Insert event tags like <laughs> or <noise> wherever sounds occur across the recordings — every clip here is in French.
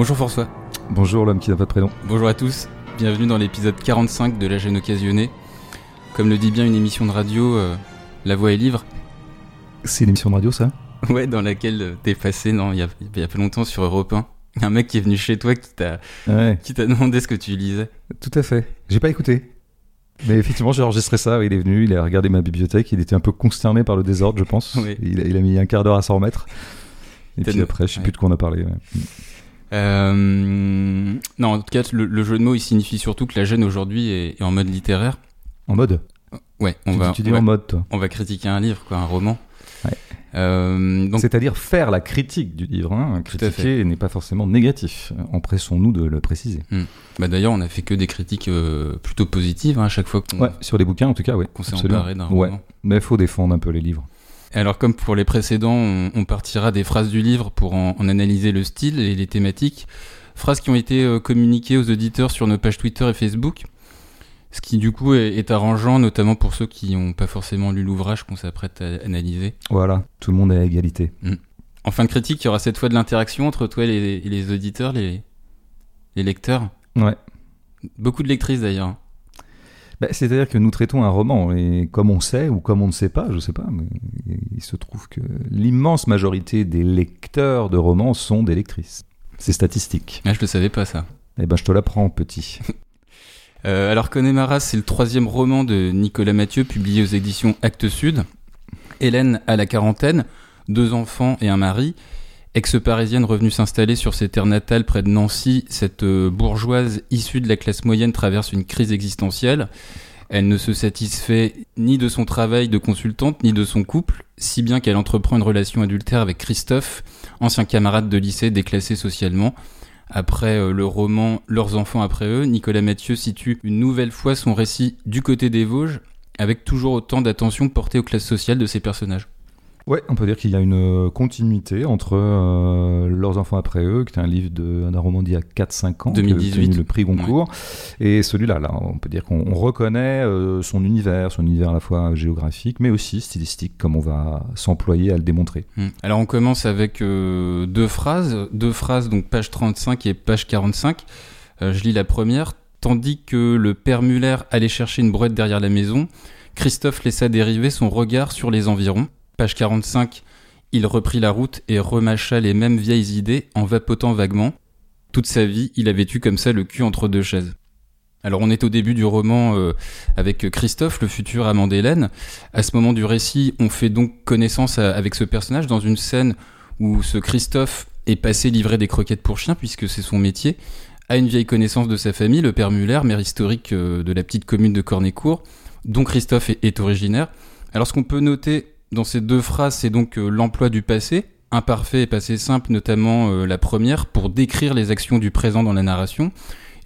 Bonjour François. Bonjour l'homme qui n'a pas de prénom. Bonjour à tous. Bienvenue dans l'épisode 45 de La gêne occasionnée. Comme le dit bien une émission de radio, euh, La Voix est livre. C'est une émission de radio ça? Ouais, dans laquelle euh, t'es passé, non, il y, a, il y a pas longtemps sur Europe 1. Un mec qui est venu chez toi qui t'a Ouais, qui t'a demandé ce que tu lisais. tout à fait. J'ai pas écouté. Mais effectivement, j'ai enregistré ça. Il est venu, il a regardé ma bibliothèque. Il était un peu consterné par le désordre, je pense. Oui. Il, a, il a mis un quart d'heure à s'en remettre. Et puis après, je sais ouais. plus de quoi on a parlé. ouais. Euh, non, en tout cas, le, le jeu de mots, il signifie surtout que la gêne aujourd'hui est, est en mode littéraire. En mode Ouais, on tu, va, tu dis on, va, en mode, toi. on va critiquer un livre, quoi, un roman. Ouais. Euh, donc, C'est-à-dire faire la critique du livre. Hein. Critiquer n'est pas forcément négatif. Empressons-nous de le préciser. bah, d'ailleurs, on a fait que des critiques euh, plutôt positives hein, à chaque fois qu'on Ouais, sur les bouquins en tout cas, oui. qu'on s'est emparé d'un Ouais, roman. mais il faut défendre un peu les livres. Alors comme pour les précédents, on, on partira des phrases du livre pour en, en analyser le style et les thématiques. Phrases qui ont été euh, communiquées aux auditeurs sur nos pages Twitter et Facebook. Ce qui du coup est, est arrangeant, notamment pour ceux qui n'ont pas forcément lu l'ouvrage qu'on s'apprête à analyser. Voilà, tout le monde est à égalité. En fin de critique, il y aura cette fois de l'interaction entre toi et les, et les auditeurs, les, les lecteurs. Ouais. Beaucoup de lectrices d'ailleurs. Bah, C'est-à-dire que nous traitons un roman, et comme on sait, ou comme on ne sait pas, je sais pas, mais il se trouve que l'immense majorité des lecteurs de romans sont des lectrices. C'est statistique. Ah, je le savais pas ça. Eh ben, je te l'apprends, petit. <laughs> Euh, alors Connemara, c'est le troisième roman de Nicolas Mathieu publié aux éditions Actes Sud. Hélène a la quarantaine, deux enfants et un mari. Ex-parisienne revenue s'installer sur ses terres natales près de Nancy, cette euh, bourgeoise issue de la classe moyenne traverse une crise existentielle. Elle ne se satisfait ni de son travail de consultante ni de son couple, si bien qu'elle entreprend une relation adultère avec Christophe, ancien camarade de lycée déclassé socialement. Après euh, le roman Leurs enfants après eux, Nicolas Mathieu situe une nouvelle fois son récit du côté des Vosges, avec toujours autant d'attention portée aux classes sociales de ses personnages. Ouais, on peut dire qu'il y a une euh, continuité entre euh, Leurs enfants après eux, qui est un livre de- d'un roman d'il y a 4-5 ans, qui a 2018. obtenu le prix Goncourt, et celui-là, là, on peut dire qu'on on reconnaît euh, son univers, son univers à la fois géographique, mais aussi stylistique, comme on va s'employer à le démontrer. Hmm. Alors on commence avec euh, deux phrases, deux phrases donc page 35 et page 45. Euh, je lis la première. Tandis que le père Muller allait chercher une brouette derrière la maison, Christophe laissa dériver son regard sur les environs. Page 45. Il reprit la route et remâcha les mêmes vieilles idées en vapotant vaguement. Toute sa vie, il avait eu comme ça le cul entre deux chaises. Alors on est au début du roman euh, avec Christophe, le futur amant d'Hélène. À ce moment du récit, on fait donc connaissance à- avec ce personnage dans une scène où ce Christophe est passé livrer des croquettes pour chiens, puisque c'est son métier, a une vieille connaissance de sa famille, le père Muller, maire historique euh, de la petite commune de Cornécourt, dont Christophe est, est originaire. Alors ce qu'on peut noter dans ces deux phrases, c'est donc euh, l'emploi du passé, imparfait et passé simple, notamment euh, la première, pour décrire les actions du présent dans la narration.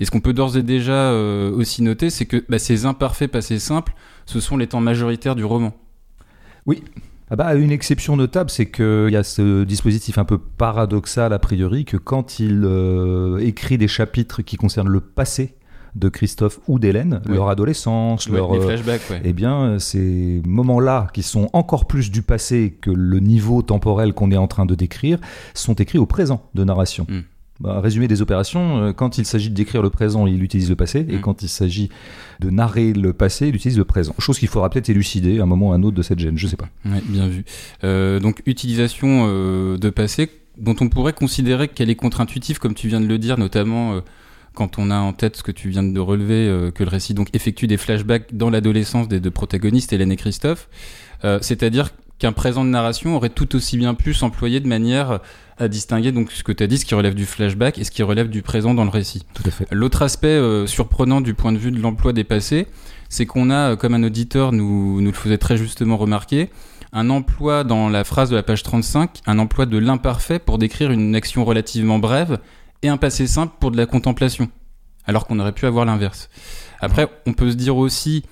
Et ce qu'on peut d'ores et déjà euh, aussi noter, c'est que bah, ces imparfaits passés simples, ce sont les temps majoritaires du roman. Ah bah, une exception notable, c'est qu'il y a ce dispositif un peu paradoxal a priori que quand il écrit des chapitres qui concernent le passé de Christophe ou d'Hélène, leur adolescence, leur, les euh, flashbacks, ouais. eh bien, ces moments-là, qui sont encore plus du passé que le niveau temporel qu'on est en train de décrire, sont écrits au présent de narration. Mm. Bah, résumé des opérations, euh, quand il s'agit de décrire le présent, il utilise le passé, et Mm. quand il s'agit de narrer le passé, il utilise le présent. Chose qu'il faudra peut-être élucider à un moment ou à un autre de cette gêne, je sais pas. Ouais, bien vu. Euh, donc, utilisation euh, de passé dont on pourrait considérer qu'elle est contre-intuitive, comme tu viens de le dire, notamment euh, quand on a en tête ce que tu viens de relever, euh, que le récit donc effectue des flashbacks dans l'adolescence des deux protagonistes, Hélène et Christophe. Euh, C'est-à-dire qu'un présent de narration aurait tout aussi bien pu s'employer de manière à distinguer donc ce que tu as dit, ce qui relève du flashback et ce qui relève du présent dans le récit. Tout à fait. L'autre aspect euh, surprenant du point de vue de l'emploi des passés, c'est qu'on a, comme un auditeur nous, nous le faisait très justement remarquer, un emploi dans la phrase de la page 35, un emploi de l'imparfait pour décrire une action relativement brève et un passé simple pour de la contemplation, alors qu'on aurait pu avoir l'inverse. Après, on peut se dire aussi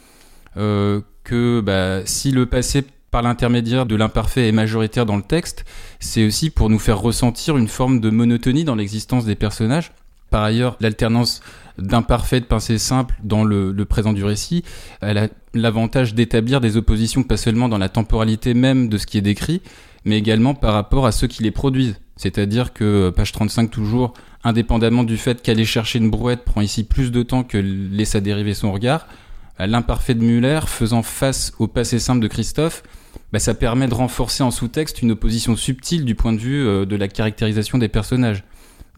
euh, que bah, si le passé par l'intermédiaire de l'imparfait est majoritaire dans le texte, c'est aussi pour nous faire ressentir une forme de monotonie dans l'existence des personnages. Par ailleurs, l'alternance d'imparfait, de pensée simple dans le, le présent du récit, elle a l'avantage d'établir des oppositions pas seulement dans la temporalité même de ce qui est décrit, mais également par rapport à ceux qui les produisent. C'est-à-dire que, page 35 toujours, indépendamment du fait qu'aller chercher une brouette prend ici plus de temps que laisser dériver son regard, l'imparfait de Muller faisant face au passé simple de Christophe, bah, ça permet de renforcer en sous-texte une opposition subtile du point de vue euh, de la caractérisation des personnages.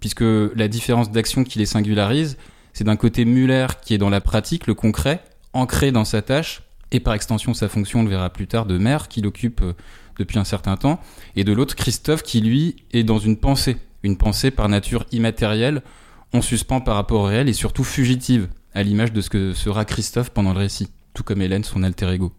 Puisque la différence d'action qui les singularise, c'est d'un côté Muller qui est dans la pratique, le concret, ancré dans sa tâche, et par extension sa fonction, on le verra plus tard, de maire qu'il occupe euh, depuis un certain temps, et de l'autre Christophe qui lui est dans une pensée, une pensée par nature immatérielle, on suspend par rapport au réel et surtout fugitive, à l'image de ce que sera Christophe pendant le récit, tout comme Hélène, son alter ego.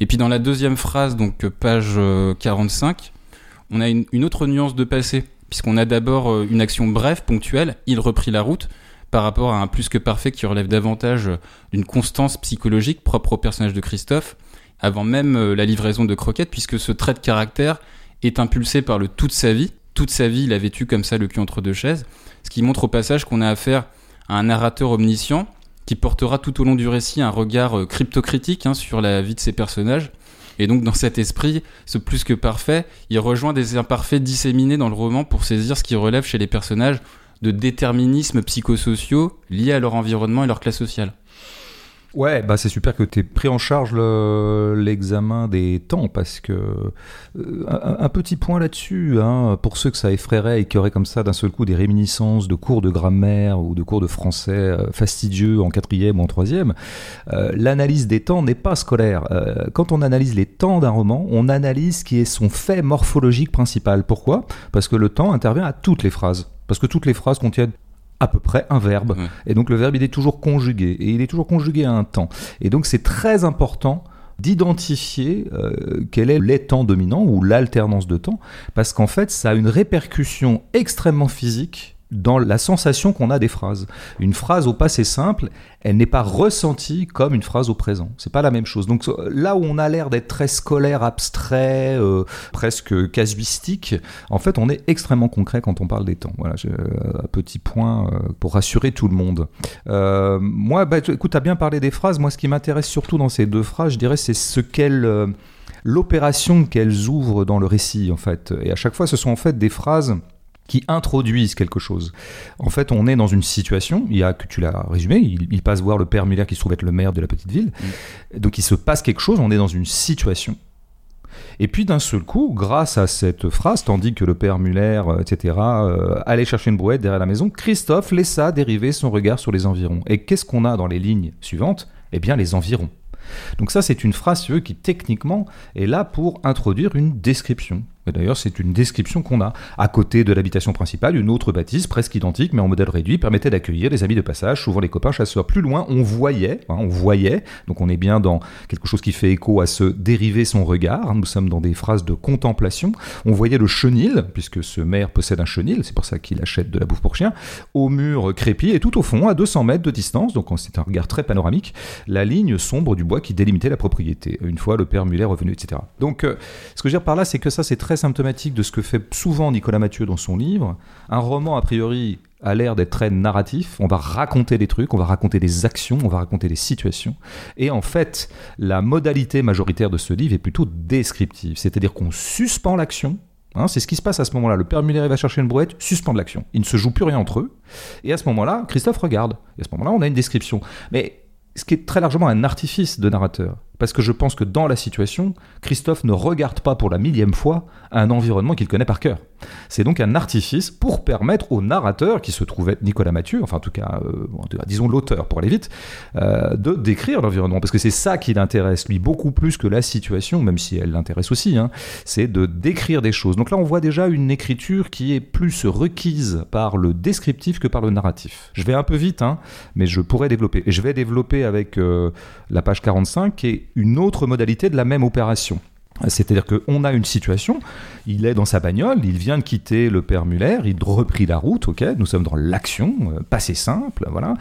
Et puis dans la deuxième phrase, donc euh, page 45, euh, on a une, autre nuance de passé, puisqu'on a d'abord euh, une action brève, ponctuelle, il reprit la route, par rapport à un plus que parfait qui relève davantage d'une constance psychologique propre au personnage de Christophe, avant même la livraison de Croquette, puisque ce trait de caractère est impulsé par le toute sa vie. Toute sa vie, il a vécu comme ça le cul entre deux chaises, ce qui montre au passage qu'on a affaire à un narrateur omniscient qui portera tout au long du récit un regard euh, cryptocritique hein, sur la vie de ses personnages. Et donc dans cet esprit, ce plus que parfait, il rejoint des imparfaits disséminés dans le roman pour saisir ce qui relève chez les personnages de déterminismes psychosociaux liés à leur environnement et leur classe sociale. Ouais, bah c'est super que tu aies pris en charge l'examen des temps parce que euh, un, petit point là-dessus, hein, pour ceux que ça effraierait et qui auraient comme ça d'un seul coup des réminiscences de cours de grammaire ou de cours de français euh, fastidieux en quatrième ou en troisième, euh, l'analyse des temps n'est pas scolaire. quand on analyse les temps d'un roman, on analyse ce qui est son fait morphologique principal. Pourquoi? Parce que le temps intervient à toutes les phrases. Parce que toutes les phrases contiennent à peu près un verbe. Et donc le verbe, il est toujours conjugué. Et il est toujours conjugué à un temps. Et donc c'est très important d'identifier euh, quel est l'étant dominant ou l'alternance de temps, parce qu'en fait, ça a une répercussion extrêmement physique dans la sensation qu'on a des phrases. Une phrase au passé simple, elle n'est pas ressentie comme une phrase au présent. C'est pas la même chose. Donc là où on a l'air d'être très scolaire, abstrait, euh, presque casuistique, en fait, on est extrêmement concret quand on parle des temps. Voilà, un petit point euh, pour rassurer tout le monde. Euh, moi, bah, écoute, as bien parlé des phrases. Moi, ce qui m'intéresse surtout dans ces deux phrases, je dirais, c'est ce qu'elles l'opération qu'elles ouvrent dans le récit en fait. Et à chaque fois, ce sont en fait des phrases qui introduisent quelque chose. En fait, on est dans une situation, il y a, que tu l'as résumé, il, passe voir le père Muller qui se trouve être le maire de la petite ville. Mm. Donc il se passe quelque chose, on est dans une situation. Et puis d'un seul coup, grâce à cette phrase, tandis que le père Muller, euh, etc., euh, allait chercher une brouette derrière la maison, Christophe laissa dériver son regard sur les environs. Et qu'est-ce qu'on a dans les lignes suivantes? Eh bien les environs. Donc ça, c'est une phrase qui techniquement est là pour introduire une description. D'ailleurs, c'est une description qu'on a. À côté de l'habitation principale, une autre bâtisse, presque identique, mais en modèle réduit, permettait d'accueillir les amis de passage, souvent les copains chasseurs. Plus loin, on voyait, hein, on voyait, donc on est bien dans quelque chose qui fait écho à se dériver son regard. Nous sommes dans des phrases de contemplation. On voyait le chenil, puisque ce maire possède un chenil, c'est pour ça qu'il achète de la bouffe pour chien, au mur crépi, et tout au fond, à 200 mètres de distance, donc c'est un regard très panoramique, la ligne sombre du bois qui délimitait la propriété, une fois le père Muller revenu, etc. Donc, euh, ce que je veux dire par là, c'est que ça, c'est très symptomatique de ce que fait souvent Nicolas Mathieu dans son livre. Un roman, a priori, a l'air d'être très narratif. On va raconter des trucs, on va raconter des actions, on va raconter des situations. Et en fait, la modalité majoritaire de ce livre est plutôt descriptive. C'est-à-dire qu'on suspend l'action. Hein, c'est ce qui se passe à ce moment-là. Le père Muller va chercher une brouette, suspend l'action. Il ne se joue plus rien entre eux. Et à ce moment-là, Christophe regarde. Et à ce moment-là, on a une description. Mais ce qui est très largement un artifice de narrateur. Parce que je pense que dans la situation, Christophe ne regarde pas pour la millième fois un environnement qu'il connaît par cœur. C'est donc un artifice pour permettre au narrateur, qui se trouvait Nicolas Mathieu, enfin en tout cas, euh, disons l'auteur pour aller vite, euh, de décrire l'environnement. Parce que c'est ça qui l'intéresse, lui, beaucoup plus que la situation, même si elle l'intéresse aussi, hein, c'est de décrire des choses. Donc là, on voit déjà une écriture qui est plus requise par le descriptif que par le narratif. Je vais un peu vite, hein, mais je pourrais développer. Je vais développer avec euh, la page 45, qui une autre modalité de la même opération. C'est-à-dire qu'on a une situation, il est dans sa bagnole, il vient de quitter le père Muller, il reprit la route, ok, nous sommes dans l'action, euh, passé simple, voilà.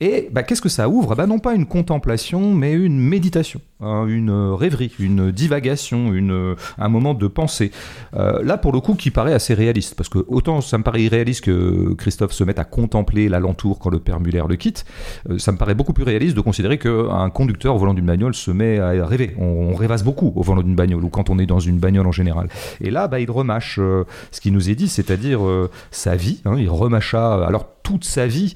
Et bah, qu'est-ce que ça ouvre? Bah, Non pas une contemplation, mais une méditation. hein, une rêverie, une divagation, une, un moment de pensée. Euh, là, pour le coup, qui paraît assez réaliste, parce que autant ça me paraît irréaliste que Christophe se mette à contempler l'alentour quand le père Muller le quitte, euh, ça me paraît beaucoup plus réaliste de considérer qu'un conducteur au volant d'une bagnole se met à rêver. On, rêvasse beaucoup au volant d'une bagnole, ou quand on est dans une bagnole en général. Et là, bah, il remâche euh, ce qui nous est dit, c'est-à-dire sa vie. Hein, il remâcha alors toute sa vie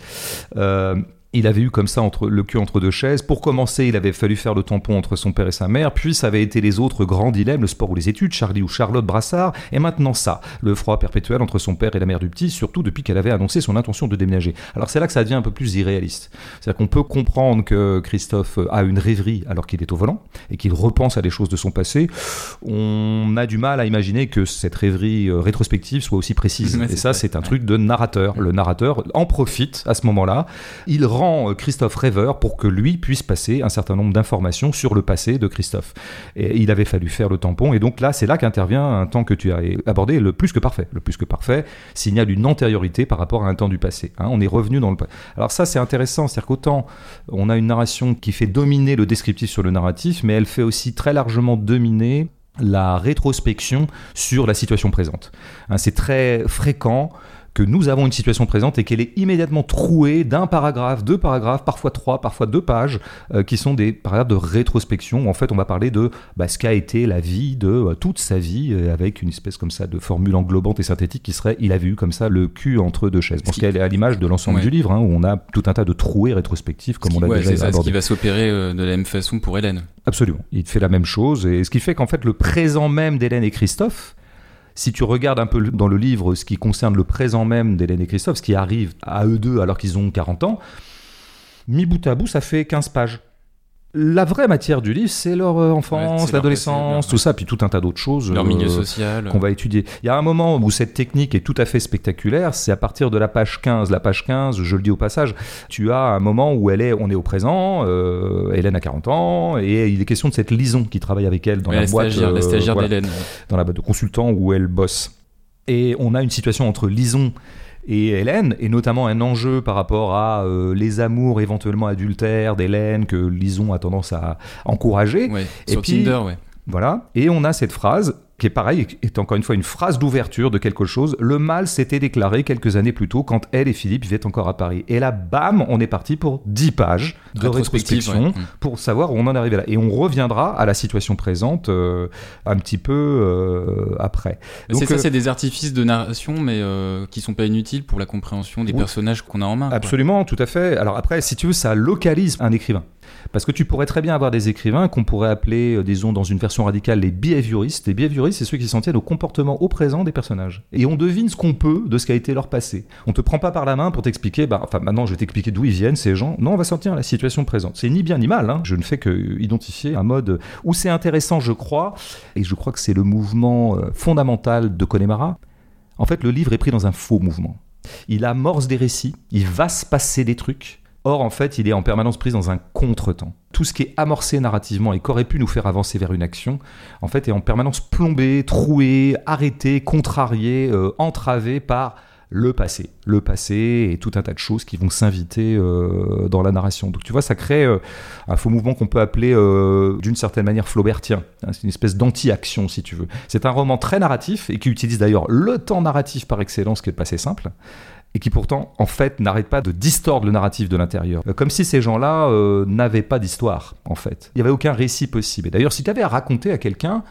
il avait eu comme ça entre, le cul entre deux chaises. Pour commencer, il avait fallu faire le tampon entre son père et sa mère, puis ça avait été les autres grands dilemmes, le sport ou les études, Charlie ou Charlotte Brassard, et maintenant ça, le froid perpétuel entre son père et la mère du petit, surtout depuis qu'elle avait annoncé son intention de déménager. Alors c'est là que ça devient un peu plus irréaliste. C'est-à-dire qu'on peut comprendre que Christophe a une rêverie alors qu'il est au volant, et qu'il repense à des choses de son passé. On a du mal à imaginer que cette rêverie euh, rétrospective soit aussi précise. <laughs> et ça, c'est un truc de narrateur. Le narrateur en profite à ce moment-là. Il rend euh, Christophe rêveur pour que lui puisse passer un certain nombre d'informations sur le passé de Christophe. Et il avait fallu faire le tampon, et donc là, c'est là qu'intervient un temps que tu as abordé, le plus que parfait. Le plus que parfait signale une antériorité par rapport à un temps du passé. Hein. on est revenu dans le passé. Alors ça, c'est intéressant, c'est-à-dire qu'autant on a une narration qui fait dominer le descriptif sur le narratif, mais elle fait aussi très largement dominer la rétrospection sur la situation présente. Hein, c'est très fréquent que nous avons une situation présente et qu'elle est immédiatement trouée d'un paragraphe, deux paragraphes, parfois trois, parfois deux pages, euh, qui sont des paragraphes de rétrospection. Où en fait, on va parler de bah, ce qu'a été la vie de euh, toute sa vie, euh, avec une espèce comme ça de formule englobante et synthétique qui serait il avait eu comme ça le cul entre deux chaises. Parce qu'elle est à l'image de l'ensemble du livre, hein, où on a tout un tas de trouées rétrospectives, comme on l'a déjà ça, abordé. Ce qui va s'opérer de la même façon pour Hélène. Absolument. Il fait la même chose. Et ce qui fait qu'en fait, le présent même d'Hélène et Christophe, si tu regardes un peu dans le livre ce qui concerne le présent même d'Hélène et Christophe, ce qui arrive à eux deux alors qu'ils ont 40 ans, mi bout à bout, ça fait 15 pages. La vraie matière du livre, c'est leur euh, enfance, l'adolescence, tout ça, puis tout un tas d'autres choses. Leur milieu euh, social. Qu'on va étudier. Il y a un moment où cette technique est tout à fait spectaculaire, c'est à partir de la page 15. La page 15, je le dis au passage, tu as un moment où elle est, on est au présent, euh, Hélène a 40 ans, et il est question de cette Lison qui travaille avec elle dans la, boîte. la stagiaire d'Hélène. Dans la boîte de consultant où elle bosse. Et on a une situation entre Lison et Hélène, et notamment un enjeu par rapport à euh, les amours éventuellement adultères d'Hélène que Lison a tendance à encourager. et puis, Tinder, ouais. Voilà, et on a cette phrase qui est pareil, est encore une fois une phrase d'ouverture de quelque chose. Le mal s'était déclaré quelques années plus tôt quand elle et Philippe vivaient encore à Paris. Et là, bam, on est parti pour 10 pages de rétrospection mm. pour savoir où on en est arrivé là. Et on reviendra à la situation présente euh, un petit peu euh, après. C'est ça, euh, c'est des artifices de narration, mais qui sont pas inutiles pour la compréhension des personnages qu'on a en main. Absolument, tout à fait. Alors après, si tu veux, ça localise un écrivain. Parce que tu pourrais très bien avoir des écrivains qu'on pourrait appeler, euh, disons, dans une version radicale, les behavioristes. Les behavioristes, c'est ceux qui s'en tiennent au comportement au présent des personnages. Et on devine ce qu'on peut de ce qu'a été leur passé. On te prend pas par la main pour t'expliquer, bah, enfin, maintenant, je vais t'expliquer d'où ils viennent, ces gens. Non, on va sortir la situation présente. C'est ni bien ni mal. Hein. Je ne fais que identifier un mode où c'est intéressant, je crois, et je crois que c'est le mouvement euh, fondamental de Connemara. En fait, le livre est pris dans un faux mouvement. Il amorce des récits, il va se passer des trucs, Or, en fait, il est en permanence pris dans un contretemps. Tout ce qui est amorcé narrativement et qu'aurait pu nous faire avancer vers une action, en fait, est en permanence plombé, troué, arrêté, contrarié, euh, entravé par le passé. Le passé et tout un tas de choses qui vont s'inviter euh, dans la narration. Donc tu vois, ça crée euh, un faux mouvement qu'on peut appeler d'une certaine manière flaubertien. Hein, c'est une espèce d'anti-action, si tu veux. C'est un roman très narratif et qui utilise d'ailleurs le temps narratif par excellence, qui est le passé simple, et qui pourtant, en fait, n'arrêtent pas de distordre le narratif de l'intérieur. Euh, comme si ces gens-là euh, n'avaient pas d'histoire, en fait. Il n'y avait aucun récit possible. Et d'ailleurs, si tu avais à raconter à quelqu'un,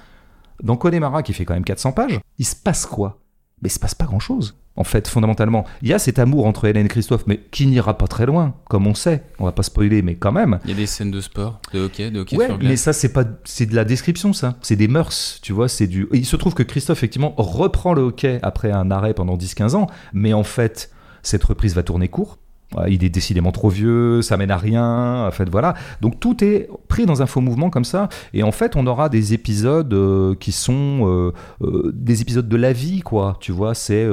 dans Connemara, qui fait quand même 400 pages, il se passe quoi? Mais il se passe pas grand-chose en fait, fondamentalement. Il y a cet amour entre Hélène et Christophe, mais qui n'ira pas très loin, comme on sait. On va pas spoiler, mais quand même. Il y a des scènes de sport, de hockey, de hockey ouais, mais ça, c'est pas, c'est de la description, ça. C'est des mœurs, tu vois. C'est du. il se trouve que Christophe, effectivement, reprend le hockey après un arrêt pendant 10-15 ans, mais en fait, cette reprise va tourner court il est décidément trop vieux, ça mène à rien, en fait voilà. Donc tout est pris dans un faux mouvement comme ça, et en fait on aura des épisodes euh, qui sont euh, euh, des épisodes de la vie, quoi. Tu vois, c'est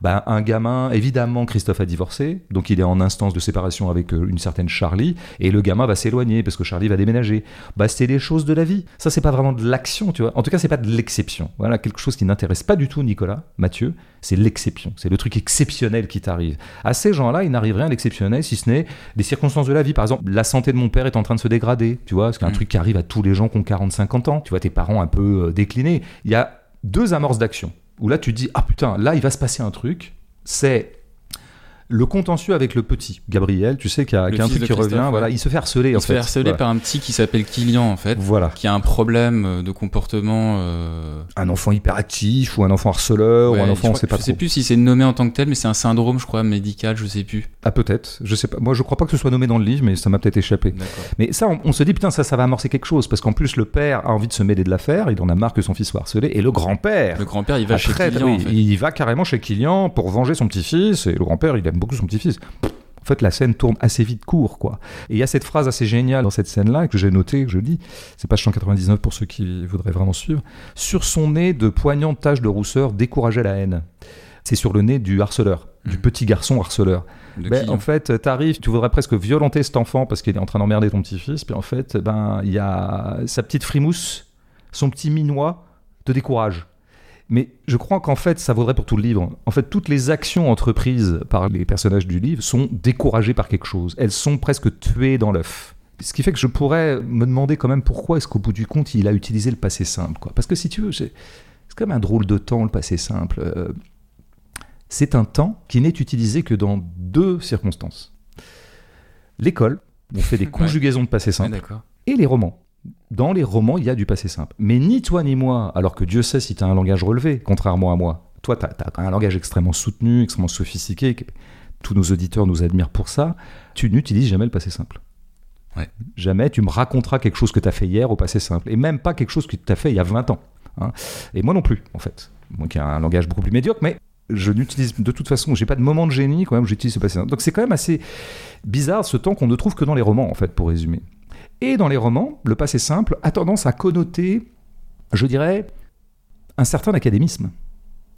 ben, un gamin, évidemment Christophe a divorcé, donc il est en instance de séparation avec une certaine Charlie, et le gamin va s'éloigner parce que Charlie va déménager. Bah c'est des choses de la vie. Ça c'est pas vraiment de l'action, tu vois. En tout cas c'est pas de l'exception. Voilà quelque chose qui n'intéresse pas du tout Nicolas, Mathieu, C'est l'exception, c'est le truc exceptionnel qui t'arrive. À ces gens-là, il n'arrive rien d'exceptionnel si ce n'est des circonstances de la vie. Par exemple, la santé de mon père est en train de se dégrader, tu vois, c'est un Mm. truc qui arrive à tous les gens qui ont 40-50 ans. Tu vois, tes parents un peu euh, déclinés. Il y a deux amorces d'action où là tu te dis, ah putain, là il va se passer un truc. C'est le contentieux avec le petit, Gabriel, tu sais, qui a, qui a un truc qui revient, voilà, il se fait harceler en Il se fait fait. harceler Voilà. par un petit qui s'appelle Kylian en fait, Voilà. qui a un problème euh, de comportement. euh, Un enfant hyperactif ou un enfant harceleur ouais, ou un enfant, on sait pas je trop. sais plus si c'est nommé en tant que tel, mais c'est un syndrome, je crois, médical, je sais plus. Ah peut-être, je sais pas. Moi je crois pas que ce soit nommé dans le livre, mais ça m'a peut-être échappé. Mais ça, on, on se dit putain, ça, ça va amorcer quelque chose parce qu'en plus le père a envie de se mêler de l'affaire, il en a marre que son fils soit harcelé, et le grand-père. Le grand-père, il va chez Kylian oui, en fait. Il va carrément chez Kylian pour venger son petit-fils, et le grand-père, il aime beaucoup son petit-fils. En fait, la scène tourne assez vite court, quoi. Et il y a cette phrase assez géniale dans cette scène-là que j'ai notée, que je lis. C'est page 199 pour ceux qui voudraient vraiment suivre. Sur son nez, de poignantes taches de rousseur décourageaient la haine. C'est sur le nez du harceleur, du Mhm. petit garçon harceleur. Ben, en fait, t'arrives, tu voudrais presque violenter cet enfant parce qu'il est en train d'emmerder ton petit-fils, puis en fait, ben, il y a sa petite frimousse, son petit minois te décourage. Mais je crois qu'en fait, ça vaudrait pour tout le livre. En fait, toutes les actions entreprises par les personnages du livre sont découragées par quelque chose. Elles sont presque tuées dans l'œuf. Ce qui fait que je pourrais me demander quand même pourquoi est-ce qu'au bout du compte, il a utilisé le passé simple. Quoi. Parce que si tu veux, c'est quand même un drôle de temps, le passé simple. Euh, c'est un temps qui n'est utilisé que dans deux circonstances. L'école, où on fait des <laughs> Ouais. conjugaisons de passé simple, et les romans. Dans les romans, il y a du passé simple. Mais ni toi ni moi, alors que Dieu sait si tu as un langage relevé, contrairement à moi. Toi, tu as, un langage extrêmement soutenu, extrêmement sophistiqué, que tous nos auditeurs nous admirent pour ça. Tu n'utilises jamais le passé simple. Ouais. Jamais tu me raconteras quelque chose que tu as fait hier au passé simple. Et même pas quelque chose que tu as fait il y a 20 ans. hein. Et moi non plus, en fait. Moi qui ai un langage beaucoup plus médiocre, mais je n'utilise de toute façon, j'ai pas de moment de génie quand même, j'utilise ce passé simple. Donc c'est quand même assez bizarre ce temps qu'on ne trouve que dans les romans, en fait, pour résumer. Et dans les romans, le passé simple a tendance à connoter, je dirais, un certain académisme.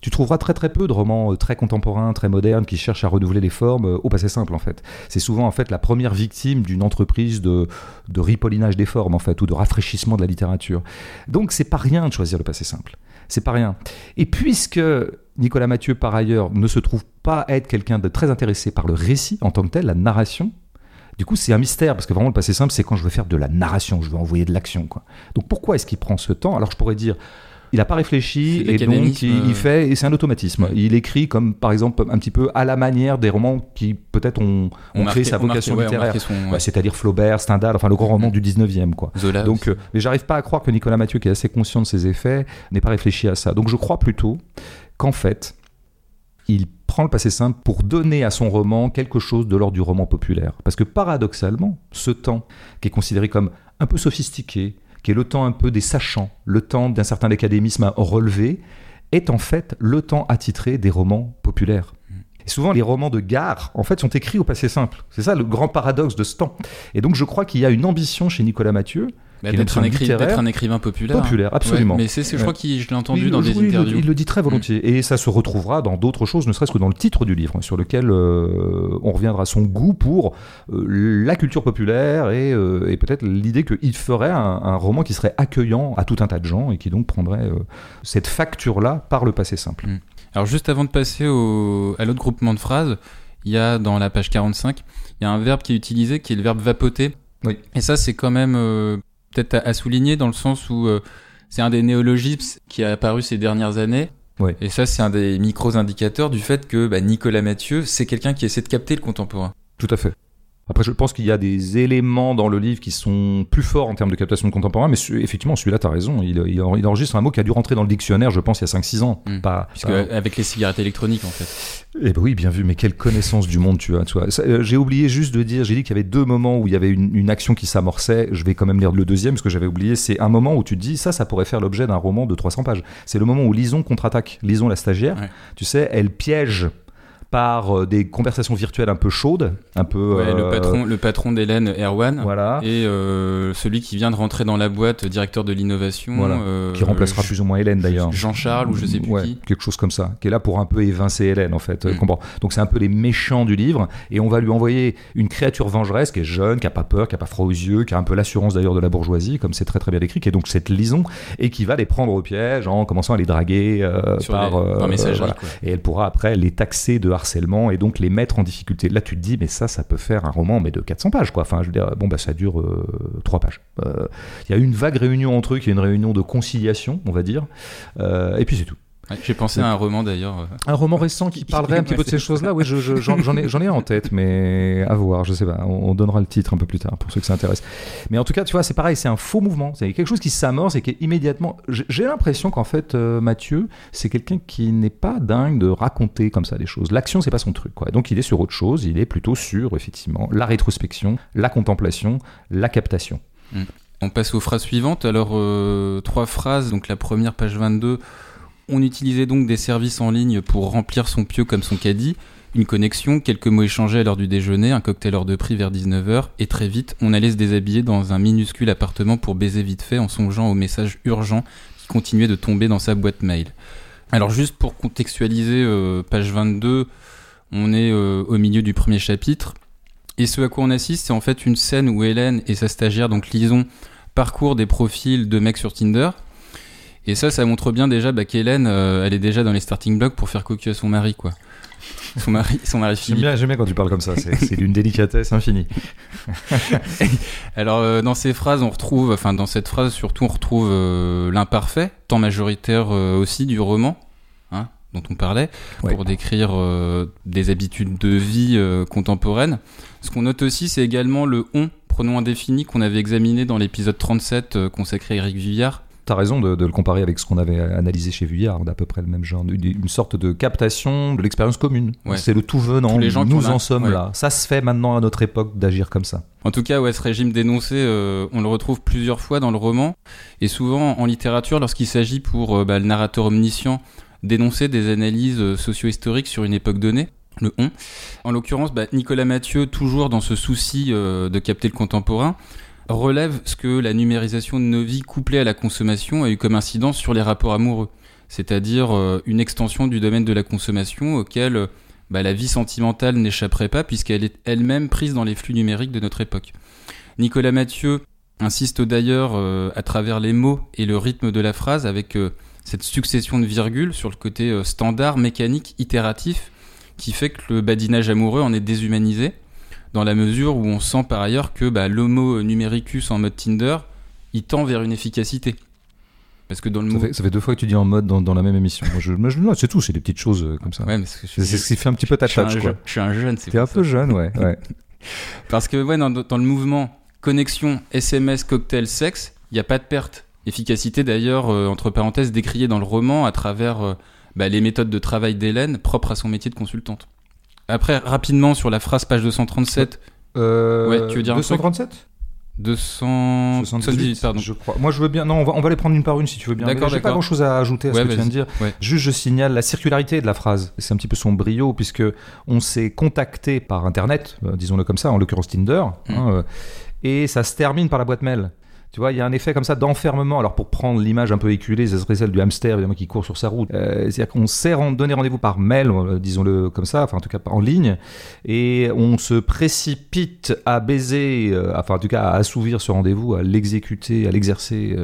Tu trouveras très très peu de romans euh, très contemporains, très modernes, qui cherchent à renouveler les formes euh, au passé simple en fait. C'est souvent en fait la première victime d'une entreprise de, de ripollinage des formes en fait, ou de rafraîchissement de la littérature. Donc c'est pas rien de choisir le passé simple. C'est pas rien. Et puisque Nicolas Mathieu, par ailleurs, ne se trouve pas être quelqu'un de très intéressé par le récit en tant que tel, la narration, du coup, c'est un mystère, parce que vraiment, le passé simple, c'est quand je veux faire de la narration, je veux envoyer de l'action. quoi. Donc pourquoi est-ce qu'il prend ce temps? Alors je pourrais dire, il n'a pas réfléchi, et donc il, il euh. fait, et c'est un automatisme. Ouais. Il écrit comme, par exemple, un petit peu à la manière des romans qui peut-être ont, créé sa marqué- vocation ouais, littéraire. marqué son- Ouais, ouais. C'est-à-dire Flaubert, Stendhal, enfin le grand roman Mhm. du 19e. Quoi. Zola. Donc, euh, mais j'arrive pas à croire que Nicolas Mathieu, qui est assez conscient de ses effets, n'ait pas réfléchi à ça. Donc je crois plutôt qu'en fait, il prend le passé simple pour donner à son roman quelque chose de l'ordre du roman populaire. Parce que paradoxalement, ce temps qui est considéré comme un peu sophistiqué, qui est le temps un peu des sachants, le temps d'un certain académisme à relever, est en fait le temps attitré des romans populaires. Et souvent, les romans de gare, en fait, sont écrits au passé simple. C'est ça le grand paradoxe de ce temps. Et donc, je crois qu'il y a une ambition chez Nicolas Mathieu, Bah, d'être un, écri- écrivain populaire. hein. populaire, absolument. Ouais, mais c'est, je crois que je l'ai entendu il, dans oui, des le- interviews. Il, le dit très volontiers. Et ça se retrouvera dans d'autres choses, ne serait-ce que dans le titre du livre, sur lequel euh, on reviendra à son goût pour euh, la culture populaire et, euh, et peut-être l'idée qu'il ferait un, un roman qui serait accueillant à tout un tas de gens et qui donc prendrait euh, cette facture-là par le passé simple. Alors juste avant de passer au, à l'autre groupement de phrases, il y a dans la page 45, il y a un verbe qui est utilisé qui est le verbe vapoter. Oui. Et ça c'est quand même euh, peut-être à, à souligner dans le sens où euh, c'est un des néologismes qui a apparu ces dernières années. Oui. Et ça c'est un des micros indicateurs du fait que bah, Nicolas Mathieu c'est quelqu'un qui essaie de capter le contemporain. Tout à fait. Après, je pense qu'il y a des éléments dans le livre qui sont plus forts en termes de captation de contemporain, mais effectivement, celui-là, tu as raison. Il, enregistre un mot qui a dû rentrer dans le dictionnaire, je pense, il y a 5-6 ans. Mm. Pas, Puisque pas- avec les cigarettes électroniques en fait. Eh ben oui, bien vu, mais quelle connaissance du monde tu as. Tu euh, J'ai oublié juste de dire, j'ai dit qu'il y avait deux moments où il y avait une, une action qui s'amorçait. Je vais quand même lire le deuxième, parce que j'avais oublié. C'est un moment où tu te dis, ça, ça pourrait faire l'objet d'un roman de 300 pages. C'est le moment où Lison contre-attaque. Lison, la stagiaire, Ouais. tu sais, elle piège par euh, des conversations virtuelles un peu chaudes, un peu. Ouais, le euh, patron, le patron d'Hélène, Erwan, Voilà. et euh, celui qui vient de rentrer dans la boîte, directeur de l'innovation, Voilà. qui remplacera plus ou moins Hélène d'ailleurs. Jean-Charles ou je sais plus Ouais, qui. quelque chose comme ça, qui est là pour un peu évincer Hélène en fait. euh, Mm. comprends. Donc c'est un peu les méchants du livre, et on va lui envoyer une créature vengeresse qui est jeune, qui a pas peur, qui a pas froid aux yeux, qui a un peu l'assurance d'ailleurs de la bourgeoisie, comme c'est très très bien décrit, qui est donc cette lison, et qui va les prendre au piège en commençant à les draguer euh, par, les- euh, par messagerie, voilà. Et elle pourra après les taxer de et donc les mettre en difficulté. Là, tu te dis, mais ça, ça peut faire un roman, mais de 400 pages, quoi. Enfin, je veux dire, bon, bah, ça dure euh, 3 pages. Euh, Il y a une vague réunion entre eux, qui est une réunion de conciliation, on va dire. Euh, et puis c'est tout. Ouais, J'ai pensé à un roman d'ailleurs. euh, Un roman récent qui parlerait un petit peu de ces choses-là, oui, je- je- j'en ai, j'en ai en tête, mais à voir, je sais pas, on, on donnera le titre un peu plus tard pour ceux que ça intéresse. Mais en tout cas, tu vois, c'est pareil, c'est un faux mouvement, c'est quelque chose qui s'amorce et qui est immédiatement. J'ai l'impression qu'en fait, euh, Mathieu, c'est quelqu'un qui n'est pas dingue de raconter comme ça des choses. L'action, c'est pas son truc, quoi. Donc il est sur autre chose, il est plutôt sur, effectivement, la rétrospection, la contemplation, la captation. On passe aux phrases suivantes. Alors, euh, trois phrases. Donc, la première, page 22. On utilisait donc des services en ligne pour remplir son pieu comme son caddie. Une connexion, quelques mots échangés à l'heure du déjeuner, un cocktail hors de prix vers 19h, et très vite, on allait se déshabiller dans un minuscule appartement pour baiser vite fait en songeant aux messages urgents qui continuaient de tomber dans sa boîte mail. Alors juste pour contextualiser, euh, page 22, on est euh, au milieu du premier chapitre, et ce à quoi on assiste, c'est en fait une scène où Hélène et sa stagiaire, donc Lison, parcourent des profils de mecs sur Tinder. Et ça, ça montre bien déjà bah, qu'Hélène, euh, elle est déjà dans les starting blocks pour faire cocu à son mari, quoi. <laughs> Son mari, son mari J'aime bien, j'aime bien quand tu parles comme ça, c'est d'une délicatesse infinie. <laughs> Alors, euh, dans ces phrases, on retrouve, enfin, dans cette phrase surtout, on retrouve euh, l'imparfait, temps majoritaire aussi du roman, hein, dont on parlait, Ouais. pour décrire des habitudes de vie contemporaines. Ce qu'on note aussi, c'est également le on, pronom indéfini, qu'on avait examiné dans l'épisode 37 euh, consacré à Eric Villard. T'as raison de, de le comparer avec ce qu'on avait analysé chez Vuillard, d'à peu près le même genre, une, une sorte de captation de l'expérience commune. Ouais. C'est le tout venant, les gens nous en sommes ouais. là. Ça se fait maintenant à notre époque d'agir comme ça. En tout cas, ouais, ce régime dénoncé, euh, on le retrouve plusieurs fois dans le roman, et souvent en littérature, lorsqu'il s'agit pour euh, bah, le narrateur omniscient d'énoncer des analyses euh, socio-historiques sur une époque donnée, le on. En l'occurrence, bah, Nicolas Mathieu, toujours dans ce souci euh, de capter le contemporain, relève ce que la numérisation de nos vies couplée à la consommation a eu comme incidence sur les rapports amoureux, c'est-à-dire euh, une extension du domaine de la consommation auquel euh, bah, la vie sentimentale n'échapperait pas puisqu'elle est elle-même prise dans les flux numériques de notre époque. Nicolas Mathieu insiste d'ailleurs euh, à travers les mots et le rythme de la phrase avec cette succession de virgules sur le côté standard, mécanique, itératif, qui fait que le badinage amoureux en est déshumanisé, dans la mesure où on sent par ailleurs que bah, l'homo numericus en mode Tinder, il tend vers une efficacité. Parce que dans le Ça mot... fait, ça fait deux fois que tu dis en mode dans, dans la même émission. Moi, je, moi, je- non, c'est tout, c'est des petites choses euh, comme ça. Ouais, C'est ce qui fait un petit peu ta je suis un touch, je- suis un jeune, c'est T'es un peu jeune, ouais. <laughs> ouais. Parce que ouais, dans, dans le mouvement connexion, SMS, cocktail, sexe, il n'y a pas de perte. Efficacité d'ailleurs, euh, entre parenthèses, décriée dans le roman à travers euh, bah, les méthodes de travail d'Hélène propres à son métier de consultante. Après, rapidement sur la phrase page 237, Euh, Ouais, tu veux dire un truc 237 278, pardon. je crois. Moi, je veux bien. Non, on va, on va les prendre une par une si tu veux bien. D'accord, J'ai pas grand chose à ajouter à Ouais, ce que tu viens de dire. Ouais. Juste, je signale la circularité de la phrase. C'est un petit peu son brio, puisque on s'est contacté par Internet, euh, disons-le comme ça, en l'occurrence Tinder, Mm. hein, euh, et ça se termine par la boîte mail. Tu vois, il y a un effet comme ça d'enfermement. Alors, pour prendre l'image un peu éculée, ce serait celle du hamster, évidemment, qui court sur sa route. Euh, C'est-à-dire qu'on s'est donné rendez-vous par mail, euh, disons-le comme ça, enfin, en tout cas, en ligne, et on se précipite à baiser, euh, enfin, en tout cas, à assouvir ce rendez-vous, à l'exécuter, à l'exercer,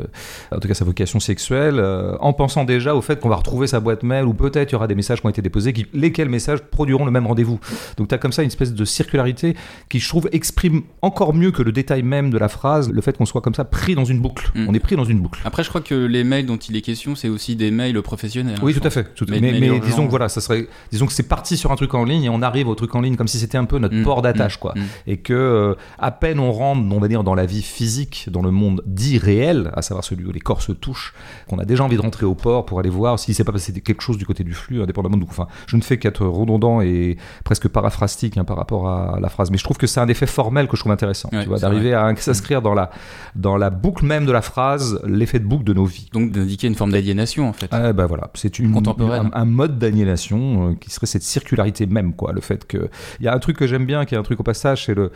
en tout cas, sa vocation sexuelle, en pensant déjà au fait qu'on va retrouver sa boîte mail, ou peut-être il y aura des messages qui ont été déposés, lesquels messages produiront le même rendez-vous. Donc, tu as comme ça une espèce de circularité qui, je trouve, exprime encore mieux que le détail même de la phrase, le fait qu'on soit comme ça pris dans une boucle. Mm. On est pris dans une boucle. Après, je crois que les mails dont il est question, c'est aussi des mails professionnels. hein, Oui, tout à fait. tout- Mais- disons que voilà, ça serait, disons que c'est parti sur un truc en ligne et on arrive au truc en ligne comme si c'était un peu notre Mm, port d'attache, mm, quoi. Et que euh, à peine on rentre, on va dire, dans la vie physique, dans le monde dit réel, à savoir celui où les corps se touchent, qu'on a déjà envie de rentrer au port pour aller voir s'il s'est pas passé quelque chose du côté du flux, indépendamment de. Enfin, je ne fais qu'être redondant et presque paraphrastique hein, par rapport à la phrase, mais je trouve que c'est un effet formel que je trouve intéressant, Ouais, tu vois, d'arriver à s'inscrire dans la dans la la boucle même de la phrase, l'effet de boucle de nos vies. Donc d'indiquer une forme d'aliénation en fait. Ah, bah voilà, c'est une Contemporaine. un, un mode d'aliénation euh, qui serait cette circularité même, quoi. Le fait que il y a un truc que j'aime bien, qui est un truc au passage, c'est le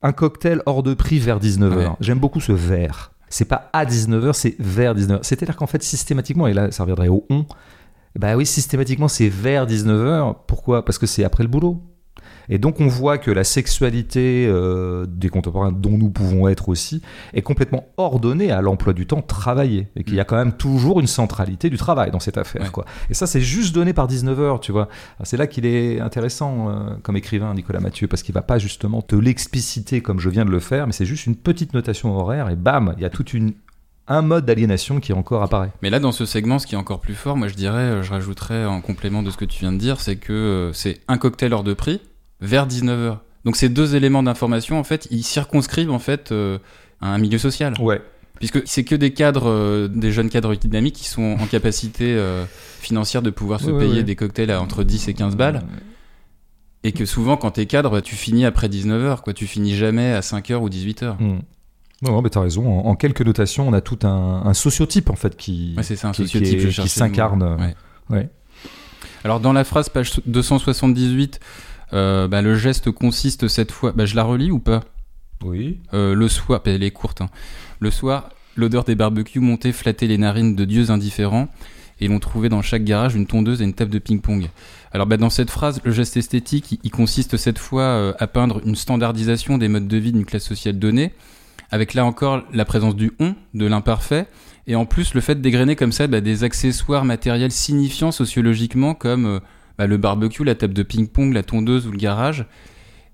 un cocktail hors de prix vers 19h. Ouais. J'aime beaucoup ce vers. C'est pas à 19h, c'est vers 19h. C'est-à-dire qu'en fait, systématiquement, et là, ça reviendrait au on, bah oui, systématiquement, c'est vers 19h. Pourquoi? Parce que c'est après le boulot. Et donc, on voit que la sexualité euh, des contemporains, dont nous pouvons être aussi, est complètement ordonnée à l'emploi du temps travaillé. Et qu'il y a quand même toujours une centralité du travail dans cette affaire. Ouais. Quoi. Et ça, c'est juste donné par 19h, tu vois. C'est là qu'il est intéressant euh, comme écrivain, Nicolas Mathieu, parce qu'il va pas justement te l'expliciter comme je viens de le faire, mais c'est juste une petite notation horaire, et bam, il y a toute une un mode d'aliénation qui encore apparaît. Mais là, dans ce segment, ce qui est encore plus fort, moi je dirais, euh, je rajouterais en complément de ce que tu viens de dire, c'est que c'est un cocktail hors de prix vers 19h. Donc ces deux éléments d'information, en fait, ils circonscrivent en fait euh, un milieu social. Ouais. Puisque c'est que des cadres, euh, des jeunes cadres dynamiques qui sont en capacité euh, financière de pouvoir se Ouais, payer ouais. des cocktails à entre 10 et 15 balles. Et que souvent, quand t'es cadre, tu finis après 19h, quoi. Tu finis jamais à 5h ou 18h. Hmm. Non, non, mais t'as raison. En, en quelques notations, on a tout un, un sociotype en fait qui, Ouais, c'est ça, un qui, sociotype, qui, je est- cherchais qui le mot. s'incarne. Ouais. Ouais. Alors dans la phrase page 278, euh, bah, le geste consiste cette fois. Bah, je la relis ou pas? Oui. Euh, Le soir, bah, elle est courte. hein. Le soir, l'odeur des barbecues montait flattait les narines de dieux indifférents, et l'on trouvait dans chaque garage une tondeuse et une table de ping-pong. Alors bah, dans cette phrase, le geste esthétique, il, il consiste cette fois euh, à peindre une standardisation des modes de vie d'une classe sociale donnée, avec là encore la présence du on, de l'imparfait, et en plus le fait d'égrener comme ça bah, des accessoires matériels signifiants sociologiquement comme euh, bah, le barbecue, la table de ping-pong, la tondeuse ou le garage.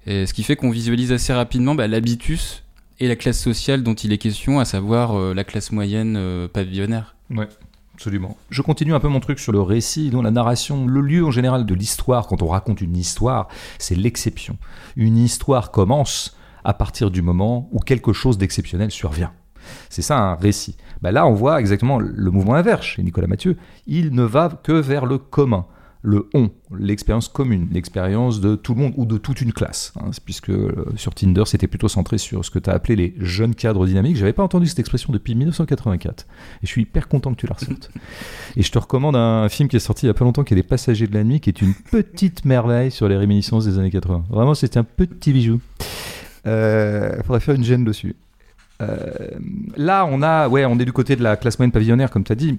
Ce qui fait qu'on visualise assez rapidement bah, l'habitus et la classe sociale dont il est question, à savoir euh, la classe moyenne euh, pavillonnaire. Ouais. Absolument. Je continue un peu mon truc sur le récit, dont la narration, le lieu en général de l'histoire, quand on raconte une histoire, c'est l'exception. Une histoire commence à partir du moment où quelque chose d'exceptionnel survient. C'est ça un récit. Bah là, on voit exactement le mouvement inverse chez Nicolas Mathieu. Il ne va que vers le commun, le on, l'expérience commune, l'expérience de tout le monde ou de toute une classe. hein, puisque euh, sur Tinder, c'était plutôt centré sur ce que tu as appelé les jeunes cadres dynamiques. J'avais pas entendu cette expression depuis 1984. Et je suis hyper content que tu la ressortes. <laughs> Et je te recommande un film qui est sorti il y a pas longtemps, qui est Les Passagers de la Nuit, qui est une petite merveille sur les réminiscences des années 80. Vraiment, c'est un petit bijou. Euh, faudrait faire une gêne dessus. Euh, là, on a, ouais, on est du côté de la classe moyenne pavillonnaire, comme tu as dit.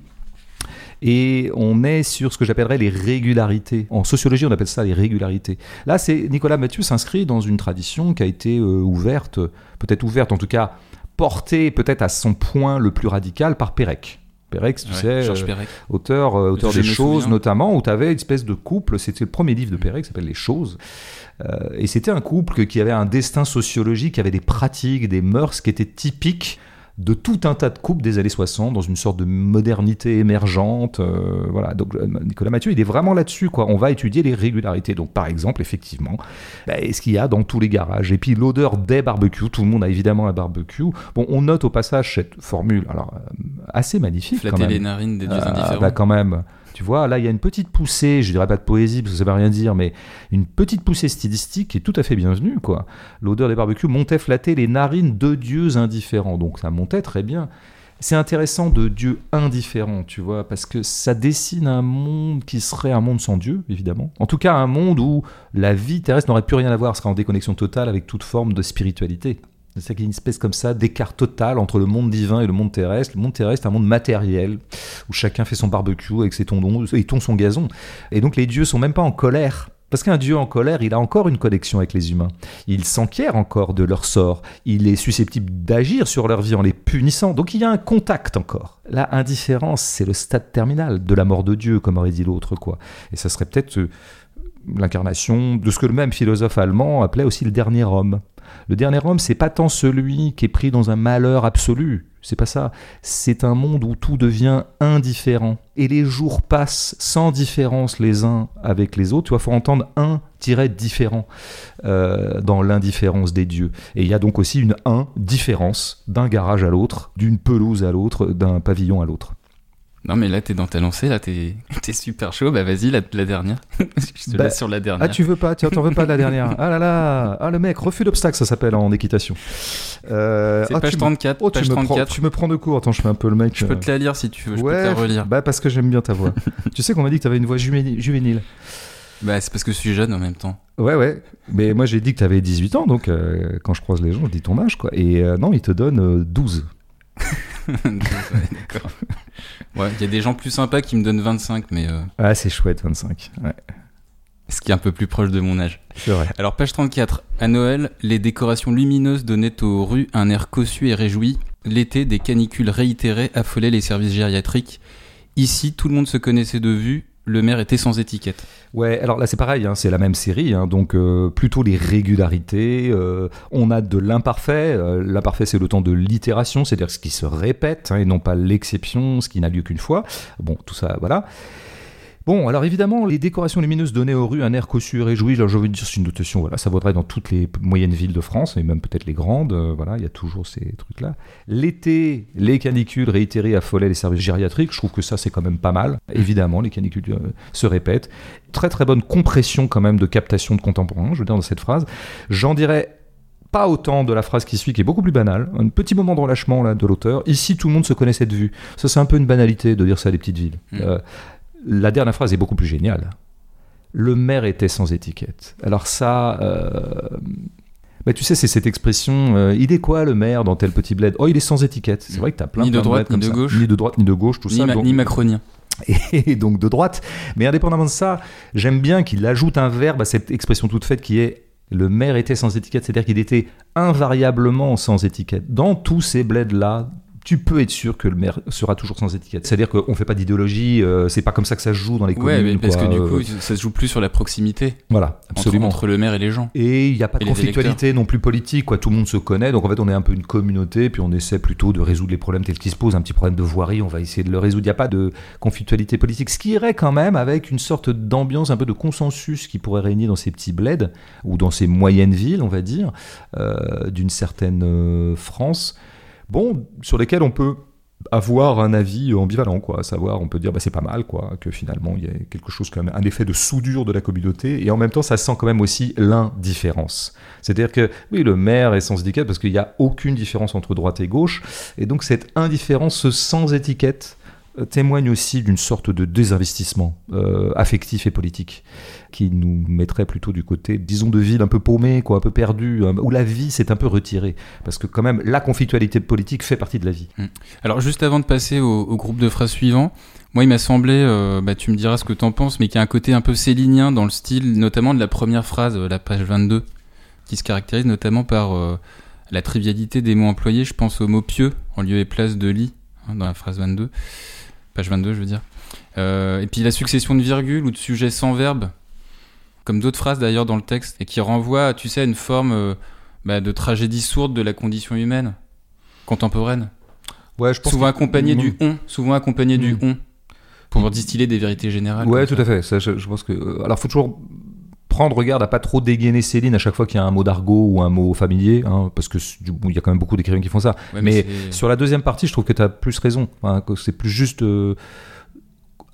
Et on est sur ce que j'appellerais les régularités. En sociologie, on appelle ça les régularités. Là, c'est Nicolas Mathieu s'inscrit dans une tradition qui a été euh, ouverte, peut-être ouverte, en tout cas portée peut-être à son point le plus radical par Pérec. Pérec, tu Ouais, sais, euh, auteur, euh, auteur des choses notamment, où tu avais une espèce de couple, c'était le premier livre de Perret qui s'appelle Les choses, Euh, et c'était un couple qui avait un destin sociologique, qui avait des pratiques, des mœurs qui étaient typiques de tout un tas de couples des années 60 dans une sorte de modernité émergente. euh, voilà, donc euh, Nicolas Mathieu, il est vraiment là-dessus. quoi. On va étudier les régularités. Donc par exemple, effectivement, bah, ce qu'il y a dans tous les garages? Et puis l'odeur des barbecues. Tout le monde a évidemment un barbecue. Bon, on note au passage cette formule, alors euh, assez magnifique. quand Flatter même. les narines des dieux Ah, indifférents. bah quand même. Tu vois, là, il y a une petite poussée, je dirais pas de poésie, parce que ça veut rien dire, mais une petite poussée stylistique qui est tout à fait bienvenue, quoi. L'odeur des barbecues montait flatter les narines de dieux indifférents, donc ça montait très bien. C'est intéressant de dieux indifférents, tu vois, parce que ça dessine un monde qui serait un monde sans Dieu, évidemment. En tout cas, un monde où la vie terrestre n'aurait plus rien à voir, serait en déconnexion totale avec toute forme de spiritualité. C'est qu'il y a une espèce comme ça d'écart total entre le monde divin et le monde terrestre. Le monde terrestre est un monde matériel où chacun fait son barbecue avec ses tondons et tond son gazon. Et donc les dieux sont même pas en colère. Parce qu'un dieu en colère, il a encore une connexion avec les humains. Il s'enquiert encore de leur sort. Il est susceptible d'agir sur leur vie en les punissant. Donc il y a un contact encore. La indifférence, c'est le stade terminal de la mort de Dieu, comme aurait dit l'autre, quoi. Et ça serait peut-être euh, l'incarnation de ce que le même philosophe allemand appelait aussi le dernier homme. Le dernier homme, c'est pas tant celui qui est pris dans un malheur absolu, c'est pas ça. C'est un monde où tout devient indifférent. Et les jours passent sans différence les uns avec les autres. Tu vois, faut entendre un tiret différent euh, dans l'indifférence des dieux. Et il y a donc aussi une indifférence d'un garage à l'autre, d'une pelouse à l'autre, d'un pavillon à l'autre. Non, mais là, t'es dans ta lancée, là, t'es <laughs> es super chaud. Bah, vas-y, la, la dernière. <laughs> Je te Bah, laisse sur la dernière. Ah, tu veux pas, tu t'en veux pas de la dernière. Ah là là, ah le mec, refus d'obstacle, ça s'appelle en équitation. Euh, C'est ah, page tu me- 34. Oh, tu page me, prends, 34. tu me prends de court. Attends, je fais un peu le mec. Je peux euh, te la lire si tu veux. Je ouais, peux te la relire. bah parce que j'aime bien ta voix. <laughs> tu sais qu'on m'a dit que t'avais une voix juvénile. Bah, c'est parce que je suis jeune en même temps. Ouais, ouais. Mais moi, j'ai dit que t'avais 18 ans, donc euh, quand je croise les gens, je dis ton âge, quoi. Et euh, non, ils te donnent euh, 12. Ouais, <laughs> D'accord. Ouais, il y a des gens plus sympas qui me donnent 25, mais euh, Ah, c'est chouette, 25. Ouais, ce qui est un peu plus proche de mon âge. c'est vrai. Alors, page 34. À Noël, les décorations lumineuses donnaient aux rues un air cossu et réjoui. L'été, des canicules réitérées affolaient les services gériatriques. Ici, tout le monde se connaissait de vue. Le maire était sans étiquette. Ouais, alors là c'est pareil, hein, c'est la même série, hein, donc euh, plutôt les régularités. euh, on a de l'imparfait. euh, l'imparfait c'est le temps de l'itération, c'est-à-dire ce qui se répète hein, et non pas l'exception, ce qui n'a lieu qu'une fois. Bon, tout ça, voilà. Bon, alors évidemment, les décorations lumineuses donnaient aux rues un air cossu et réjoui. Là, je veux dire, c'est une notation, voilà, ça vaudrait dans toutes les moyennes villes de France, et même peut-être les grandes, euh, voilà, il y a toujours ces trucs-là. L'été, les canicules réitérées affolaient les services gériatriques, je trouve que ça, c'est quand même pas mal. Évidemment, les canicules euh, se répètent. Très très bonne compression quand même de captation de contemporains, je veux dire, dans cette phrase. J'en dirais pas autant de la phrase qui suit, qui est beaucoup plus banale. Un petit moment de relâchement là, de l'auteur. Ici, tout le monde se connaît cette vue. Ça, c'est un peu une banalité de dire ça à des petites villes. Mm. Euh, la dernière phrase est beaucoup plus géniale. Le maire était sans étiquette. Alors ça, euh, bah, tu sais, c'est cette expression. euh, il est quoi le maire dans tel petit bled? Oh, il est sans étiquette. C'est vrai que t'as plein Ni de plein droite, ni comme de ça. gauche. ni de droite, ni de gauche, tout Ni, ça. ma- donc- ni macronien. <laughs> et donc de droite. Mais indépendamment de ça, j'aime bien qu'il ajoute un verbe à cette expression toute faite qui est le maire était sans étiquette, c'est-à-dire qu'il était invariablement sans étiquette. Dans tous ces bleds-là, tu peux être sûr que le maire sera toujours sans étiquette. C'est-à-dire qu'on fait pas d'idéologie, euh, c'est pas comme ça que ça se joue dans les Ouais, communes. mais parce quoi, que du coup, ça se joue plus sur la proximité voilà, entre, absolument. entre le maire et les gens. Et il n'y a pas de conflictualité non plus politique, quoi. Tout le monde se connaît, donc en fait on est un peu une communauté, puis on essaie plutôt de résoudre les problèmes tels qu'ils se posent. Un petit problème de voirie, on va essayer de le résoudre. Il n'y a pas de conflictualité politique, ce qui irait quand même avec une sorte d'ambiance, un peu de consensus qui pourrait régner dans ces petits bleds ou dans ces moyennes villes, on va dire, euh, d'une certaine euh, France. Bon, sur lesquelles on peut avoir un avis ambivalent, quoi. À savoir, on peut dire, bah, c'est pas mal, quoi, que finalement, il y a quelque chose, quand même, un effet de soudure de la communauté, et en même temps, ça sent quand même aussi l'indifférence. C'est-à-dire que, oui, le maire est sans étiquette parce qu'il n'y a aucune différence entre droite et gauche, et donc cette indifférence sans étiquette témoigne aussi d'une sorte de désinvestissement euh, affectif et politique qui nous mettrait plutôt du côté, disons, de ville un peu paumée, quoi, un peu perdue, hein, où la vie s'est un peu retirée. Parce que quand même, la conflictualité politique fait partie de la vie. Alors, juste avant de passer au, au groupe de phrases suivant, moi, il m'a semblé, euh, bah, tu me diras ce que t'en penses, mais qu'il y a un côté un peu célinien dans le style, notamment de la première phrase, euh, la page 22, qui se caractérise notamment par euh, la trivialité des mots employés. Je pense au mot pieux, en lieu et place de lit, hein, dans la phrase 22, page 22, je veux dire. Euh, et puis la succession de virgules ou de sujets sans verbe, comme d'autres phrases d'ailleurs dans le texte, et qui renvoient, tu sais, à une forme euh, bah, de tragédie sourde de la condition humaine, contemporaine. Ouais, je Souvent accompagné Mm. du on, souvent accompagné du Mm. on, pour distiller des vérités générales. Ouais, tout ça. à fait. Ça, je, je pense que. euh, Alors, faut toujours prendre garde à pas trop dégainer Céline à chaque fois qu'il y a un mot d'argot ou un mot familier, hein, parce que bon, il y a quand même beaucoup d'écrivains qui font ça. Ouais, mais Sur la deuxième partie, je trouve que tu as plus raison. Enfin, que c'est plus juste euh,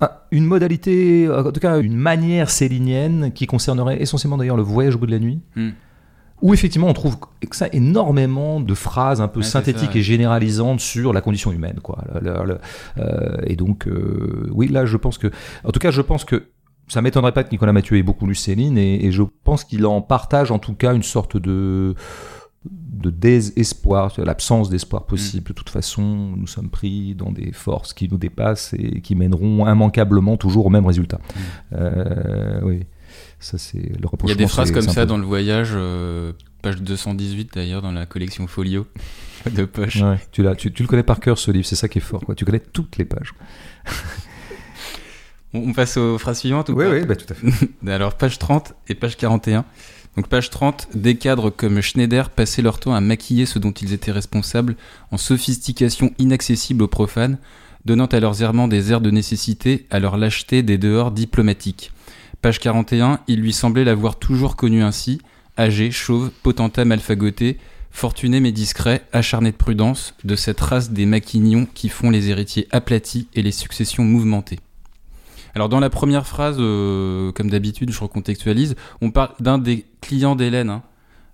un- une modalité, en tout cas une manière célinienne qui concernerait essentiellement d'ailleurs le voyage au bout de la nuit. Hmm. Où effectivement on trouve ça énormément de phrases un peu Ouais, synthétiques ça, ouais. et généralisantes sur la condition humaine, quoi. Le- le- le- euh, et donc, euh, oui, là, je pense que, en tout cas, je pense que ça m'étonnerait pas que Nicolas Mathieu ait beaucoup lu Céline, et, et je pense qu'il en partage en tout cas une sorte de de désespoir, l'absence d'espoir possible. De toute façon, nous sommes pris dans des forces qui nous dépassent et qui mèneront immanquablement toujours au même résultat. Euh, oui, ça c'est le Il y a des phrases comme ça peu- dans le voyage, euh, page 218 d'ailleurs, dans la collection Folio <laughs> de poche. Ouais, tu, tu, tu le connais par cœur ce livre, c'est ça qui est fort. Quoi. Tu connais toutes les pages. On, passe aux phrases suivantes ou Oui, oui, bah, tout à fait. <laughs> Alors, page 30 et page 41. Donc, page 30, des cadres comme Schneider passaient leur temps à maquiller ce dont ils étaient responsables en sophistication inaccessible aux profanes, donnant à leurs errements des airs de nécessité, à leur lâcheté des dehors diplomatiques. Page 41, il lui semblait l'avoir toujours connu ainsi, âgé, chauve, potentat mal fagoté, Fortuné mais discret, acharné de prudence, de cette race des maquignons qui font les héritiers aplatis et les successions mouvementées. Alors dans la première phrase, euh, comme d'habitude, je recontextualise, on parle d'un des clients d'Hélène, hein,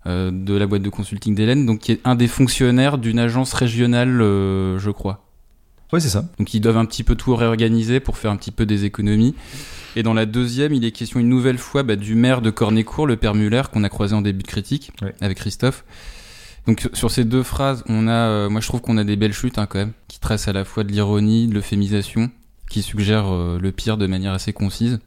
euh, de la boîte de consulting d'Hélène, donc qui est un des fonctionnaires d'une agence régionale, euh, je crois. Oui, c'est ça. Donc ils doivent un petit peu tout réorganiser pour faire un petit peu des économies. Et dans la deuxième, il est question une nouvelle fois bah, du maire de Cornécourt, le père Muller, qu'on a croisé en début de critique Ouais. avec Christophe. Donc sur ces deux phrases, on a, euh, moi je trouve qu'on a des belles chutes hein, quand même, qui tracent à la fois de l'ironie, de l'euphémisation, qui suggèrent euh, le pire de manière assez concise.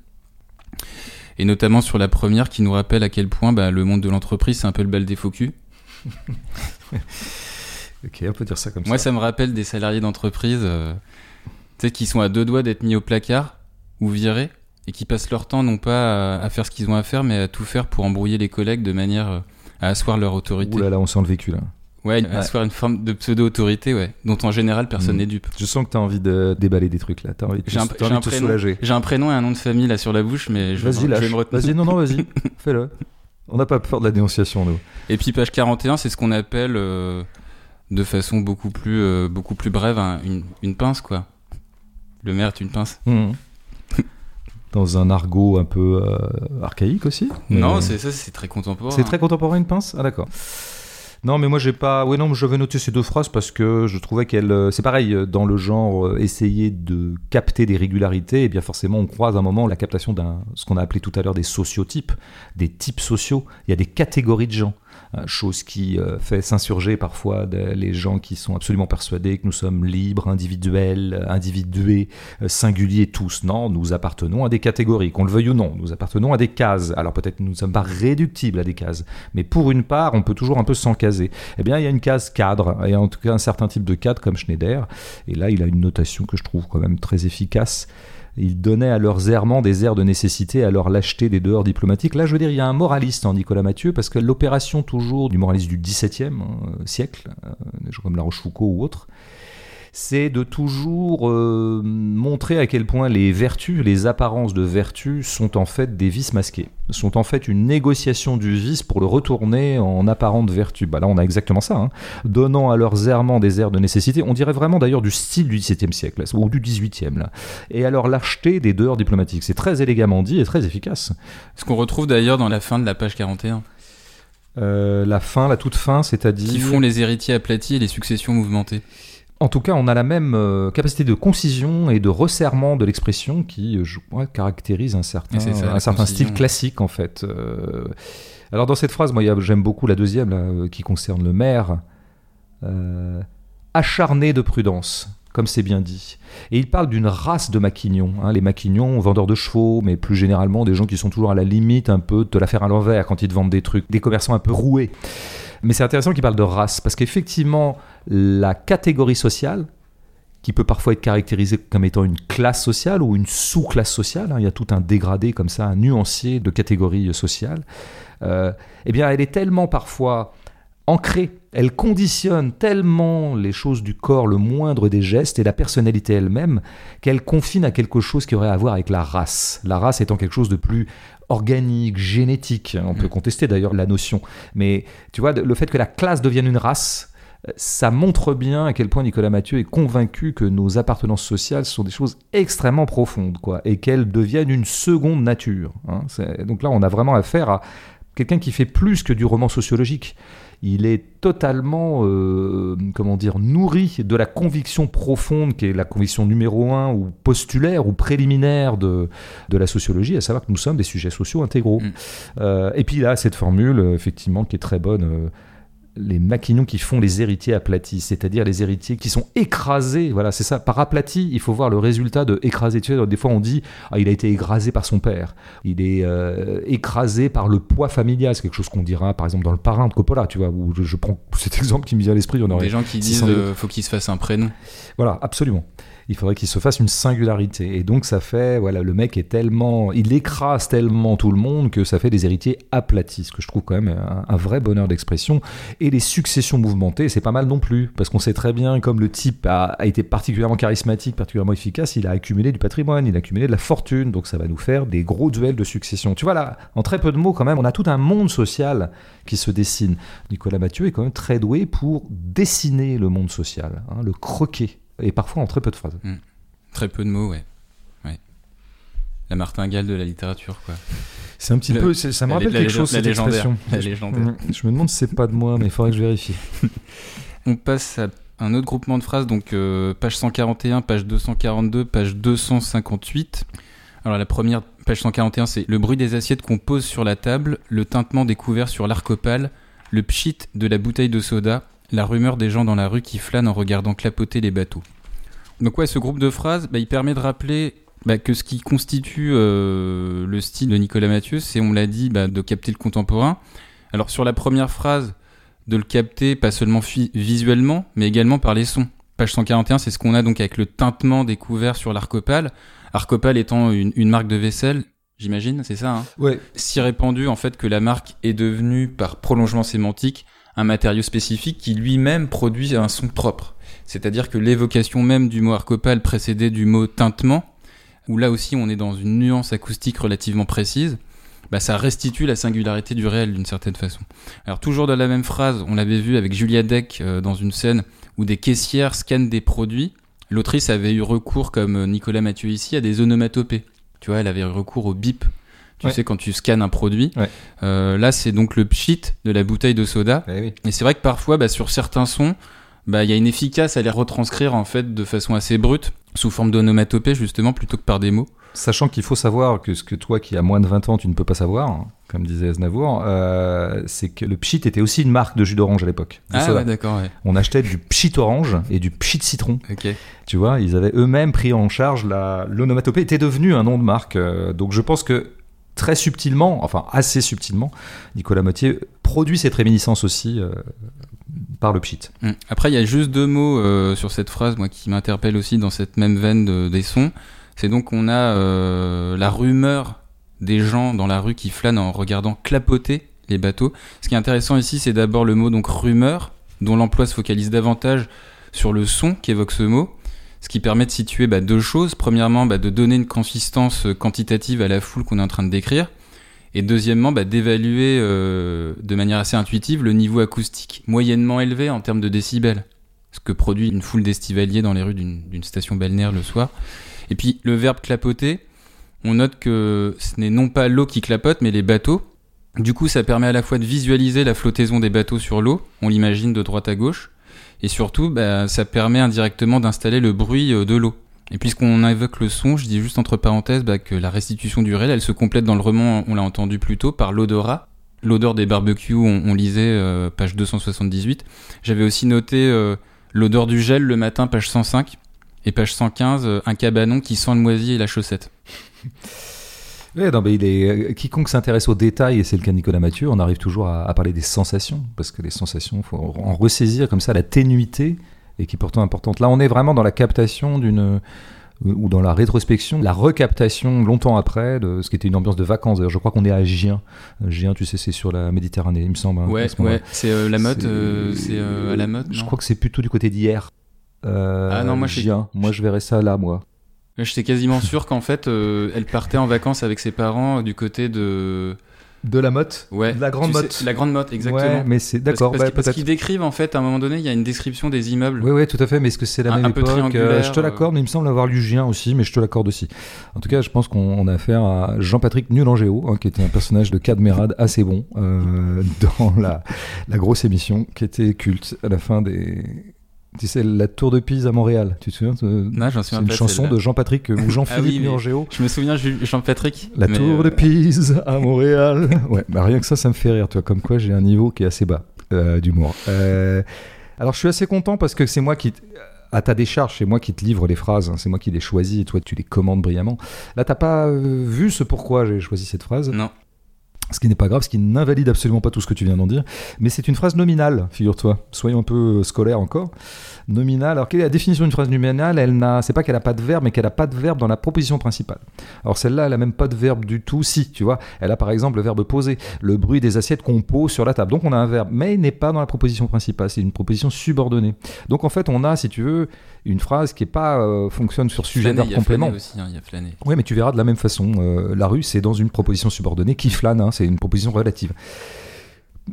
Et notamment sur la première, qui nous rappelle à quel point bah, le monde de l'entreprise c'est un peu le bal des faux culs. <laughs> Ok, on peut dire ça comme Moi, ça. ça me rappelle des salariés d'entreprise, euh, tu sais, qui sont à deux doigts d'être mis au placard ou virés et qui passent leur temps non pas à, à faire ce qu'ils ont à faire, mais à tout faire pour embrouiller les collègues de manière euh, à asseoir leur autorité. Ouh là là, on sent le vécu là. Ouais, asseoir une forme de pseudo-autorité, ouais, dont en général personne Mm. n'est dupe. Je sens que tu as envie de déballer des trucs là. Tu as envie de, t'as j'ai envie de te soulager. J'ai un prénom et un nom de famille là sur la bouche, mais je, Vas-y, je vais me retenir. Vas-y, non, non, vas-y. <laughs> Fais-le. On n'a pas peur de la dénonciation, nous. Et puis page 41, c'est ce qu'on appelle, euh, de façon beaucoup plus, euh, beaucoup plus brève, un- une, une pince, quoi. Le maire est une pince. Mhm. <laughs> Dans un argot un peu euh, archaïque aussi. Non, Mais- c'est ça, c'est très contemporain. C'est très contemporain une pince? Ah d'accord. Non, mais moi j'ai pas. Oui, non, je vais noter ces deux phrases parce que je trouvais qu'elles. euh, C'est pareil euh, dans le genre euh, essayer de capter des régularités. Et bien forcément, on croise à un moment la captation d'un ce qu'on a appelé tout à l'heure des sociotypes, des types sociaux. Il y a des catégories de gens. Euh, chose qui euh, fait s'insurger parfois les gens qui sont absolument persuadés que nous sommes libres, individuels, euh, individués, singuliers tous. Non, nous appartenons à des catégories, qu'on le veuille ou non. Nous appartenons à des cases. Alors peut-être nous ne sommes pas réductibles à des cases, mais pour une part, on peut toujours un peu s'encaser. Eh bien, il y a une case cadre, et en tout cas un certain type de cadre comme Schneider. Et là, il a une notation que je trouve quand même très efficace. Il donnait à leurs errements des airs de nécessité, à leur lâcheté des dehors diplomatiques. Là, je veux dire, il y a un moraliste en Nicolas Mathieu, parce que l'opération toujours du moraliste du XVIIe hein, siècle, euh, des gens comme La Rochefoucauld ou autres, c'est de toujours euh, montrer à quel point les vertus, les apparences de vertus sont en fait des vices masqués, sont en fait une négociation du vice pour le retourner en apparente vertu. Bah là, on a exactement ça, hein. donnant à leurs errements des airs de nécessité. On dirait vraiment d'ailleurs du style du XVIIe siècle là, ou du XVIIIe là, et à leur lâcheté des dehors diplomatiques. C'est très élégamment dit et très efficace. Ce qu'on retrouve d'ailleurs dans la fin de la page 41. Euh, la fin, la toute fin, c'est-à-dire Qui font les héritiers aplatis et les successions mouvementées. En tout cas, on a la même euh, capacité de concision et de resserrement de l'expression qui, euh, je crois, caractérise un certain, ça, un certain style classique, en fait. Euh, alors, dans cette phrase, moi, j'aime beaucoup la deuxième, là, qui concerne le maire. Euh, acharné de prudence, comme c'est bien dit. Et il parle d'une race de maquignons. hein, les maquignons, vendeurs de chevaux, mais plus généralement des gens qui sont toujours à la limite un peu de te la faire à l'envers quand ils te vendent des trucs. Des commerçants un peu roués. Mais c'est intéressant qu'il parle de race, parce qu'effectivement, la catégorie sociale, qui peut parfois être caractérisée comme étant une classe sociale ou une sous-classe sociale, hein, il y a tout un dégradé comme ça, un nuancier de catégories sociales, euh, eh bien, elle est tellement parfois ancrée, elle conditionne tellement les choses du corps, le moindre des gestes et la personnalité elle-même, qu'elle confine à quelque chose qui aurait à voir avec la race. La race étant quelque chose de plus organique, génétique. On peut Mm. contester d'ailleurs la notion. Mais tu vois, le fait que la classe devienne une race, euh, ça montre bien à quel point Nicolas Mathieu est convaincu que nos appartenances sociales sont des choses extrêmement profondes, quoi, et qu'elles deviennent une seconde nature. hein. Donc là, on a vraiment affaire à quelqu'un qui fait plus que du roman sociologique. Il est totalement, euh, comment dire, nourri de la conviction profonde qui est la conviction numéro un ou postulaire ou préliminaire de, de la sociologie, à savoir que nous sommes des sujets sociaux intégraux. Mm. Euh, et puis là, cette formule, euh, effectivement, qui est très bonne, euh, les maquignons qui font les héritiers aplatis, c'est-à-dire les héritiers qui sont écrasés. Voilà, c'est ça. Par aplati, il faut voir le résultat de écrasé. Tu sais, des fois, on dit, ah, il a été écrasé par son père. Il est euh, écrasé par le poids familial. C'est quelque chose qu'on dira, par exemple, dans le parrain de Coppola, tu vois, où je, je prends <laughs> cet exemple qui me vient à l'esprit. On aurait Des gens qui disent 600 000. euh, faut qu'il se fasse un prénom. voilà, absolument. Il faudrait qu'il se fasse une singularité. Et donc, ça fait, voilà, le mec est tellement. Il écrase tellement tout le monde que ça fait des héritiers aplatis, ce que je trouve quand même un, vrai bonheur d'expression. Et les successions mouvementées, c'est pas mal non plus, parce qu'on sait très bien, comme le type a, a été particulièrement charismatique, particulièrement efficace, il a accumulé du patrimoine, il a accumulé de la fortune, donc ça va nous faire des gros duels de succession. Tu vois là, en très peu de mots quand même, on a tout un monde social qui se dessine. Nicolas Mathieu est quand même très doué pour dessiner le monde social, hein, le croquer, et parfois en très peu de phrases. Très peu de mots, ouais. ouais. La martingale de la littérature, quoi. C'est un petit Le- peu, ça me la- rappelle la quelque chose la cette légendaire. expression. Je- légendaire. Mhm. Je me demande si c'est pas de moi, mais il faudrait que je vérifie. <laughs> On passe à un autre groupement de phrases, donc euh, page 141, page 242, page 258. Alors la première, page 141, c'est le bruit des assiettes qu'on pose sur la table, le tintement des couverts sur l'arcopale, le pchit de la bouteille de soda, la rumeur des gens dans la rue qui flânent en regardant clapoter les bateaux. Donc ouais, ce groupe de phrases, bah, il permet de rappeler bah, que ce qui constitue euh, le style de Nicolas Mathieu, c'est, on l'a dit, bah, de capter le contemporain. Alors sur la première phrase, de le capter pas seulement visuellement, mais également par les sons. Page 141, c'est ce qu'on a donc avec le tintement des couverts sur l'arcopale. Arcopale étant une, une marque de vaisselle, j'imagine, c'est ça, hein? Ouais, si répandu en fait que la marque est devenue, par prolongement sémantique, un matériau spécifique qui lui-même produit un son propre. C'est-à-dire que l'évocation même du mot arcopale précédée du mot tintement, où là aussi on est dans une nuance acoustique relativement précise, bah, ça restitue la singularité du réel d'une certaine façon. Alors toujours dans la même phrase, on l'avait vu avec Julia Deck euh, dans une scène où des caissières scannent des produits. L'autrice avait eu recours, comme Nicolas Mathieu ici, à des onomatopées. Tu vois, elle avait eu recours au bip. Tu Ouais. sais, quand tu scannes un produit. Ouais. Euh, là, c'est donc le pchit de la bouteille de soda. eh oui. Et c'est vrai que parfois, bah, sur certains sons, bah, il y a une efficace à les retranscrire en fait de façon assez brute, sous forme d'onomatopée justement, plutôt que par des mots. Sachant qu'il faut savoir que ce que toi qui as moins de 20 ans, tu ne peux pas savoir, hein, comme disait Aznavour, euh, c'est que le Pchit était aussi une marque de jus d'orange à l'époque. Ah ouais, d'accord, ouais. On achetait du Pchit orange et du Pchit citron. Tu vois, ils avaient eux-mêmes pris en charge la l'onomatopée était devenu un nom de marque. euh, donc je pense que très subtilement, enfin assez subtilement, Nicolas Mottier produit cette réminiscence aussi euh, par le Pchit. Hum. Après, il y a juste deux mots euh, sur cette phrase, moi, qui m'interpellent aussi dans cette même veine de- des sons. C'est donc on a euh, la rumeur des gens dans la rue qui flânent en regardant clapoter les bateaux. Ce qui est intéressant ici, c'est d'abord le mot donc rumeur, dont l'emploi se focalise davantage sur le son qu'évoque ce mot, ce qui permet de situer bah, deux choses. Premièrement, bah, de donner une consistance euh, quantitative à la foule qu'on est en train de décrire. Et deuxièmement, bah, d'évaluer euh, de manière assez intuitive le niveau acoustique moyennement élevé en termes de décibels. Ce que produit une foule d'estivaliers dans les rues d'une d'une station balnéaire le soir. Et puis le verbe clapoter, on note que ce n'est non pas l'eau qui clapote, mais les bateaux. Du coup, ça permet à la fois de visualiser la flottaison des bateaux sur l'eau, on l'imagine de droite à gauche, et surtout, bah, ça permet indirectement d'installer le bruit euh, de l'eau. Et puisqu'on évoque le son, je dis juste entre parenthèses bah, que la restitution du réel, elle se complète dans le roman, on l'a entendu plus tôt, par l'odorat. L'odeur des barbecues, on, on lisait euh, page 278. J'avais aussi noté euh, l'odeur du gel le matin, page 105. Et page 115, euh, un cabanon qui sent le moisi et la chaussette. <laughs> Ouais, non, mais il est, euh, quiconque s'intéresse aux détails, et c'est le cas de Nicolas Mathieu, on arrive toujours à, à parler des sensations, parce que les sensations, il faut en ressaisir comme ça la ténuité, et qui est pourtant importante. Là, on est vraiment dans la captation d'une ou dans la rétrospection, la recaptation longtemps après de ce qui était une ambiance de vacances. D'ailleurs, je crois qu'on est à Gien. Euh, Gien, tu sais, c'est sur la Méditerranée, il me semble. hein, Ouais, ce moment-là. ouais, c'est euh, la mode, C'est- euh, euh, à la mode. Je crois que c'est plutôt du côté d'hier. Euh, Ah non, moi, je-. Moi, je verrais ça là, moi. J'étais quasiment sûr qu'en fait, euh, elle partait en vacances avec ses parents euh, du côté de. De la motte Ouais. De la Grande tu sais, Motte. La Grande Motte, exactement. Ouais, mais c'est Parce- d'accord. Parce, bah, parce peut-être. qu'ils décrivent en fait, à un moment donné, il y a une description des immeubles. Oui, oui, tout à fait, mais est-ce que c'est la Un- même un peu époque triangulaire, Je te l'accorde, euh. mais il me semble avoir lu Gien aussi, mais je te l'accorde aussi. En tout cas, je pense qu'on on a affaire à Jean-Patrick Nulangéo, hein, qui était un personnage de Cadmerade assez bon euh, <laughs> dans la, la grosse émission, qui était culte à la fin des... Tu sais, la Tour de Pise à Montréal, tu te souviens Non, j'en C'est souviens une pas, chanson de Jean-Patrick ou <laughs> Jean-Philippe Ah oui. Je me souviens, Jean-Patrick. La Tour euh, de Pise à Montréal. <laughs> ouais, bah rien que ça, ça me fait rire, toi. Comme quoi, j'ai un niveau qui est assez bas euh, d'humour. Euh, alors, je suis assez content parce que c'est moi qui, t- à ta décharge, c'est moi qui te livre les phrases. hein, c'est moi qui les choisis et toi, tu les commandes brillamment. Là, t'as pas euh, vu ce pourquoi j'ai choisi cette phrase? Non. Ce qui n'est pas grave, ce qui n'invalide absolument pas tout ce que tu viens d'en dire. Mais c'est une phrase nominale, figure-toi. Soyons un peu scolaires encore. Nominale. Alors, quelle est la définition d'une phrase nominale? Elle n'a, c'est pas qu'elle n'a pas de verbe, mais qu'elle n'a pas de verbe dans la proposition principale. Alors, celle-là, elle n'a même pas de verbe du tout. Si, tu vois. Elle a par exemple le verbe poser. Le bruit des assiettes qu'on pose sur la table. Donc, on a un verbe, mais il n'est pas dans la proposition principale. C'est une proposition subordonnée. Donc, en fait, on a, si tu veux, une phrase qui est pas euh, fonctionne sur sujet verbe complément. Aussi, hein, il y a flâner. Oui, mais tu verras de la même façon. Euh, la rue, c'est dans une proposition subordonnée qui flâne. Hein, c'est une proposition relative.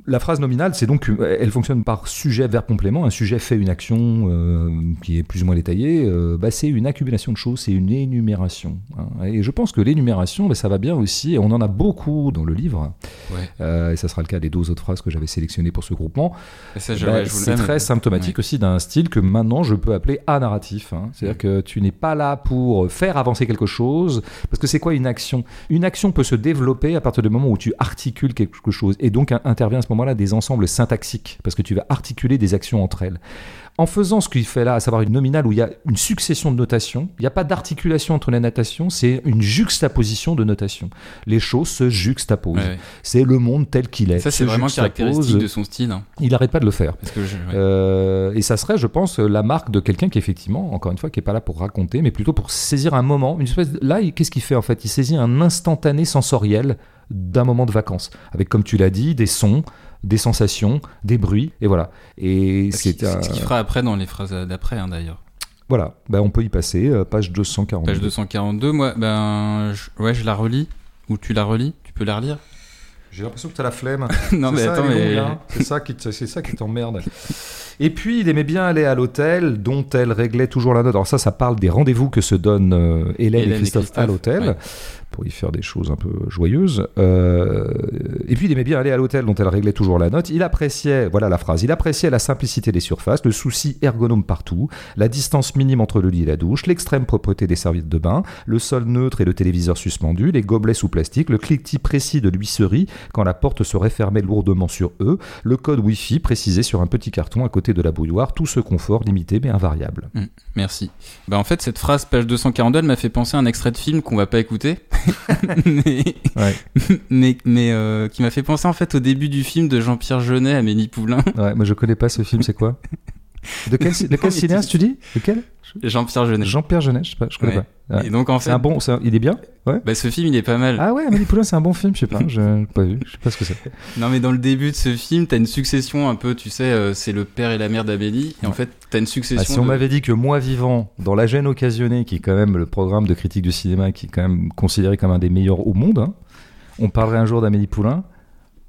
La phrase nominale, c'est donc, elle fonctionne par sujet, verbe, complément. Un sujet fait une action euh, qui est plus ou moins détaillée. Euh, bah, c'est une accumulation de choses, c'est une énumération. hein. Et je pense que l'énumération, bah, ça va bien aussi. Et on en a beaucoup dans le livre. Ouais. Euh, et ça sera le cas des deux autres phrases que j'avais sélectionnées pour ce groupement. Bah, c'est très symptomatique aussi d'un style que maintenant je peux appeler anarratif. hein. C'est-à-dire que tu n'es pas là pour faire avancer quelque chose, parce que c'est quoi une action? Une action peut se développer à partir du moment où tu articules quelque chose, et donc in- intervient ce moment-là des ensembles syntaxiques, parce que tu vas articuler des actions entre elles. En faisant ce qu'il fait là, à savoir une nominale où il y a une succession de notations, il n'y a pas d'articulation entre les notations, c'est une juxtaposition de notations. Les choses se juxtaposent. Ouais, ouais. C'est le monde tel qu'il est. Ça, c'est vraiment caractéristique de son style. hein. Il n'arrête pas de le faire. Parce que je- ouais. Euh, et ça serait, je pense, la marque de quelqu'un qui, effectivement, encore une fois, qui est pas là pour raconter, mais plutôt pour saisir un moment. Une espèce de- Là, qu'est-ce qu'il fait en fait? Il saisit un instantané sensoriel d'un moment de vacances, avec, comme tu l'as dit, des sons, des sensations, des bruits, et voilà. Et Ce qui- c'est un- ce qu'il fera après dans les phrases d'après, hein, d'ailleurs. voilà. Ben, on peut y passer. euh, page 240. Page 242, moi, ben, je- ouais, je la relis. Ou tu la relis? Tu peux la relire? J'ai l'impression que tu as la flemme. <laughs> Non, mais ça, attends, mais. hein. C'est ça qui te- c'est ça qui t'emmerde. Et puis, il aimait bien aller à l'hôtel, dont elle réglait toujours la note. Alors ça, ça parle des rendez-vous que se donnent euh, Hélène, Hélène et et Christophe, à l'hôtel, ouais. Pour y faire des choses un peu joyeuses. Euh, et puis, il aimait bien aller à l'hôtel, dont elle réglait toujours la note. Il appréciait, voilà la phrase, il appréciait la simplicité des surfaces, le souci ergonome partout, la distance minime entre le lit et la douche, l'extrême propreté des serviettes de bain, le sol neutre et le téléviseur suspendu, les gobelets sous plastique, le cliquetis précis de l'huisserie quand la porte se refermait lourdement sur eux, le code Wi-Fi précisé sur un petit carton à côté de la bouilloire, tout ce confort limité mais invariable. Merci. Bah, en fait, cette phrase, page 242, elle m'a fait penser à un extrait de film qu'on va pas écouter. Mais, <laughs> Ouais. mais, mais, euh, qui m'a fait penser en fait au début du film de Jean-Pierre Jeunet, Amélie Poulain. Ouais, moi je connais pas ce film, c'est quoi? <laughs> De quel, de quel mais cinéaste tu dis? De quel? Jean-Pierre Jeunet. Jean-Pierre Genet, je sais pas, je connais Ouais. pas. Ouais. Et donc en C'est fait, un bon, un- il est bien? Bah, ce film, il est pas mal. Ah ouais, Amélie Poulain, c'est un bon film, je sais pas, <laughs> je n'ai pas vu, je sais pas ce que c'est. Non, mais dans le début de ce film, t'as une succession un peu, tu sais, euh, c'est le père et la mère d'Amélie. Et en fait, t'as une succession. Ah, si on m'avait dit que Moi Vivant, dans La gêne occasionnée, qui est quand même le programme de critique du cinéma, qui est quand même considéré comme un des meilleurs au monde, hein, on parlerait un jour d'Amélie Poulain,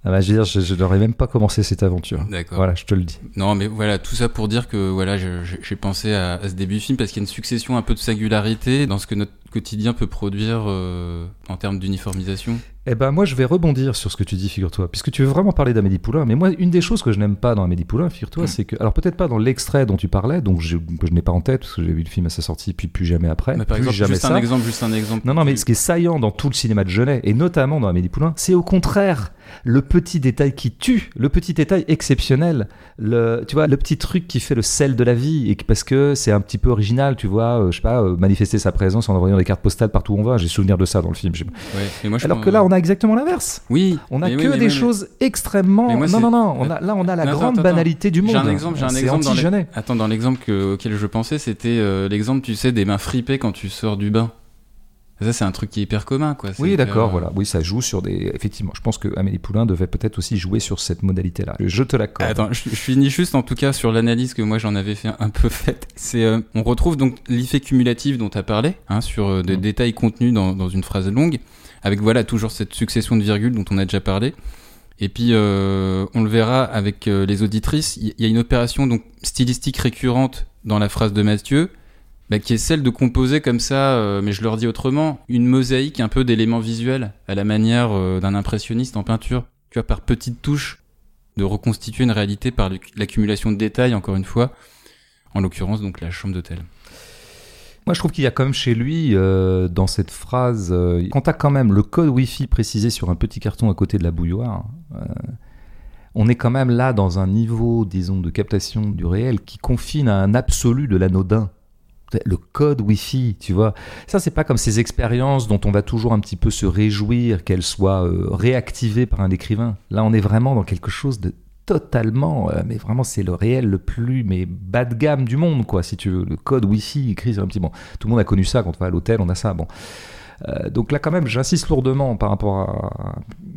ah bah, je veux dire, je, je n'aurais même pas commencé cette aventure. D'accord. Voilà, je te le dis. Non, mais voilà, tout ça pour dire que voilà, j'ai pensé à, à ce début du film parce qu'il y a une succession un peu de singularité dans ce que notre quotidien peut produire euh, en termes d'uniformisation. Eh ben moi je vais rebondir sur ce que tu dis, figure-toi, puisque tu veux vraiment parler d'Amélie Poulain. Mais moi, une des choses que je n'aime pas dans Amélie Poulain, figure-toi, Mm. c'est que, alors peut-être pas dans l'extrait dont tu parlais, donc je, que je n'ai pas en tête parce que j'ai vu le film à sa sortie, puis plus jamais après, Mais par plus exemple, jamais juste ça. un exemple, juste un exemple. Non, non, mais ce qui est saillant dans tout le cinéma de Genet, et notamment dans Amélie Poulain, c'est au contraire le petit détail qui tue, le petit détail exceptionnel, le, tu vois, le petit truc qui fait le sel de la vie, et que- parce que c'est un petit peu original, tu vois, euh, je sais pas, euh, manifester sa présence en envoyant des cartes postales partout où on va. J'ai souvenir de ça dans le film. Ouais, moi, Alors que là, on a exactement l'inverse. oui, On a mais que oui, mais des choses extrêmement. moi, non, non, non. On a, là, on a la Non, grande attends, banalité du monde. J'ai un exemple, j'ai un C'est exemple dans les-. Attends, dans l'exemple que- auquel je pensais, c'était euh, l'exemple, tu sais, des mains fripées quand tu sors du bain. Ça, c'est un truc qui est hyper commun, quoi. Oui, hyper, d'accord, voilà. Oui, ça joue sur des. Effectivement, je pense que Amélie Poulain devait peut-être aussi jouer sur cette modalité-là. Je te l'accorde. Attends, je, je finis juste en tout cas sur l'analyse que moi j'en avais fait un peu faite. C'est, euh, on retrouve donc l'effet cumulatif dont tu as parlé, hein, sur euh, des Mm. détails contenus dans, dans une phrase longue, avec voilà toujours cette succession de virgules dont on a déjà parlé. Et puis euh, on le verra avec les auditrices, il y, y a une opération donc stylistique récurrente dans la phrase de Mathieu, bah, qui est celle de composer comme ça, euh, mais je leur dis autrement, une mosaïque un peu d'éléments visuels à la manière euh, d'un impressionniste en peinture, tu vois, par petites touches de reconstituer une réalité par l'accumulation de détails, encore une fois, en l'occurrence donc la chambre d'hôtel. Moi, je trouve qu'il y a quand même chez lui, euh, dans cette phrase, euh, quand tu quand même le code Wi-Fi précisé sur un petit carton à côté de la bouilloire, euh, on est quand même là dans un niveau, disons, de captation du réel qui confine à un absolu de l'anodin. Le code Wi-Fi, tu vois. Ça, c'est pas comme ces expériences dont on va toujours un petit peu se réjouir qu'elles soient euh, réactivées par un écrivain. Là, on est vraiment dans quelque chose de totalement, euh, mais vraiment, c'est le réel le plus, mais bas de gamme du monde, quoi, si tu veux. Le code Wi-Fi écrit sur un petit bon. Tout le monde a connu ça quand on va à l'hôtel, on a ça, bon. Euh, donc là, quand même, j'insiste lourdement par rapport à,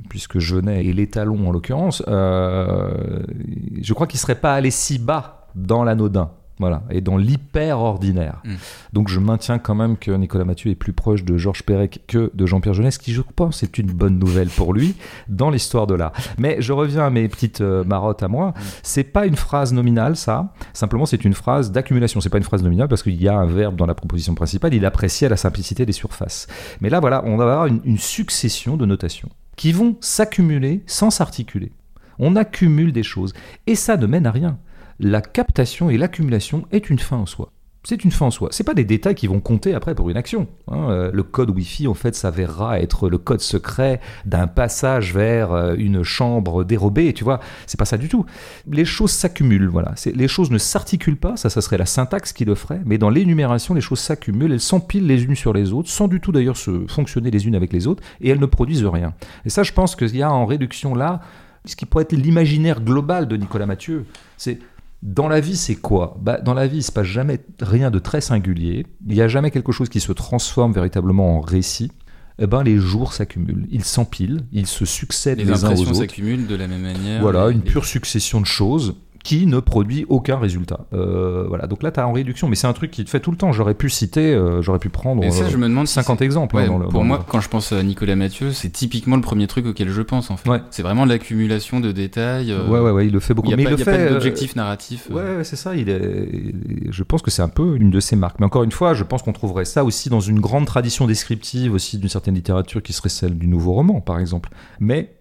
puisque Genet et l'étalon en l'occurrence, je crois qu'il serait pas allé si bas dans l'anodin. Voilà, et dans l'hyper ordinaire. Mm. Donc je maintiens quand même que Nicolas Mathieu est plus proche de Georges Perec que de Jean-Pierre Jeunesse, qui je pense est une bonne nouvelle pour lui dans l'histoire de l'art. Mais je reviens à mes petites euh, marottes à moi. Mm. C'est pas une phrase nominale, ça. Simplement, c'est une phrase d'accumulation. C'est pas une phrase nominale parce qu'il y a un verbe dans la proposition principale. Il appréciait la simplicité des surfaces. Mais là, voilà, on va avoir une succession de notations qui vont s'accumuler sans s'articuler. On accumule des choses et ça ne mène à rien la captation et l'accumulation est une fin en soi. C'est une fin en soi. C'est pas des détails qui vont compter après pour une action. Hein. Euh, le code Wi-Fi, en fait, s'avérera être le code secret d'un passage vers euh, une chambre dérobée. Tu vois, c'est pas ça du tout. Les choses s'accumulent. Voilà. Les choses ne s'articulent pas. Ça, ça serait la syntaxe qui le ferait. Mais dans l'énumération, les choses s'accumulent. Elles s'empilent les unes sur les autres, sans du tout d'ailleurs se fonctionner les unes avec les autres, et elles ne produisent rien. Et ça, je pense qu'il y a en réduction là ce qui pourrait être l'imaginaire global de Nicolas Mathieu. C'est dans la vie, c'est quoi? Bah, Dans la vie, il se passe jamais rien de très singulier. Il n'y a jamais quelque chose qui se transforme véritablement en récit. Eh ben, les jours s'accumulent, ils s'empilent, ils se succèdent les, uns aux autres. Les s'accumulent de la même manière. Voilà, une pure succession de choses qui ne produit aucun résultat. Euh, voilà, donc là, tu as en réduction, mais c'est un truc qui te fait tout le temps. J'aurais pu citer, euh, j'aurais pu prendre ça, je me demande 50 exemples. Hein, pour moi, quand je pense à Nicolas Mathieu, c'est typiquement le premier truc auquel je pense, en fait. C'est vraiment l'accumulation de détails. Euh, ouais, ouais, ouais, il le fait beaucoup. Il mais il le fait. pas d'objectif narratif. Ouais, c'est ça. Il est... Je pense que c'est un peu une de ses marques. Mais encore une fois, je pense qu'on trouverait ça aussi dans une grande tradition descriptive, aussi d'une certaine littérature qui serait celle du nouveau roman, par exemple. Mais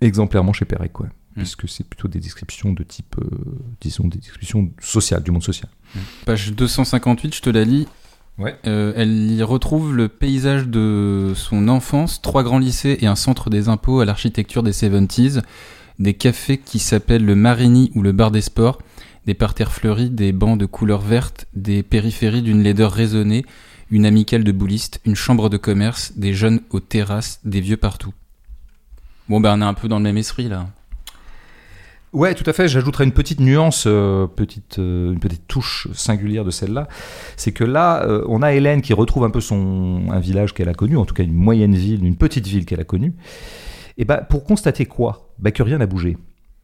exemplairement chez Perec, quoi. Hmm. puisque c'est plutôt des descriptions de type, euh, disons, des descriptions sociales, du monde social. Hmm. Page 258, je te la lis. Ouais. Euh, elle y retrouve le paysage de son enfance, trois grands lycées et un centre des impôts à l'architecture des 70s, des cafés qui s'appellent le Marigny ou le Bar des Sports, des parterres fleuris, des bancs de couleur verte, des périphéries d'une laideur raisonnée, une amicale de boulistes, une chambre de commerce, des jeunes aux terrasses, des vieux partout. Bon, ben on est un peu dans le même esprit là. Ouais, tout à fait. J'ajouterais une petite nuance, euh, petite, euh, une petite touche singulière de celle-là. C'est que là, euh, on a Hélène qui retrouve un peu son un village qu'elle a connu, en tout cas une moyenne ville, une petite ville qu'elle a connue. Et bah, pour constater quoi? Bah, Que rien n'a bougé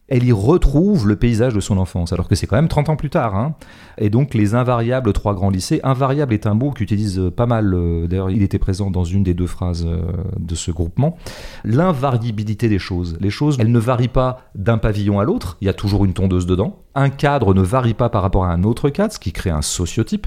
elle y retrouve le paysage de son enfance, alors que c'est quand même 30 ans plus tard. Hein. Et donc les invariables trois grands lycées, invariable est un mot qu'utilise euh, pas mal, euh, d'ailleurs il était présent dans une des deux phrases euh, de ce groupement, l'invariabilité des choses. Les choses, elles ne varient pas d'un pavillon à l'autre, il y a toujours une tondeuse dedans, un cadre ne varie pas par rapport à un autre cadre, ce qui crée un sociotype,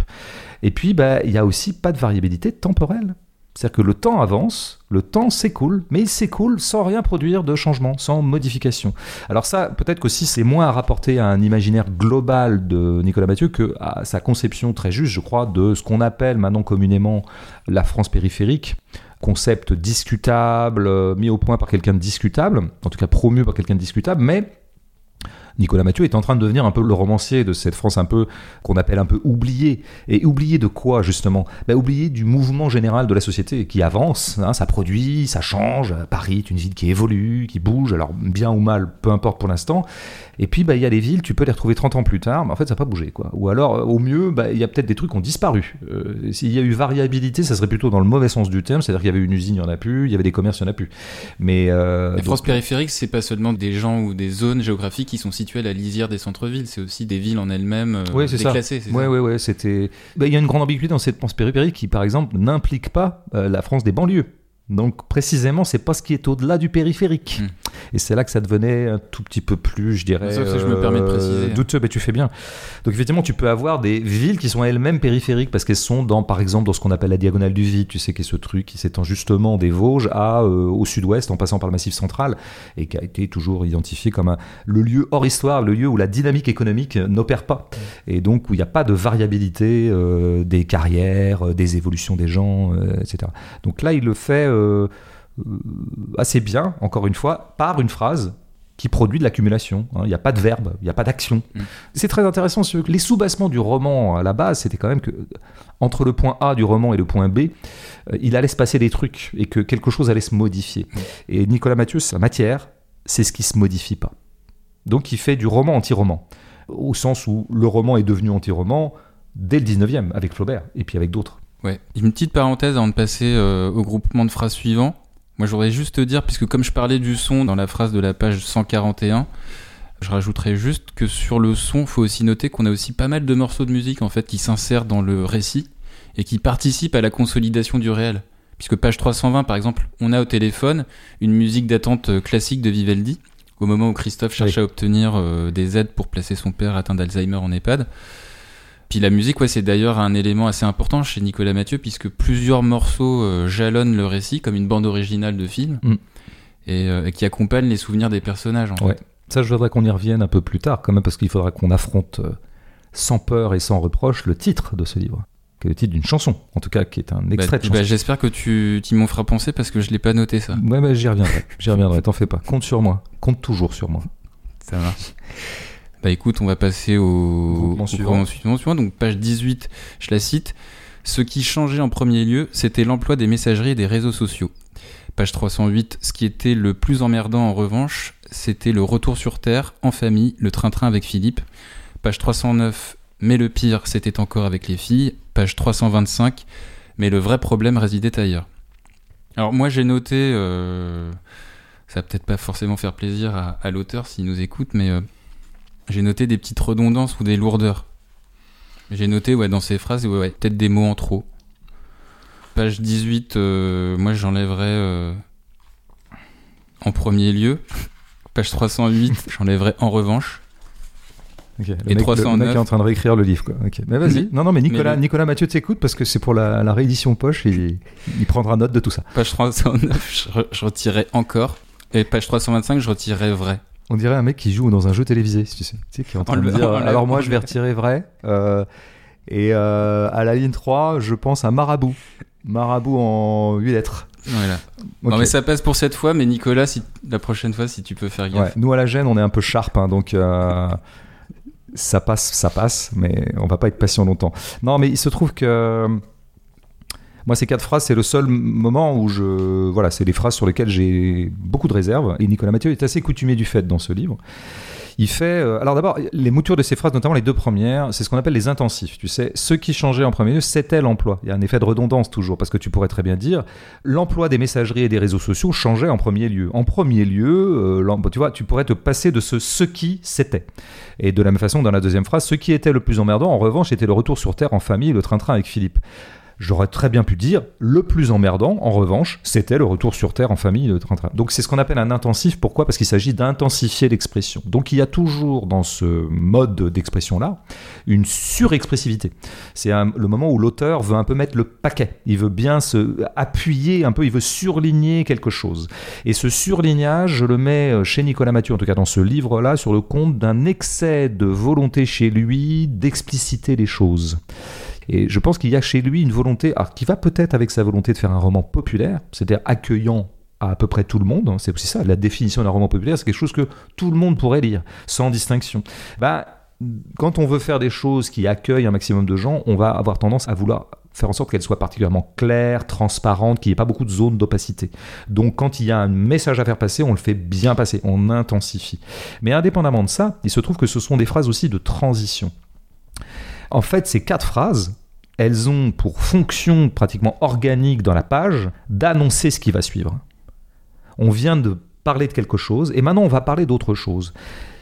et puis bah, il n'y a aussi pas de variabilité temporelle. C'est-à-dire que le temps avance, le temps s'écoule, mais il s'écoule sans rien produire de changement, sans modification. Alors ça, peut-être qu'aussi c'est moins à rapporter à un imaginaire global de Nicolas Mathieu que à sa conception très juste, je crois, de ce qu'on appelle maintenant communément la France périphérique concept discutable, euh, mis au point par quelqu'un de discutable, en tout cas promu par quelqu'un de discutable, mais Nicolas Mathieu est en train de devenir un peu le romancier de cette France un peu qu'on appelle un peu oubliée. Et oubliée de quoi justement? Ben, Oubliée du mouvement général de la société qui avance, hein, ça produit, ça change. Paris est une ville qui évolue, qui bouge, alors bien ou mal, peu importe pour l'instant. Et puis ben, il y a des villes, tu peux les retrouver 30 ans plus tard, mais en fait ça n'a pas bougé. Quoi. Ou alors euh, au mieux, ben, il y a peut-être des trucs qui ont disparu. Euh, s'il y a eu variabilité, ça serait plutôt dans le mauvais sens du terme, c'est-à-dire qu'il y avait une usine, il n'y en a plus, il y avait des commerces, il n'y en a plus. Mais euh, France périphérique, c'est pas seulement des gens ou des zones géographiques qui sont situées à la lisière des centres-villes, c'est aussi des villes en elles-mêmes euh, oui, déclassées. Oui, oui, oui, il y a une grande ambiguïté dans cette pense périphérique qui, par exemple, n'implique pas euh, la France des banlieues. Donc précisément, c'est pas ce qui est au-delà du périphérique. Hmm. Et c'est là que ça devenait un tout petit peu plus, je dirais. Ça, je me permets de préciser. Euh, douteux, mais tu fais bien. Donc effectivement, tu peux avoir des villes qui sont elles-mêmes périphériques parce qu'elles sont dans, par exemple, dans ce qu'on appelle la diagonale du vide. Tu sais, qui est ce truc qui s'étend justement des Vosges à euh, au sud-ouest en passant par le massif central et qui a été toujours identifié comme un, le lieu hors histoire, le lieu où la dynamique économique n'opère pas hmm. et donc où il n'y a pas de variabilité euh, des carrières, des évolutions des gens, etc. Donc là, il le fait euh, assez bien, encore une fois, par une phrase qui produit de l'accumulation. hein. Il n'y a pas de verbe, il n'y a pas d'action. Mm. C'est très intéressant. ce- Les sous-bassements du roman à la base, c'était quand même que entre le point A du roman et le point B, euh, il allait se passer des trucs et que quelque chose allait se modifier. Mm. Et Nicolas Mathieu, sa matière, c'est ce qui se modifie pas. Donc il fait du roman anti-roman, au sens où le roman est devenu anti-roman dès le 19e, avec Flaubert, et puis avec d'autres. Ouais. Une petite parenthèse avant de passer euh, au groupement de phrases suivant. Moi, je voudrais juste te dire, puisque comme je parlais du son dans la phrase de la page 141, je rajouterais juste que sur le son, faut aussi noter qu'on a aussi pas mal de morceaux de musique en fait qui s'insèrent dans le récit et qui participent à la consolidation du réel. Puisque page 320, par exemple, on a au téléphone une musique d'attente euh, classique de Vivaldi, au moment où Christophe cherche à obtenir euh, des aides pour placer son père atteint d'Alzheimer en EHPAD. Puis la musique, ouais, c'est d'ailleurs un élément assez important chez Nicolas Mathieu, puisque plusieurs morceaux euh, jalonnent le récit, comme une bande originale de film, Mm. et, euh, et qui accompagne les souvenirs des personnages. En Ouais. fait. Ça, je voudrais qu'on y revienne un peu plus tard, quand même, parce qu'il faudra qu'on affronte euh, sans peur et sans reproche le titre de ce livre, qui est le titre d'une chanson, en tout cas, qui est un extrait Bah, de bah, chanson. J'espère que tu, tu m'en feras penser parce que je l'ai pas noté ça. Ouais, j'y reviendrai, j'y reviendrai, t'en fais pas. Compte sur moi, compte toujours sur moi. Ça marche. Bah écoute, on va passer au au suivant. groupement suivant, suivant. Donc page 18, je la cite. Ce qui changeait en premier lieu, c'était l'emploi des messageries et des réseaux sociaux. Page 308, ce qui était le plus emmerdant en revanche, c'était le retour sur Terre, en famille, le train-train avec Philippe. Page 309, mais le pire, c'était encore avec les filles. Page 325, mais le vrai problème résidait ailleurs. Alors moi j'ai noté, euh, ça va peut-être pas forcément faire plaisir à, à l'auteur s'il nous écoute, mais euh, j'ai noté des petites redondances ou des lourdeurs. J'ai noté ouais, dans ces phrases ouais, ouais, peut-être des mots en trop. Page 18, euh, moi j'enlèverais euh, en premier lieu. <laughs> Page 308, <laughs> j'enlèverais en revanche. Ok, Le, Et mec, le- le 309. mec est en train de réécrire le livre, quoi. Ok. Mais vas-y. Non, non, mais Nicolas, mais Nicolas Mathieu t'écoute parce que c'est pour la, la réédition poche, il, il prendra note de tout ça. Page 309, je, je retirais encore. Et page 325, je retirais vrai. On dirait un mec qui joue dans un jeu télévisé, si tu sais, tu sais, qui est en train de dire. Alors <laughs> moi, je vais retirer vrai. euh, et euh, à la ligne 3, je pense à Marabout. Marabout en 8 lettres. Voilà. Non mais ça passe pour cette fois, mais Nicolas, si, la prochaine fois, si tu peux faire Ouais, gaffe. Nous, à la gêne, on est un peu sharp, hein, donc euh, ça passe, ça passe, mais on va pas être patient longtemps. Non, mais il se trouve que moi, ces quatre phrases, c'est le seul moment où je. Voilà, c'est les phrases sur lesquelles j'ai beaucoup de réserves. Et Nicolas Mathieu est assez coutumier du fait dans ce livre. Il fait. euh, alors d'abord, les moutures de ces phrases, notamment les deux premières, c'est ce qu'on appelle les intensifs. Tu sais, ce qui changeait en premier lieu, c'était l'emploi. Il y a un effet de redondance toujours, parce que tu pourrais très bien dire l'emploi des messageries et des réseaux sociaux changeait en premier lieu. En premier lieu, euh, tu vois, tu pourrais te passer de ce ce qui c'était. Et de la même façon, dans la deuxième phrase, ce qui était le plus emmerdant, en revanche, était le retour sur Terre en famille, le train-train avec Philippe. J'aurais très bien pu dire le plus emmerdant, en revanche, c'était le retour sur Terre en famille, le train-train. Donc c'est ce qu'on appelle un intensif. Pourquoi? Parce qu'il s'agit d'intensifier l'expression. Donc il y a toujours dans ce mode d'expression-là une surexpressivité. C'est le moment où l'auteur veut un peu mettre le paquet. Il veut bien se appuyer un peu, il veut surligner quelque chose. Et ce surlignage, je le mets euh, chez Nicolas Mathieu, en tout cas dans ce livre-là, sur le compte d'un excès de volonté chez lui d'expliciter les choses. Et je pense qu'il y a chez lui une volonté, alors, qui va peut-être avec sa volonté de faire un roman populaire, c'est-à-dire accueillant à à peu près tout le monde. hein. C'est aussi ça, la définition d'un roman populaire, c'est quelque chose que tout le monde pourrait lire, sans distinction. Bah, quand on veut faire des choses qui accueillent un maximum de gens, on va avoir tendance à vouloir faire en sorte qu'elles soient particulièrement claires, transparentes, qu'il n'y ait pas beaucoup de zones d'opacité. Donc quand il y a un message à faire passer, on le fait bien passer, on intensifie. Mais indépendamment de ça, il se trouve que ce sont des phrases aussi de transition. En fait, ces quatre phrases, elles ont pour fonction pratiquement organique dans la page d'annoncer ce qui va suivre. On vient de parler de quelque chose et maintenant on va parler d'autre chose.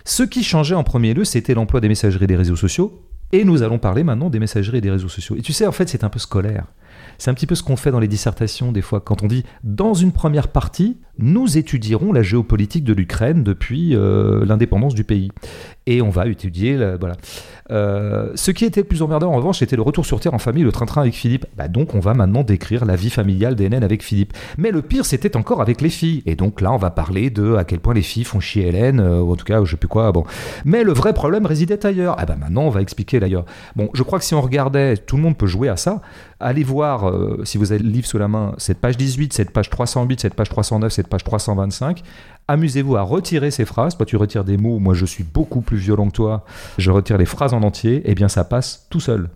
Ce qui changeait en premier lieu, c'était l'emploi des messageries et des réseaux sociaux. Et nous allons parler maintenant des messageries et des réseaux sociaux. Et tu sais, en fait, c'est un peu scolaire. C'est un petit peu ce qu'on fait dans les dissertations, des fois, quand on dit dans une première partie, nous étudierons la géopolitique de l'Ukraine depuis euh, l'indépendance du pays. Et on va étudier. voilà. Euh, ce qui était le plus emmerdant, en revanche, c'était le retour sur Terre en famille, le train-train avec Philippe. Bah, donc, on va maintenant décrire la vie familiale d'Hélène avec Philippe. Mais le pire, c'était encore avec les filles. Et donc là, on va parler de à quel point les filles font chier Hélène, euh, ou en tout cas, je sais plus quoi. Bon. Mais le vrai problème résidait ailleurs. Ah bah maintenant, on va expliquer d'ailleurs. Bon, je crois que si on regardait, tout le monde peut jouer à ça. Allez voir, si vous avez le livre sous la main, cette page 18, cette page 308, cette page 309, cette page 325. Amusez-vous à retirer ces phrases. Toi, tu retires des mots. Moi, je suis beaucoup plus violent que toi. Je retire les phrases en entier. Eh bien, ça passe tout seul.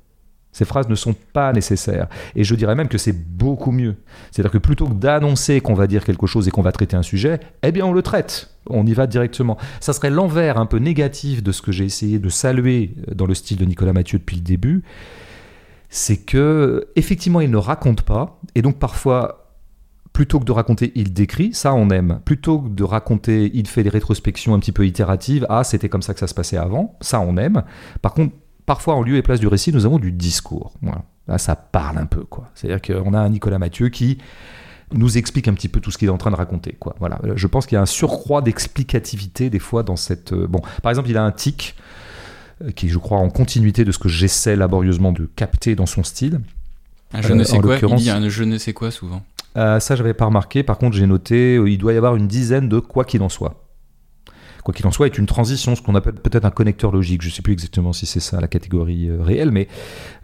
Ces phrases ne sont pas nécessaires. Et je dirais même que c'est beaucoup mieux. C'est-à-dire que plutôt que d'annoncer qu'on va dire quelque chose et qu'on va traiter un sujet, eh bien on le traite. On y va directement. Ça serait l'envers un peu négatif de ce que j'ai essayé de saluer dans le style de Nicolas Mathieu depuis le début. C'est que, effectivement, il ne raconte pas. Et donc parfois, plutôt que de raconter, il décrit, ça on aime. Plutôt que de raconter, il fait des rétrospections un petit peu itératives, ah c'était comme ça que ça se passait avant, ça on aime. Par contre, parfois en lieu et place du récit, nous avons du discours. Là, ça parle un peu, quoi. C'est-à-dire qu'on a un Nicolas Mathieu qui nous explique un petit peu tout ce qu'il est en train de raconter, quoi. Voilà. Je pense qu'il y a un surcroît d'explicativité des fois dans cette. Euh, bon, par exemple, il a un tic euh, qui, je crois, en continuité de ce que j'essaie laborieusement de capter dans son style. Un je ne sais quoi. Il y a un je ne sais quoi souvent. Euh, ça, j'avais pas remarqué. Par contre, j'ai noté, il doit y avoir une dizaine de quoi qu'il en soit quoi qu'il en soit, est une transition, ce qu'on appelle peut-être un connecteur logique. Je ne sais plus exactement si c'est ça la catégorie euh, réelle, mais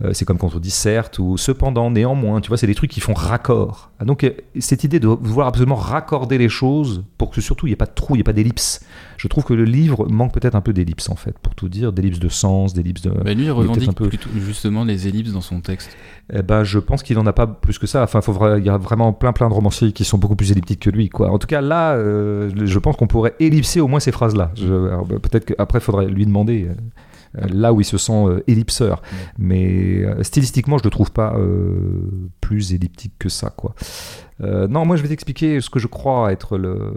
euh, c'est comme quand on dit certes ou cependant, néanmoins. Tu vois, c'est des trucs qui font raccord. Ah, donc, euh, cette idée de vouloir absolument raccorder les choses pour que surtout il n'y ait pas de trou, il n'y ait pas d'ellipse. Je trouve que le livre manque peut-être un peu d'ellipse en fait, pour tout dire, d'ellipse de sens, d'ellipse de. Mais lui, il revendique plutôt justement les ellipses dans son texte. Eh ben, je pense qu'il n'en a pas plus que ça. Enfin, il y a vraiment plein plein de romanciers qui sont beaucoup plus elliptiques que lui. Quoi. En tout cas, là, je pense qu'on pourrait ellipser au moins ces phrases-là. Bah, peut-être qu'après, il faudrait lui demander euh, là où il se sent euh, ellipseur. Mais euh, stylistiquement, je ne le trouve pas plus elliptique que ça. Quoi. non, moi je vais t'expliquer ce que je crois être le,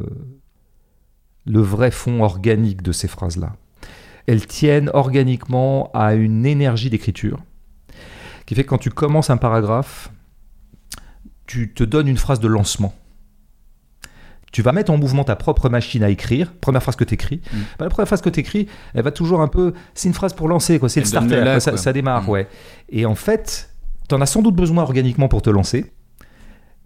le vrai fond organique de ces phrases-là. Elles tiennent organiquement à une énergie d'écriture qui fait que quand tu commences un paragraphe, tu te donnes une phrase de lancement tu vas mettre en mouvement ta propre machine à écrire, première phrase que tu écris. Mm. Bah, la première phrase que tu écris, elle va toujours un peu. C'est une phrase pour lancer, quoi. C'est le starter, ça, démarre, mm. ouais. Et en fait, tu en as sans doute besoin organiquement pour te lancer.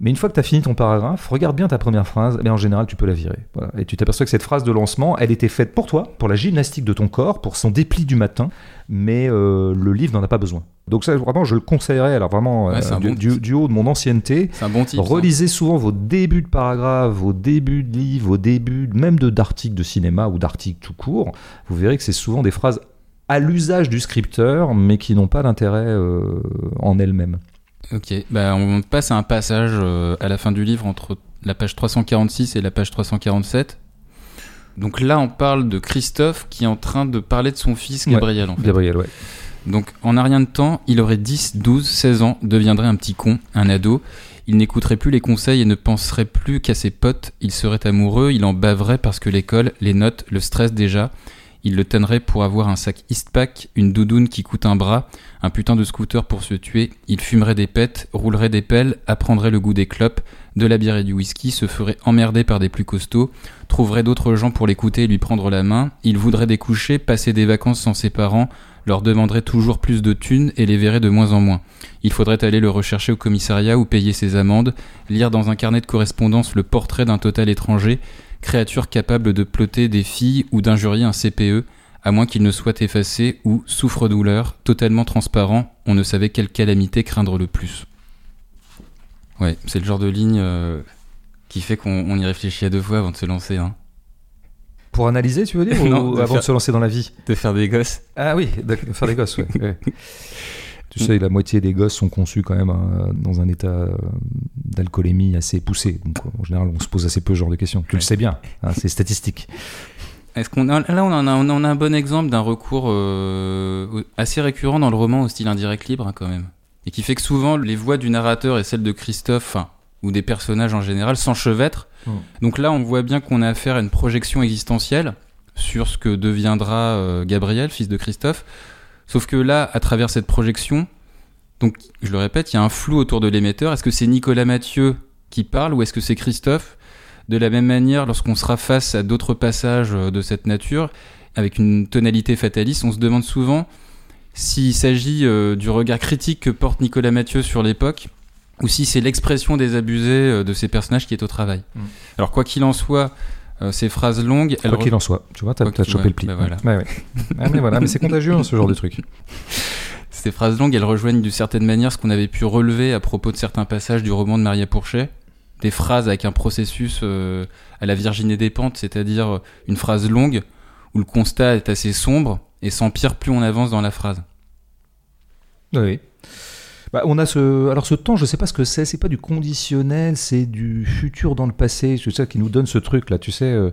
Mais une fois que tu as fini ton paragraphe, regarde bien ta première phrase, mais en général, tu peux la virer. Et tu t'aperçois que cette phrase de lancement, elle était faite pour toi, pour la gymnastique de ton corps, pour son dépli du matin, mais euh, le livre n'en a pas besoin. Donc ça, vraiment, je le conseillerais, alors vraiment, euh, du, haut de mon ancienneté, un bon relisez souvent vos débuts de paragraphes, vos débuts de livres, vos débuts même d'articles de cinéma ou d'articles tout court. Vous verrez que c'est souvent des phrases à l'usage du scripteur, mais qui n'ont pas d'intérêt euh, en elles-mêmes. Ok, bah, on passe à un passage euh, à la fin du livre entre la page 346 et la page 347. Donc là, on parle de Christophe qui est en train de parler de son fils Gabriel. en fait. Gabriel, ouais. Donc en un rien de temps, il aurait 10, 12, 16 ans, deviendrait un petit con, un ado. Il n'écouterait plus les conseils et ne penserait plus qu'à ses potes. Il serait amoureux, il en baverait parce que l'école, les notes, le stress déjà. Il le tannerait pour avoir un sac Eastpak, une doudoune qui coûte un bras, un putain de scooter pour se tuer. Il fumerait des pètes, roulerait des pelles, apprendrait le goût des clopes, de la bière et du whisky, se ferait emmerder par des plus costauds, trouverait d'autres gens pour l'écouter et lui prendre la main. Il voudrait découcher, passer des vacances sans ses parents, leur demanderait toujours plus de thunes et les verrait de moins en moins. Il faudrait aller le rechercher au commissariat ou payer ses amendes, lire dans un carnet de correspondance le portrait d'un total étranger, créature capable de ploter des filles ou d'injurier un CPE, à moins qu'il ne soit effacé ou souffre-douleur, totalement transparent, on ne savait quelle calamité craindre le plus. Ouais, c'est le genre de ligne euh, qui fait qu'on y réfléchit à deux fois avant de se lancer. Hein. Pour analyser, tu veux dire <laughs> Ou avant de se lancer dans la vie? De faire des gosses. Ah oui, de faire des gosses, ouais. <laughs> Tu sais, la moitié des gosses sont conçus quand même hein, dans un état euh, d'alcoolémie assez poussé. Donc, en général, on se pose assez peu ce genre de questions. Tu le sais bien, hein, c'est statistique. Est-ce qu'on là on en a, on a un bon exemple d'un recours euh, assez récurrent dans le roman au style indirect libre hein, quand même, et qui fait que souvent les voix du narrateur et celles de Christophe, ou des personnages en général s'enchevêtrent. Hmm. Donc là, on voit bien qu'on a affaire à une projection existentielle sur ce que deviendra euh, Gabriel, fils de Christophe. Sauf que là, à travers cette projection, donc je le répète, il y a un flou autour de l'émetteur. Est-ce que c'est Nicolas Mathieu qui parle ou est-ce que c'est Christophe? De la même manière, lorsqu'on sera face à d'autres passages euh, de cette nature, avec une tonalité fataliste, on se demande souvent s'il s'agit euh, du regard critique que porte Nicolas Mathieu sur l'époque ou si c'est l'expression des abusés euh, de ces personnages qui est au travail. Mm. Alors quoi qu'il en soit, ces phrases longues... Quoi qu'il en soit, tu vois, t'as as chopé le pli. Bah voilà. Ah, mais voilà, mais c'est contagieux hein, ce genre de truc. <laughs> Ces phrases longues, elles rejoignent d'une certaine manière ce qu'on avait pu relever à propos de certains passages du roman de Maria Pourchet, des phrases avec un processus euh, à la Virginie des Pentes, c'est-à-dire une phrase longue où le constat est assez sombre et s'empire plus on avance dans la phrase. Oui. Bah, on a ce, alors ce temps, je sais pas ce que c'est. C'est pas du conditionnel, c'est du futur dans le passé. C'est ça qui nous donne ce truc là. Tu sais, euh,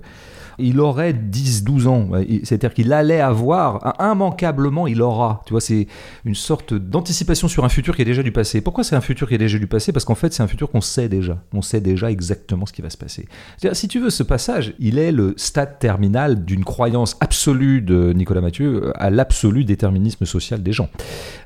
il aurait 10-12 ans. C'est-à-dire qu'il allait avoir, immanquablement, il aura. Tu vois, c'est une sorte d'anticipation sur un futur qui est déjà du passé. Pourquoi c'est un futur qui est déjà du passé? Parce qu'en fait, c'est un futur qu'on sait déjà. On sait déjà exactement ce qui va se passer. Si tu veux, ce passage, il est le stade terminal d'une croyance absolue de Nicolas Mathieu euh, à l'absolu déterminisme social des gens.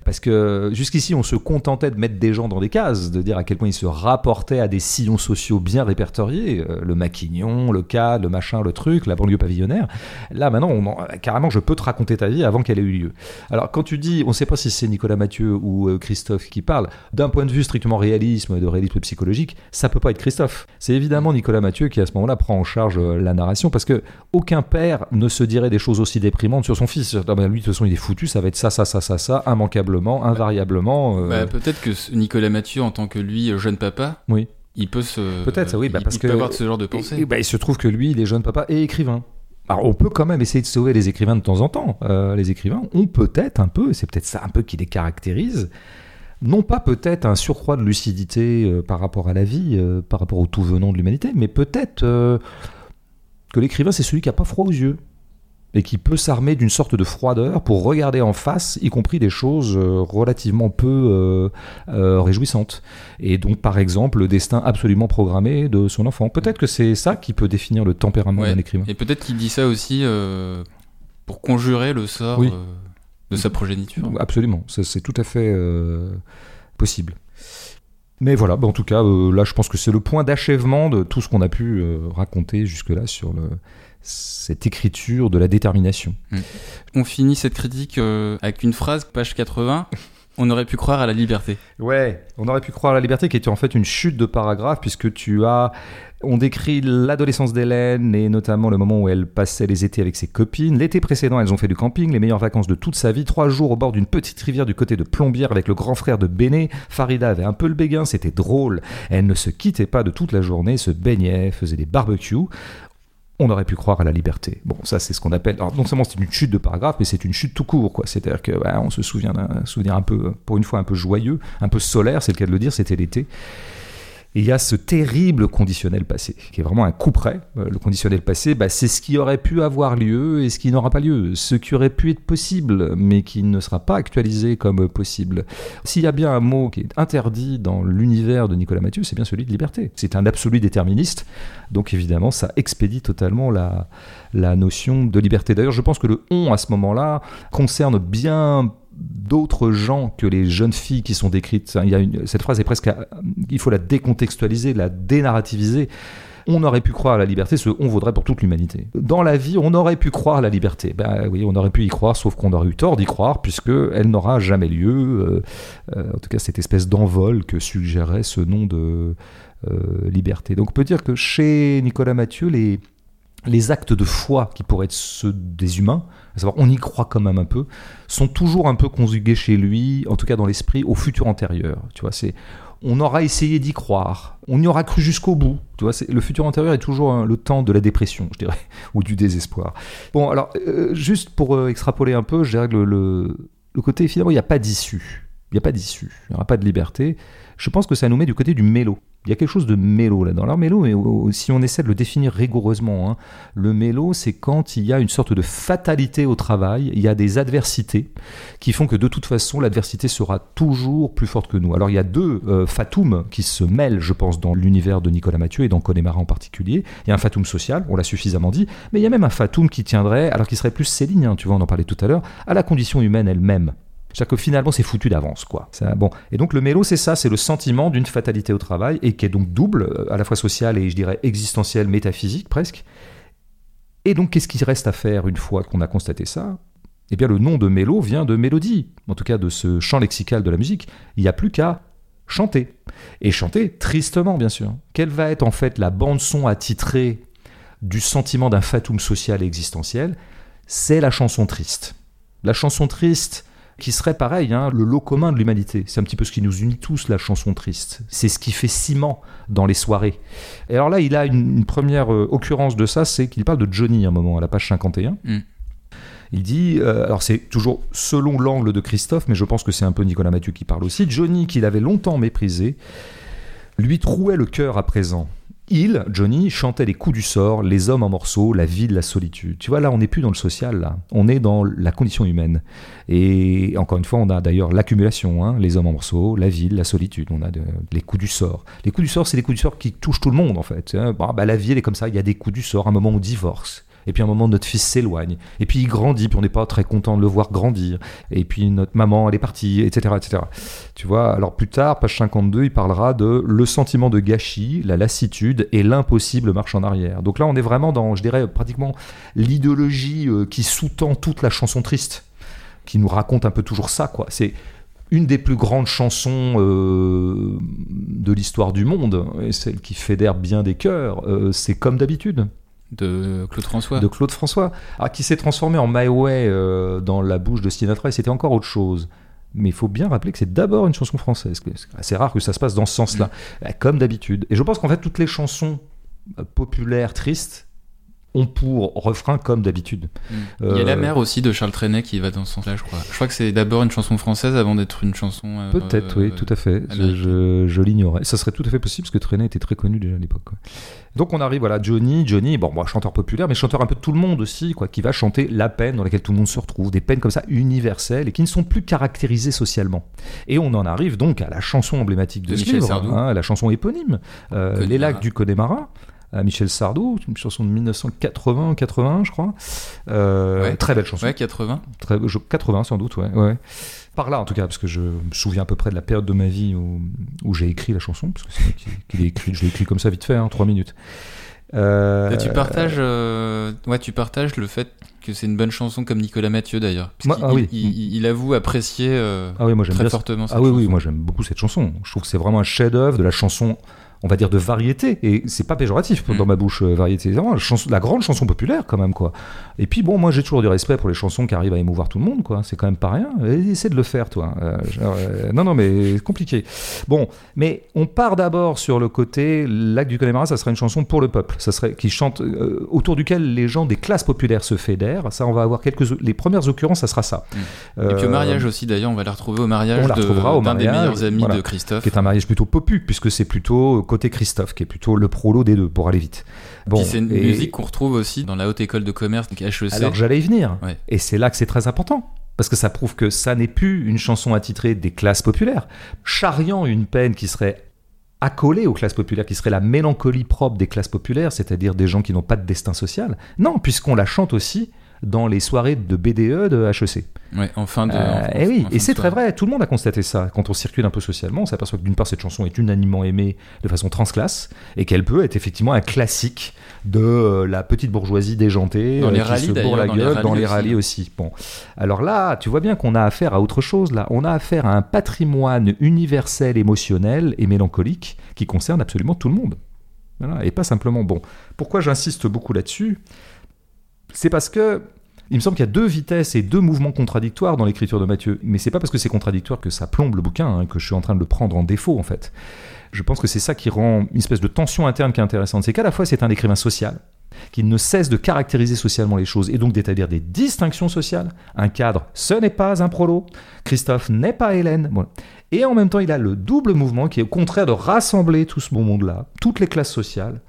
Parce que jusqu'ici, on se contentait de mettre des gens dans des cases, de dire à quel point ils se rapportaient à des sillons sociaux bien répertoriés, euh, le maquignon, le cas, le machin, le truc, la banlieue pavillonnaire. Là, maintenant, carrément, je peux te raconter ta vie avant qu'elle ait eu lieu. Alors, quand tu dis, on ne sait pas si c'est Nicolas Mathieu ou euh, Christophe qui parle, d'un point de vue strictement réalisme, de réalisme psychologique, ça peut pas être Christophe. C'est évidemment Nicolas Mathieu qui, à ce moment-là, prend en charge euh, la narration, parce que aucun père ne se dirait des choses aussi déprimantes sur son fils. lui, de toute façon, il est foutu, ça va être ça, ça, ça, ça, ça, immanquablement, invariablement. Peut-être que Nicolas Mathieu, en tant que lui, jeune papa, oui il peut se. Peut-être, oui, bah, parce peut avoir ce genre de pensée. Bah, il se trouve que lui, il est jeune papa et écrivain. Alors on peut quand même essayer de sauver les écrivains de temps en temps. Euh, les écrivains ont peut-être un peu, c'est peut-être ça un peu qui les caractérise, non pas peut-être un surcroît de lucidité euh, par rapport à la vie, euh, par rapport au tout venant de l'humanité, mais peut-être que l'écrivain c'est celui qui a pas froid aux yeux et qui peut s'armer d'une sorte de froideur pour regarder en face, y compris des choses euh, relativement peu euh, euh, réjouissantes. Et donc, par exemple, le destin absolument programmé de son enfant. Peut-être que c'est ça qui peut définir le tempérament d'un écrivain. Et peut-être qu'il dit ça aussi pour conjurer le sort de sa progéniture. Absolument, c'est tout à fait possible. Mais voilà, bah, en tout cas, là, je pense que c'est le point d'achèvement de tout ce qu'on a pu raconter jusque-là sur le, cette écriture de la détermination. Mm. On finit cette critique euh, avec une phrase, page 80. On aurait pu croire à la liberté. Ouais, on aurait pu croire à la liberté qui était en fait une chute de paragraphe puisque tu as on décrit l'adolescence d'Hélène et notamment le moment où elle passait les étés avec ses copines. L'été précédent, elles ont fait du camping, les meilleures vacances de toute sa vie. Trois jours au bord d'une petite rivière du côté de Plombières avec le grand frère de Béné. Farida avait un peu le béguin, c'était drôle. Elle ne se quittait pas de toute la journée, se baignait, faisait des barbecues on aurait pu croire à la liberté. Bon, ça c'est ce qu'on appelle. Alors, non seulement c'est une chute de paragraphe, mais c'est une chute tout court, quoi. C'est-à-dire que on se souvient d'un souvenir un peu, pour une fois, un peu joyeux, un peu solaire, c'est le cas de le dire. C'était l'été il y a ce terrible conditionnel passé, qui est vraiment un coup près. Euh, le conditionnel passé, bah, c'est ce qui aurait pu avoir lieu et ce qui n'aura pas lieu. Ce qui aurait pu être possible, mais qui ne sera pas actualisé comme possible. S'il y a bien un mot qui est interdit dans l'univers de Nicolas Mathieu, c'est bien celui de liberté. C'est un absolu déterministe, donc évidemment, ça expédie totalement la, la notion de liberté. D'ailleurs, je pense que le on à ce moment-là concerne bien d'autres gens que les jeunes filles qui sont décrites. Il cette phrase est presque, il faut la décontextualiser, la dénarrativiser. On aurait pu croire à la liberté, ce on vaudrait pour toute l'humanité. Dans la vie, on aurait pu croire à la liberté. Ben oui, on aurait pu y croire, sauf qu'on aurait eu tort d'y croire, puisque elle n'aura jamais lieu. Euh, euh, en tout cas, cette espèce d'envol que suggérait ce nom de euh, liberté. Donc, on peut dire que chez Nicolas Mathieu, les, les actes de foi qui pourraient être ceux des humains, à savoir on y croit quand même un peu, sont toujours un peu conjugués chez lui, en tout cas dans l'esprit, au futur antérieur. Tu vois, c'est on aura essayé d'y croire, on y aura cru jusqu'au bout. Tu vois, le futur antérieur est toujours le temps de la dépression, je dirais, <laughs> ou du désespoir. Bon, alors euh, juste pour euh, extrapoler un peu, je dirais que le, le côté finalement il n'y a pas d'issue, il n'y a pas d'issue, il n'y aura pas de liberté. Je pense que ça nous met du côté du mélo. Il y a quelque chose de mélo là-dedans. Alors mélo, mais si on essaie de le définir rigoureusement, hein, le mélo, c'est quand il y a une sorte de fatalité au travail, il y a des adversités qui font que de toute façon, l'adversité sera toujours plus forte que nous. Alors il y a deux euh, fatums qui se mêlent, je pense, dans l'univers de Nicolas Mathieu et dans Connemara en particulier. Il y a un fatum social, on l'a suffisamment dit, mais il y a même un fatum qui tiendrait, alors qui serait plus céline, hein, tu vois, on en parlait tout à l'heure, à la condition humaine elle-même. C'est-à-dire que finalement, c'est foutu d'avance, quoi. bon. Et donc, le mélo, c'est ça, c'est le sentiment d'une fatalité au travail, et qui est donc double, euh, à la fois sociale et, je dirais, existentielle, métaphysique, presque. Et donc, qu'est-ce qui reste à faire une fois qu'on a constaté ça? Eh bien, le nom de mélo vient de mélodie, en tout cas de ce champ lexical de la musique. Il n'y a plus qu'à chanter. Et chanter tristement, bien sûr. Quelle va être en fait la bande-son attitrée du sentiment d'un fatum social et existentiel? C'est la chanson triste. La chanson triste, qui serait pareil, hein, le lot commun de l'humanité. C'est un petit peu ce qui nous unit tous, la chanson triste. C'est ce qui fait ciment dans les soirées. Et alors là, il a une, première euh, occurrence de ça, c'est qu'il parle de Johnny à un moment, à la page 51. Mm. Il dit, euh, alors c'est toujours selon l'angle de Christophe, mais je pense que c'est un peu Nicolas Mathieu qui parle aussi, Johnny qu'il avait longtemps méprisé, lui trouait le cœur à présent. Il, Johnny, chantait les coups du sort, les hommes en morceaux, la vie de la solitude. Tu vois, là, on n'est plus dans le social, là. On est dans la condition humaine. Et encore une fois, on a d'ailleurs l'accumulation, hein, les hommes en morceaux, la ville, la solitude. On a les coups du sort. Les coups du sort, c'est des coups du sort qui touchent tout le monde, en fait. Hein. Bah, la vie, elle est comme ça. Il y a des coups du sort. Un moment, on divorce. Et puis à un moment, notre fils s'éloigne. Et puis il grandit, puis on n'est pas très content de le voir grandir. Et puis notre maman, elle est partie, etc. etc. Tu vois, alors plus tard, page 52, il parlera de le sentiment de gâchis, la lassitude et l'impossible marche en arrière. Donc là, on est vraiment dans, je dirais, pratiquement l'idéologie euh, qui sous-tend toute la chanson triste, qui nous raconte un peu toujours ça, quoi. C'est une des plus grandes chansons euh, de l'histoire du monde, et celle qui fédère bien des cœurs, euh, c'est comme d'habitude de Claude François. De Claude François, ah, qui s'est transformé en My Way euh, dans la bouche de Sinatra, et c'était encore autre chose. Mais il faut bien rappeler que c'est d'abord une chanson française. C'est assez rare que ça se passe dans ce sens-là, mm. comme d'habitude. Et je pense qu'en fait, toutes les chansons populaires, tristes, ont pour refrain comme d'habitude. Mm. Il y a La euh, mer aussi de Charles Trenet qui va dans ce sens-là, je crois. Je crois que c'est d'abord une chanson française avant d'être une chanson. Euh, Peut-être, oui, tout à fait. Je, je, l'ignorais. Ça serait tout à fait possible parce que Trenet était très connu déjà à l'époque. Donc on arrive, voilà, Johnny, Johnny, bon, moi, chanteur populaire, mais chanteur un peu de tout le monde aussi, quoi, qui va chanter la peine dans laquelle tout le monde se retrouve, des peines comme ça universelles et qui ne sont plus caractérisées socialement. Et on en arrive donc à la chanson emblématique de, ce livre, hein, la chanson éponyme, euh, Les lacs du Connemara à Michel Sardou, une chanson de 1980-81, je crois. Euh, très belle chanson. Ouais, 80. Très, 80 sans doute, ouais, ouais. Par là, en tout cas, parce que je me souviens à peu près de la période de ma vie où, où j'ai écrit la chanson, parce que c'est moi qui, l'ai écrit. Je l'ai écrit comme ça vite fait, hein, 3 minutes. Euh, tu partages, euh, ouais, tu partages le fait que c'est une bonne chanson comme Nicolas Mathieu d'ailleurs. Ah oui. il, avoue apprécier ah oui, moi, très fortement cette Ah oui, oui, moi j'aime beaucoup cette chanson. Je trouve que c'est vraiment un chef-d'œuvre de la chanson on va dire, de variété. Et c'est pas péjoratif dans mm. ma bouche, euh, variété. Vraiment la, grande chanson populaire, quand même, quoi. Et puis, bon, moi, j'ai toujours du respect pour les chansons qui arrivent à émouvoir tout le monde, quoi. C'est quand même pas rien. essaie de le faire, toi. Euh, euh, non, non, mais compliqué. Bon, mais on part d'abord sur le côté, Lac du Connemara, ça serait une chanson pour le peuple. Ça serait, qui chante, autour duquel les gens des classes populaires se fédèrent. Ça, on va avoir quelques, les premières occurrences, ça sera ça. Mm. Et puis au mariage aussi, d'ailleurs, on va la retrouver au mariage d'un des meilleurs amis de Christophe. Qui est un mariage plutôt popu, puisque c'est plutôt côté Christophe, qui est plutôt le prolo des deux, pour aller vite. Bon, c'est une musique qu'on retrouve aussi dans la haute école de commerce, donc HEC. Alors j'allais y venir. Et c'est là que c'est très important. Parce que ça prouve que ça n'est plus une chanson attitrée des classes populaires, charriant une peine qui serait accolée aux classes populaires, qui serait la mélancolie propre des classes populaires, c'est-à-dire des gens qui n'ont pas de destin social. Non, puisqu'on la chante aussi dans les soirées de BDE de HEC. Ouais, en fin de. Euh, et oui, et c'est très vrai. Tout le monde a constaté ça. Quand on circule un peu socialement, on s'aperçoit que d'une part cette chanson est unanimement aimée de façon transclasse et qu'elle peut être effectivement un classique de euh, la petite bourgeoisie déjantée dans les euh, qui rallyes, se bourre la gueule dans les rallyes aussi. Bon, alors là, tu vois bien qu'on a affaire à autre chose. Là, on a affaire à un patrimoine universel, émotionnel et mélancolique qui concerne absolument tout le monde. Voilà, et pas simplement. Bon, pourquoi j'insiste beaucoup là-dessus? C'est parce que il me semble qu'il y a deux vitesses et deux mouvements contradictoires dans l'écriture de Mathieu. Mais c'est pas parce que c'est contradictoire que ça plombe le bouquin, hein, que je suis en train de le prendre en défaut en fait. Je pense que c'est ça qui rend une espèce de tension interne qui est intéressante. C'est qu'à la fois c'est un écrivain social, qui ne cesse de caractériser socialement les choses et donc d'établir des distinctions sociales. Un cadre, ce n'est pas un prolo. Christophe n'est pas Hélène. Et en même temps, il a le double mouvement qui est au contraire de rassembler tout ce bon monde-là, toutes les classes sociales,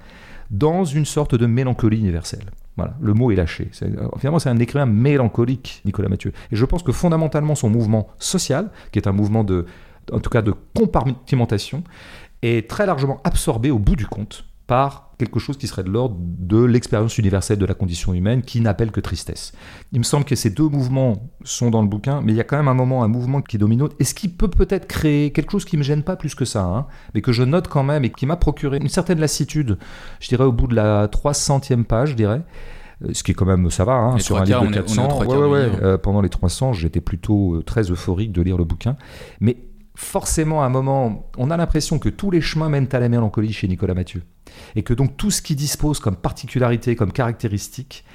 dans une sorte de mélancolie universelle. Voilà, le mot est lâché. Euh, finalement, c'est un écrivain mélancolique, Nicolas Mathieu. Et je pense que fondamentalement, son mouvement social, qui est un mouvement de, en tout cas, de compartimentation, est très largement absorbé au bout du compte par quelque chose qui serait de l'ordre de l'expérience universelle de la condition humaine qui n'appelle que tristesse. Il me semble que ces deux mouvements sont dans le bouquin, mais il y a quand même un moment, un mouvement qui domine l'autre, et ce qui peut peut-être créer quelque chose qui me gêne pas plus que ça, hein, mais que je note quand même et qui m'a procuré une certaine lassitude, je dirais au bout de la 300e page, je dirais, euh, ce qui est quand même, ça va, hein, sur un livre de 400. Ouais, ouais, ouais, euh, pendant les 300, j'étais plutôt euh, très euphorique de lire le bouquin. Mais forcément, à un moment, on a l'impression que tous les chemins mènent à la mélancolie chez Nicolas Mathieu. Et que donc tout ce qu'il dispose comme particularité, comme caractéristique,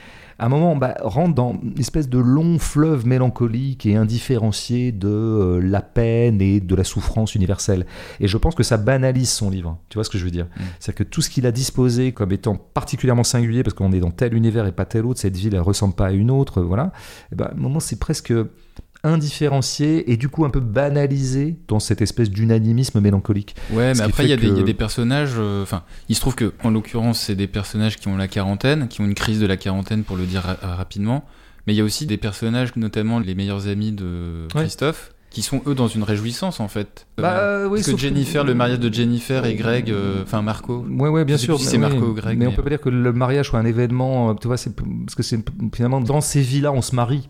à un moment, bah, rentre dans une espèce de long fleuve mélancolique et indifférencié de euh, la peine et de la souffrance universelle. Et je pense que ça banalise son livre. Tu vois ce que je veux dire? Mm. C'est-à-dire que tout ce qu'il a disposé comme étant particulièrement singulier, parce qu'on est dans tel univers et pas tel autre, cette ville, elle ressemble pas à une autre, voilà. Et ben, à un moment, c'est presque indifférencié et du coup un peu banalisé dans cette espèce d'unanimisme mélancolique. Ouais, Ce mais après, il y, a des- il y a que- des personnages. euh, Enfin, il se trouve que, en l'occurrence, c'est des personnages qui ont la quarantaine, qui ont une crise de la quarantaine, pour le dire ra- euh, rapidement. Mais il y a aussi des personnages, notamment les meilleurs amis de Ouais. Christophe, qui sont eux dans une réjouissance en fait. Bah, Euh, oui, Parce que Jennifer, le mariage de Jennifer et Greg, euh, enfin Marco. Ouais, ouais, bien sûr. si c'est Marco ou Greg, Mais, on peut pas dire que le mariage soit un événement. euh, Tu vois, c'est parce que c'est finalement dans ces vies-là, on se marie.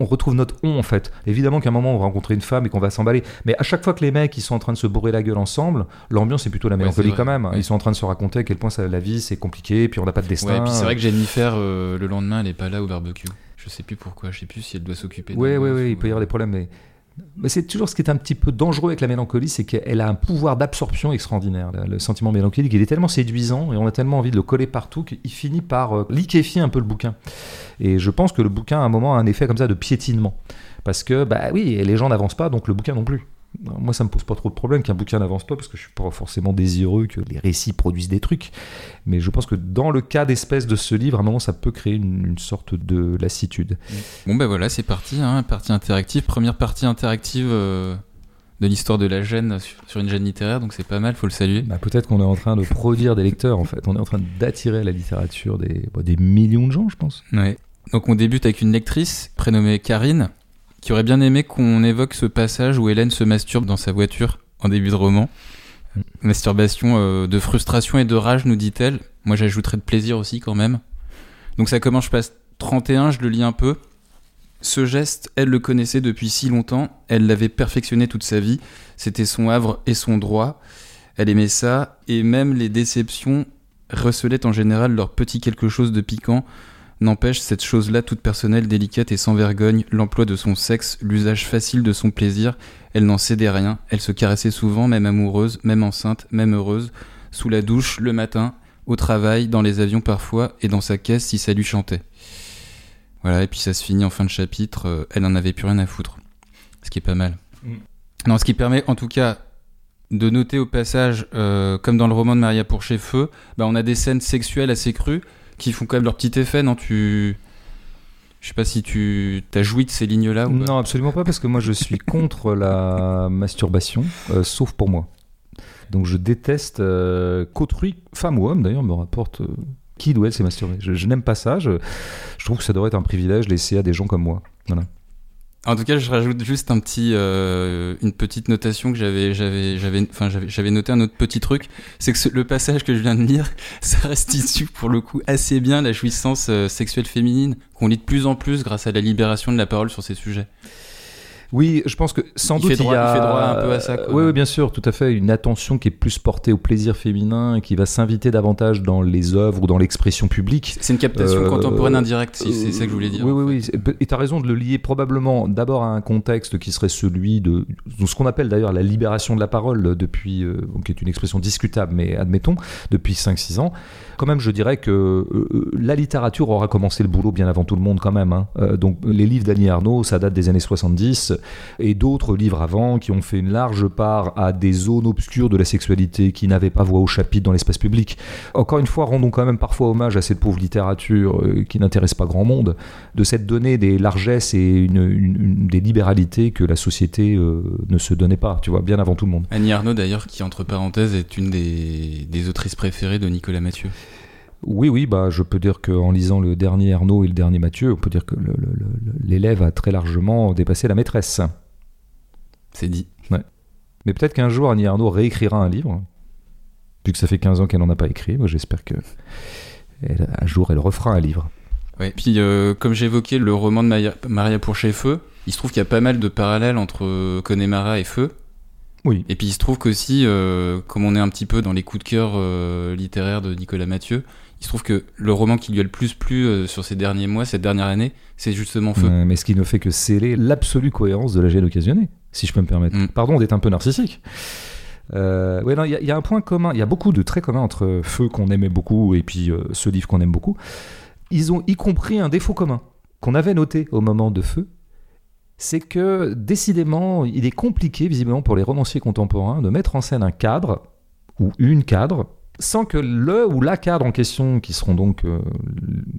On retrouve notre on en fait. Évidemment qu'à un moment on va rencontrer une femme et qu'on va s'emballer. Mais à chaque fois que les mecs ils sont en train de se bourrer la gueule ensemble, l'ambiance est plutôt la Ouais, mélancolie c'est quand même. Ouais. Ils sont en train de se raconter à quel point ça- la vie c'est compliqué, puis on n'a pas de destin. Ouais, et puis c'est vrai que Jennifer, euh, le lendemain, elle est pas là au barbecue. Je sais plus pourquoi, je sais plus si elle doit s'occuper. Oui, d'un oui, gosse oui, ou- il peut y avoir des problèmes, mais, mais c'est toujours ce qui est un petit peu dangereux avec la mélancolie, c'est qu'elle a un pouvoir d'absorption extraordinaire. Le, sentiment mélancolique, il est tellement séduisant et on a tellement envie de le coller partout qu'il finit par euh, liquéfier un peu le bouquin. Et je pense que le bouquin, à un moment, a un effet comme ça de piétinement. Parce que, bah oui, les gens n'avancent pas, donc le bouquin non plus. Moi, ça me pose pas trop de problème qu'un bouquin n'avance pas, parce que je suis pas forcément désireux que les récits produisent des trucs. Mais je pense que dans le cas d'espèce de ce livre, à un moment, ça peut créer une, une sorte de lassitude. Bon ben voilà, c'est parti, hein, partie interactive, première partie interactive euh, de l'histoire de la gêne sur, une gêne littéraire, donc c'est pas mal, faut le saluer. Bah, peut-être qu'on est en train de produire des lecteurs, en fait. On est en train d'attirer à la littérature des, bah, des millions de gens, je pense. Ouais. Donc on débute avec une lectrice prénommée Karine, qui aurait bien aimé qu'on évoque ce passage où Hélène se masturbe dans sa voiture en début de roman. Mm. Masturbation euh, de frustration et de rage, nous dit-elle. Moi j'ajouterais de plaisir aussi quand même. Donc ça commence, je passe 31, je le lis un peu. Ce geste, elle le connaissait depuis si longtemps, elle l'avait perfectionné toute sa vie, c'était son havre et son droit, elle aimait ça, et même les déceptions recelaient en général leur petit quelque chose de piquant, n'empêche cette chose-là toute personnelle, délicate et sans vergogne, l'emploi de son sexe, l'usage facile de son plaisir, elle n'en cédait rien, elle se caressait souvent, même amoureuse, même enceinte, même heureuse, sous la douche, le matin, au travail, dans les avions parfois, et dans sa caisse si ça lui chantait. Voilà, et puis ça se finit en fin de chapitre, euh, elle n'en avait plus rien à foutre. Ce qui est pas mal. Mm. Non, ce qui permet en tout cas de noter au passage, euh, comme dans le roman de Maria Pourchefeu, bah, on a des scènes sexuelles assez crues qui font quand même leur petit effet, non Tu. Je sais pas si tu as joui de ces lignes-là ou pas? Non, absolument pas, parce que moi, je suis <laughs> contre la masturbation, euh, sauf pour moi. Donc, je déteste euh, qu'autrui, femme ou homme d'ailleurs, me rapporte euh, qui elle s'est masturbé. Je, je n'aime pas ça. Je, je trouve que ça devrait être un privilège laissé à des gens comme moi. Voilà. En tout cas, je rajoute juste un petit, euh, une petite notation que j'avais, j'avais, j'avais, enfin, j'avais, noté un autre petit truc, c'est que ce- le passage que je viens de lire, <laughs> ça restitue pour le coup assez bien la jouissance euh, sexuelle féminine qu'on lit de plus en plus grâce à la libération de la parole sur ces sujets. Oui, je pense que sans Il doute fait droit- il y a. il fait droit un peu à ça, quoi. Oui, oui, bien sûr, tout à fait. Une attention qui est plus portée au plaisir féminin et qui va s'inviter davantage dans les œuvres ou dans l'expression publique. C'est une captation Euh, contemporaine indirecte, si c'est ça que je voulais dire. Oui, oui, fait. oui. Et tu as raison de le lier probablement d'abord à un contexte qui serait celui de, ce qu'on appelle d'ailleurs la libération de la parole depuis, euh, qui est une expression discutable, mais admettons, depuis 5-6 ans. Quand même, je dirais que euh, euh, la littérature aura commencé le boulot bien avant tout le monde quand même. hein. Euh, donc les livres d'Annie Arnaud, ça date des années 70, et d'autres livres avant qui ont fait une large part à des zones obscures de la sexualité qui n'avaient pas voix au chapitre dans l'espace public. Encore une fois, rendons quand même parfois hommage à cette pauvre littérature euh, qui n'intéresse pas grand monde, de cette donnée des largesses et des libéralités que la société euh, ne se donnait pas, tu vois, bien avant tout le monde. Annie Arnaud, d'ailleurs, qui entre parenthèses est une des, des autrices préférées de Nicolas Mathieu. Oui, oui, bah, je peux dire qu'en lisant le dernier Arnaud et le dernier Mathieu, on peut dire que l'élève a très largement dépassé la maîtresse. C'est dit. Mais peut-être qu'un jour, Annie Arnaud réécrira un livre, vu que ça fait 15 ans qu'elle n'en a pas écrit. Moi, j'espère que elle- un jour, elle refera un livre. Ouais. Puis, euh, comme j'évoquais le roman de Maria, Maria Pourchefeu, il se trouve qu'il y a pas mal de parallèles entre euh, Connemara et Feu. Oui. Et puis, il se trouve qu'aussi, euh, comme on est un petit peu dans les coups de cœur euh, littéraires de Nicolas Mathieu, il se trouve que le roman qui lui a le plus plu euh, sur ces derniers mois, cette dernière année, c'est justement Feu. Mais ce qui ne fait que sceller l'absolue cohérence de la gêne occasionnée. si je peux me permettre. Mm. Pardon d'être un peu narcissique. Euh, ouais, non, il y, a- il y a un point commun. Il y a beaucoup de traits communs entre Feu qu'on aimait beaucoup et puis euh, ce livre qu'on aime beaucoup. Ils ont y compris un défaut commun qu'on avait noté au moment de Feu. C'est que décidément, il est compliqué, visiblement, pour les romanciers contemporains, de mettre en scène un cadre ou une cadre sans que le ou la cadre en question, qui seront donc euh,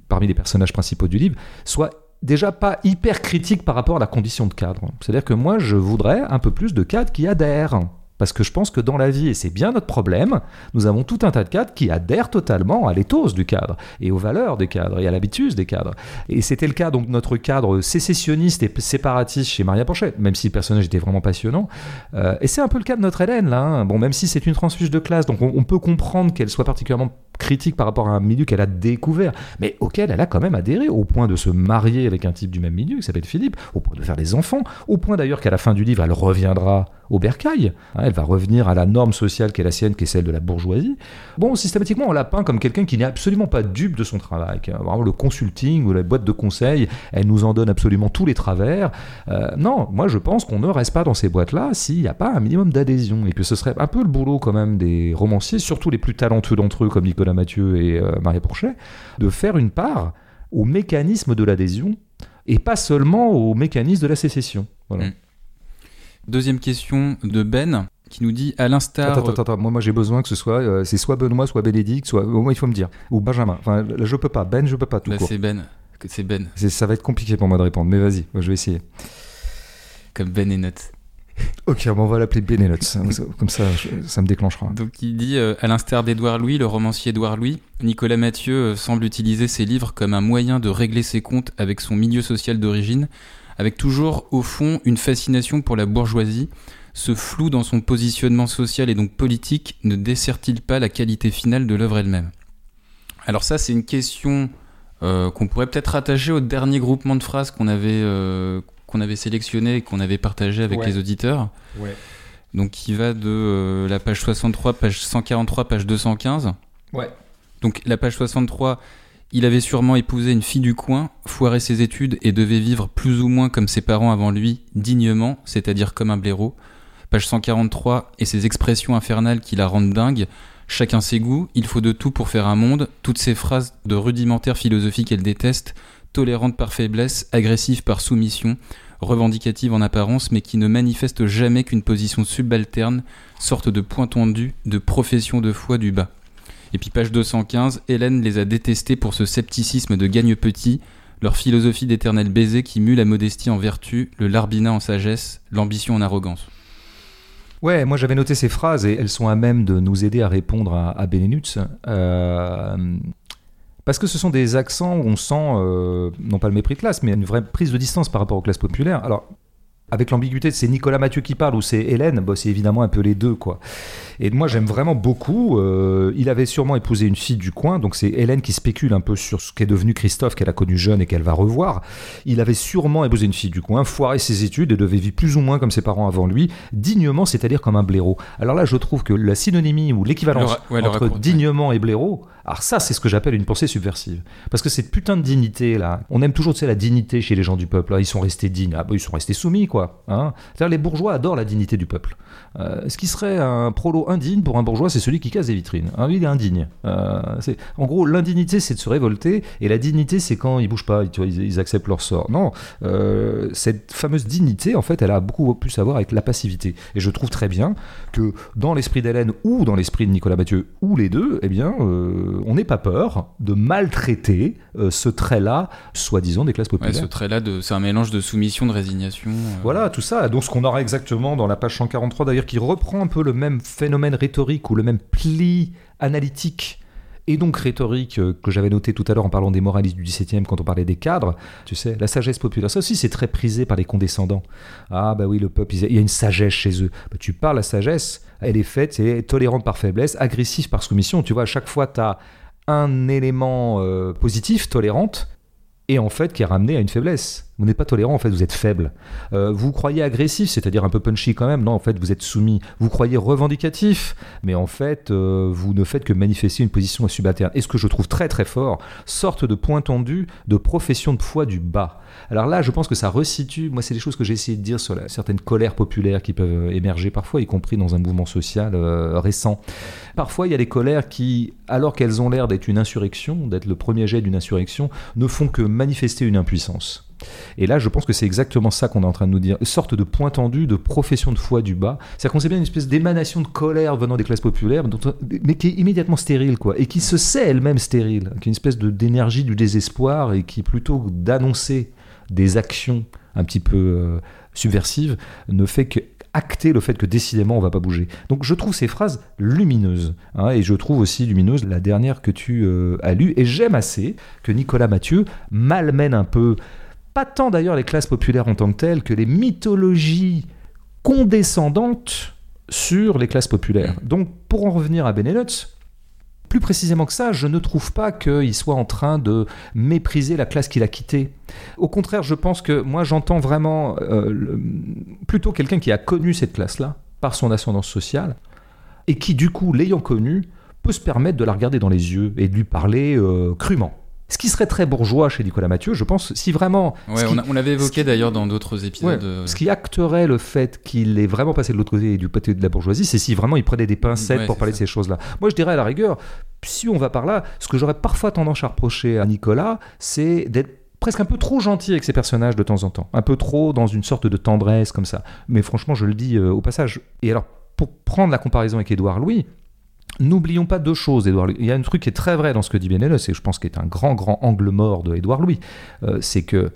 parmi les personnages principaux du livre, soit déjà pas hyper critique par rapport à la condition de cadre. C'est-à-dire que moi, je voudrais un peu plus de cadres qui adhèrent. Parce que je pense que dans la vie, et c'est bien notre problème, nous avons tout un tas de cadres qui adhèrent totalement à l'éthos du cadre, et aux valeurs des cadres, et à l'habitus des cadres. Et c'était le cas, donc, notre cadre sécessionniste et séparatiste chez Maria Porchet, même si le personnage était vraiment passionnant. Euh, et c'est un peu le cas de notre Hélène, là. hein. Bon, même si c'est une transfuge de classe, donc on, on peut comprendre qu'elle soit particulièrement critique par rapport à un milieu qu'elle a découvert, mais auquel elle a quand même adhéré, au point de se marier avec un type du même milieu qui s'appelle Philippe, au point de faire des enfants, au point d'ailleurs qu'à la fin du livre, elle reviendra au bercail. Hein, elle va revenir à la norme sociale qui est la sienne, qui est celle de la bourgeoisie. Bon, systématiquement, on la peint comme quelqu'un qui n'est absolument pas dupe de son travail. Vraiment, le consulting ou la boîte de conseil, elle nous en donne absolument tous les travers. Euh, non, moi je pense qu'on ne reste pas dans ces boîtes-là s'il n'y a pas un minimum d'adhésion. Et puis ce serait un peu le boulot quand même des romanciers, surtout les plus talentueux d'entre eux comme Nicolas Mathieu et euh, Marie Porchet, de faire une part au mécanisme de l'adhésion et pas seulement au mécanisme de la sécession. Voilà. Mm. Deuxième question de Ben qui nous dit à l'instar. Attends, attends, attends, moi, moi j'ai besoin que ce soit, euh, c'est soit Benoît, soit Bénédicte, soit, au moins il faut me dire, ou Benjamin. Enfin, là, je peux pas, Ben, je peux pas tout Bah, court. c'est Ben. C'est Ben. Ça va être compliqué pour moi de répondre, mais vas-y, je vais essayer. Comme Ben et Note. <laughs> Ok, bon, on va l'appeler Benelux, comme ça, je- ça me déclenchera. Donc il dit, euh, à l'instar d'Édouard Louis, le romancier Édouard Louis, Nicolas Mathieu euh, semble utiliser ses livres comme un moyen de régler ses comptes avec son milieu social d'origine, avec toujours au fond une fascination pour la bourgeoisie. Ce flou dans son positionnement social et donc politique ne dessert-il pas la qualité finale de l'œuvre elle-même? Alors ça c'est une question euh, qu'on pourrait peut-être rattacher au dernier groupement de phrases qu'on avait, euh, qu'on avait sélectionné et qu'on avait partagé avec Ouais. les auditeurs. Donc qui va de euh, la page 63, page 143, page 215. Ouais. Donc la page 63, il avait sûrement épousé une fille du coin, foiré ses études et devait vivre plus ou moins comme ses parents avant lui, dignement, c'est-à-dire comme un blaireau. Page 143, et ses expressions infernales qui la rendent dingue. Chacun ses goûts, il faut de tout pour faire un monde. Toutes ces phrases de rudimentaire philosophie qu'elle déteste, tolérante par faiblesse, agressive par soumission, revendicative en apparence, mais qui ne manifeste jamais qu'une position subalterne, sorte de point tendu, de profession de foi du bas. Et puis page 215, Hélène les a détestés pour ce scepticisme de gagne-petit, leur philosophie d'éternel baiser qui mue la modestie en vertu, le larbinat en sagesse, l'ambition en arrogance. Ouais, moi j'avais noté ces phrases et elles sont à même de nous aider à répondre à, à. Euh, parce que ce sont des accents où on sent, euh, non pas le mépris de classe, mais une vraie prise de distance par rapport aux classes populaires. Alors, avec l'ambiguïté, c'est Nicolas Mathieu qui parle ou c'est Hélène, bah, c'est évidemment un peu les deux, quoi. Et moi j'aime vraiment beaucoup. euh, il avait sûrement épousé une fille du coin, donc c'est Hélène qui spécule un peu sur ce qu'est devenu Christophe, qu'elle a connu jeune et qu'elle va revoir. Il avait sûrement épousé une fille du coin, foiré ses études et devait vivre plus ou moins comme ses parents avant lui, dignement, c'est-à-dire comme un blaireau. Alors là, je trouve que la synonymie ou l'équivalence ouais, entre dignement et blaireau, alors ça, c'est ce que j'appelle une pensée subversive. Parce que cette putain de dignité là, on aime toujours tu sais, la dignité chez les gens du peuple. là. Ils sont restés dignes, ah, bah, ils sont restés soumis quoi. Hein C'est-à-dire les bourgeois adorent la dignité du peuple. Euh, ce qui serait un prolo indigne pour un bourgeois, c'est celui qui casse des vitrines. Hein, lui, il est indigne. Euh, en gros, l'indignité, c'est de se révolter, et la dignité, c'est quand ils bougent pas, ils, acceptent leur sort. Non, euh, cette fameuse dignité, en fait, elle a beaucoup plus à voir avec la passivité. Et je trouve très bien que dans l'esprit d'Hélène ou dans l'esprit de Nicolas Mathieu, ou les deux, eh bien, on n'ait pas peur de maltraiter euh, ce trait-là, soi-disant des classes Ouais, populaires. ce trait-là, de- c'est un mélange de soumission, de résignation. euh, Voilà, tout ça. Donc, ce qu'on aura exactement dans la page 143, d'ailleurs, qui reprend un peu le même phénomène rhétorique ou le même pli analytique et donc rhétorique euh, que j'avais noté tout à l'heure en parlant des moralistes du XVIIe quand on parlait des cadres. Tu sais, la sagesse populaire. Ça aussi, c'est très prisé par les condescendants. Ah, bah oui, le peuple, il y a une sagesse chez eux. Bah, tu parles, la sagesse, elle est faite, c'est tolérante par faiblesse, agressive par soumission. Tu vois, à chaque fois, tu as un élément euh, positif, tolérante, et en fait qui est ramené à une faiblesse. Vous n'êtes pas tolérant, en fait, vous êtes faible. Euh, vous croyez agressif, c'est-à-dire un peu punchy quand même. Non, en fait, vous êtes soumis. Vous croyez revendicatif, mais en fait, euh, vous ne faites que manifester une position subalterne. Et ce que je trouve très très fort, sorte de point tendu de profession de foi du bas. Alors là, je pense que ça resitue. Moi, c'est des choses que j'ai essayé de dire sur certaines colères populaires qui peuvent émerger parfois, y compris dans un mouvement social euh, récent. Parfois, il y a des colères qui, alors qu'elles ont l'air d'être une insurrection, d'être le premier jet d'une insurrection, ne font que manifester une impuissance. Et là, je pense que c'est exactement ça qu'on est en train de nous dire. Une sorte de point tendu, de profession de foi du bas. C'est-à-dire qu'on sait bien une espèce d'émanation de colère venant des classes populaires, mais qui est immédiatement stérile, quoi. Et qui se sait elle-même stérile. Qui est une espèce d'énergie du désespoir et qui, plutôt d'annoncer des actions un petit peu euh, subversives, ne fait que acter le fait que décidément on va pas bouger. Donc je trouve ces phrases lumineuses, hein, et je trouve aussi lumineuse la dernière que tu euh, as lue, et j'aime assez que Nicolas Mathieu malmène un peu pas tant d'ailleurs les classes populaires en tant que telles que les mythologies condescendantes sur les classes populaires. Donc pour en revenir à Benelux, plus précisément que ça, je ne trouve pas qu'il soit en train de mépriser la classe qu'il a quittée. Au contraire, je pense que moi j'entends vraiment euh, plutôt quelqu'un qui a connu cette classe-là par son ascendance sociale et qui du coup, l'ayant connue, peut se permettre de la regarder dans les yeux et de lui parler euh, crûment. Ce qui serait très bourgeois chez Nicolas Mathieu, je pense, si vraiment. on, l'avait évoqué d'ailleurs dans d'autres épisodes. Euh. ce qui acterait le fait qu'il est vraiment passé de l'autre côté du côté de la bourgeoisie, c'est si vraiment il prenait des pincettes pour parler de ces choses-là. Moi, je dirais à la rigueur, si on va par là, ce que j'aurais parfois tendance à reprocher à Nicolas, c'est d'être presque un peu trop gentil avec ses personnages de temps en temps, un peu trop dans une sorte de tendresse comme ça. Mais franchement, je le dis euh, au passage. Et alors, pour prendre la comparaison avec Édouard Louis, N'oublions pas deux choses, Édouard Louis. Il y a un truc qui est très vrai dans ce que dit Benellos, et je pense qu'il est un grand, grand angle mort de Édouard Louis. Euh, c'est que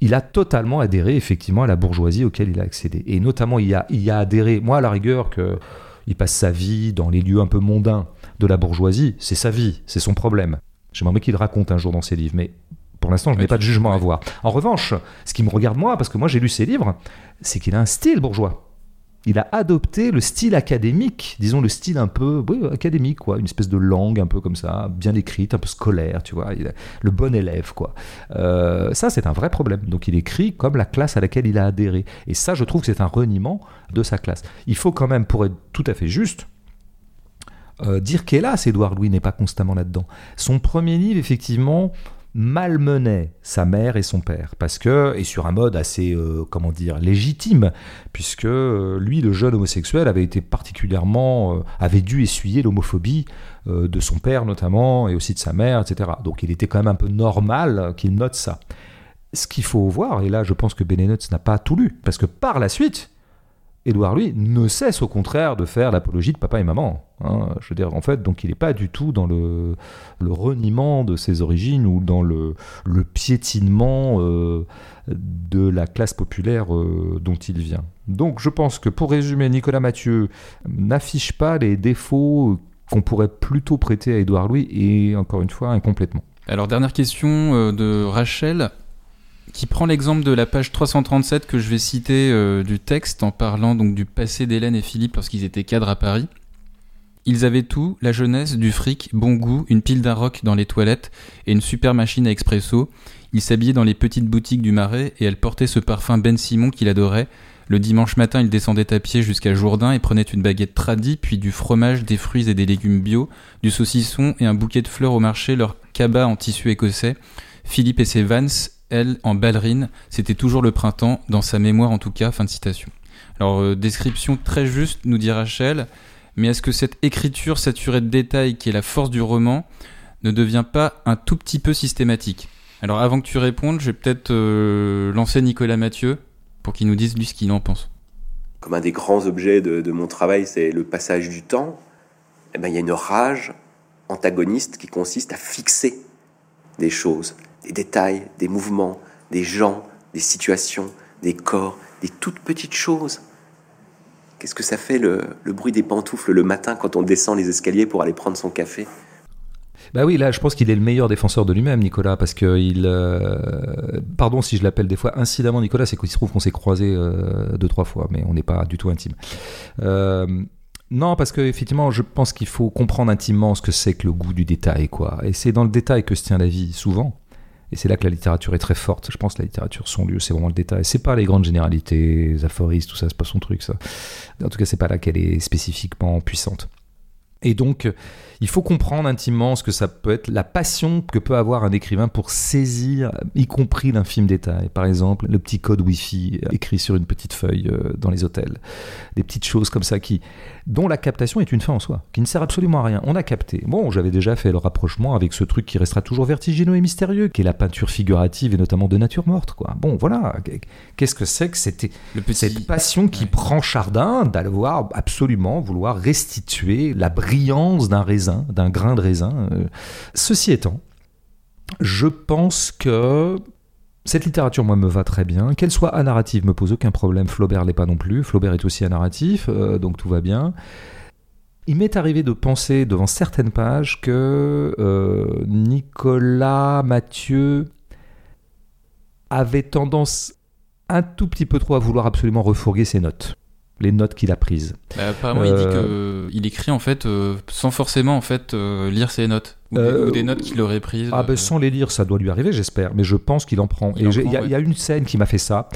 il a totalement adhéré effectivement à la bourgeoisie auquel il a accédé. Et notamment, il a, il a adhéré, moi à la rigueur, que il passe sa vie dans les lieux un peu mondains de la bourgeoisie, c'est sa vie, c'est son problème. J'aimerais qu'il raconte un jour dans ses livres, mais pour l'instant, je n'ai pas de jugement à avoir. En revanche, ce qui me regarde moi, parce que moi j'ai lu ses livres, c'est qu'il a un style bourgeois il a adopté le style académique, disons le style un peu académique, quoi, une espèce de langue un peu comme ça, bien écrite, un peu scolaire, tu vois, le bon élève, quoi. Euh, ça, c'est un vrai problème. Donc, il écrit comme la classe à laquelle il a adhéré. Et ça, je trouve que c'est un reniement de sa classe. Il faut quand même, pour être tout à fait juste, euh, dire qu'hélas, Édouard Louis n'est pas constamment là-dedans. Son premier livre, effectivement, malmenait sa mère et son père parce que et sur un mode assez euh, comment dire légitime puisque euh, lui le jeune homosexuel avait été particulièrement euh, avait dû essuyer l'homophobie de son père notamment et aussi de sa mère etc donc il était quand même un peu normal qu'il note ça. Ce qu'il faut voir et là je pense que Benenutz n'a pas tout lu parce que par la suite Édouard, lui, ne cesse au contraire de faire l'apologie de papa et maman. Hein. Je veux dire, en fait, donc il n'est pas du tout dans le, reniement de ses origines ou dans le, piétinement euh, de la classe populaire euh, dont il vient. Donc je pense que pour résumer, Nicolas Mathieu n'affiche pas les défauts qu'on pourrait plutôt prêter à Édouard Louis et encore une fois incomplètement. Alors dernière question euh, de Rachel qui prend l'exemple de la page 337 que je vais citer euh, du texte en parlant donc du passé d'Hélène et Philippe lorsqu'ils étaient cadres à Paris. Ils avaient tout, la jeunesse, du fric, bon goût, une pile d'un rock dans les toilettes et une super machine à expresso. Ils s'habillaient dans les petites boutiques du Marais et elle portait ce parfum Ben Simon qu'il adorait. Le dimanche matin, il descendait à pied jusqu'à Jourdain et prenait une baguette tradie, puis du fromage, des fruits et des légumes bio, du saucisson et un bouquet de fleurs au marché, leur cabas en tissu écossais. Philippe et ses Vans elle, en ballerine, c'était toujours le printemps, dans sa mémoire en tout cas, fin de citation. Alors, euh, description très juste, nous dit Rachel, mais est-ce que cette écriture saturée de détails qui est la force du roman ne devient pas un tout petit peu systématique? Alors, avant que tu répondes, je vais peut-être euh, lancer Nicolas Mathieu pour qu'il nous dise lui ce qu'il en pense. Comme un des grands objets de, mon travail, c'est le passage du temps. Eh ben, il y a une rage antagoniste qui consiste à fixer des choses des détails, des mouvements, des gens, des situations, des corps, des toutes petites choses. Qu'est-ce que ça fait le, bruit des pantoufles le matin quand on descend les escaliers pour aller prendre son café? Bah oui, là, je pense qu'il est le meilleur défenseur de lui-même, Nicolas, parce que il, euh, pardon si je l'appelle des fois incidemment Nicolas, c'est qu'il se trouve qu'on s'est croisé euh, deux trois fois, mais on n'est pas du tout intime. Euh, non, parce qu'effectivement, je pense qu'il faut comprendre intimement ce que c'est que le goût du détail, quoi. Et c'est dans le détail que se tient la vie, souvent. Et c'est là que la littérature est très forte. Je pense que la littérature, son lieu, c'est vraiment le détail. C'est pas les grandes généralités, les aphorismes, tout ça, c'est pas son truc, ça. En tout cas, c'est pas là qu'elle est spécifiquement puissante. Et donc, il faut comprendre intimement ce que ça peut être, la passion que peut avoir un écrivain pour saisir, y compris l'infime détail. Par exemple, le petit code Wi-Fi écrit sur une petite feuille euh, dans les hôtels. Des petites choses comme ça qui, dont la captation est une fin en soi, qui ne sert absolument à rien. On a capté. Bon, j'avais déjà fait le rapprochement avec ce truc qui restera toujours vertigineux et mystérieux, qui est la peinture figurative et notamment de nature morte. Quoi. Bon, voilà. Qu'est-ce que c'est que c'était cette passion qui prend Chardin d'avoir absolument vouloir restituer la d'un raisin, d'un grain de raisin. Euh. Ceci étant, je pense que cette littérature, moi, me va très bien. Qu'elle soit anarrative, me pose aucun problème. Flaubert l'est pas non plus. Flaubert est aussi anarratif, euh, donc tout va bien. Il m'est arrivé de penser devant certaines pages que euh, Nicolas Mathieu avait tendance un tout petit peu trop à vouloir absolument refourguer ses notes les notes qu'il a prises. Bah, apparemment, il dit euh, qu'il écrit en fait euh, sans forcément en fait euh, lire ses notes ou, des, notes qu'il aurait prises. Ah ben sans les lire, ça doit lui arriver, j'espère. Mais je pense qu'il en prend. Et il y, a une scène qui m'a fait ça.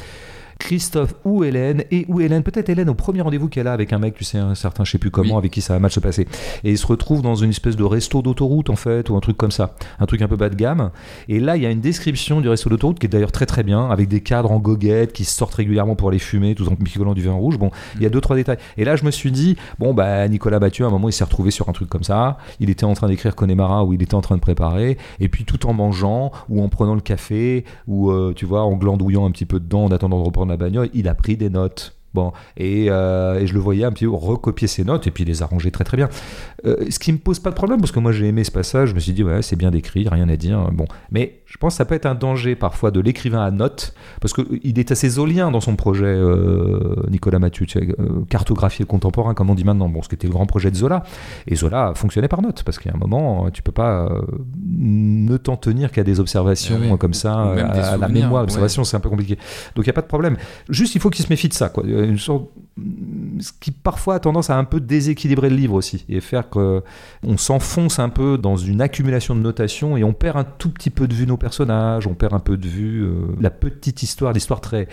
Christophe ou Hélène, et ou Hélène, peut-être Hélène au premier rendez-vous qu'elle a avec un mec, tu sais, un certain, je sais plus comment, avec qui ça va mal se passer. Et il se retrouve dans une espèce de resto d'autoroute, en fait, ou un truc comme ça. Un truc un peu bas de gamme. Et là, il y a une description du resto d'autoroute qui est d'ailleurs très très bien, avec des cadres en goguette qui sortent régulièrement pour les fumer, tout en picolant du vin rouge. Bon, il y a deux, trois détails. Et là, je me suis dit, bon, bah, Nicolas Mathieu, à un moment, il s'est retrouvé sur un truc comme ça. Il était en train d'écrire Connemara, ou il était en train de préparer. Et puis, tout en mangeant, ou en prenant le café, ou, euh, tu vois, en glandouillant un petit peu dedans, en attendant de reprendre la bagnole, il a pris des notes. Bon, euh, et, je le voyais un petit peu recopier ses notes et puis les arranger très très bien. Euh, ce qui me pose pas de problème parce que moi j'ai aimé ce passage, je me suis dit ouais c'est bien décrit, rien à dire. Bon, mais je pense que ça peut être un danger parfois de l'écrivain à notes parce qu'il est assez zolien dans son projet euh, Nicolas Mathieu, tu sais, cartographier le contemporain comme on dit maintenant. Bon, ce qui était le grand projet de Zola et Zola fonctionnait par notes parce qu'il y a un moment tu peux pas ne t'en tenir qu'à des observations ah comme ça, à, la mémoire, l'observation c'est un peu compliqué. Donc il y a pas de problème. Juste il faut qu'il se méfie de ça quoi une sorte ce qui parfois a tendance à un peu déséquilibrer le livre aussi et faire qu'on s'enfonce un peu dans une accumulation de notations et on perd un tout petit peu de vue nos personnages, on perd un peu de vue euh, la petite histoire, l'histoire très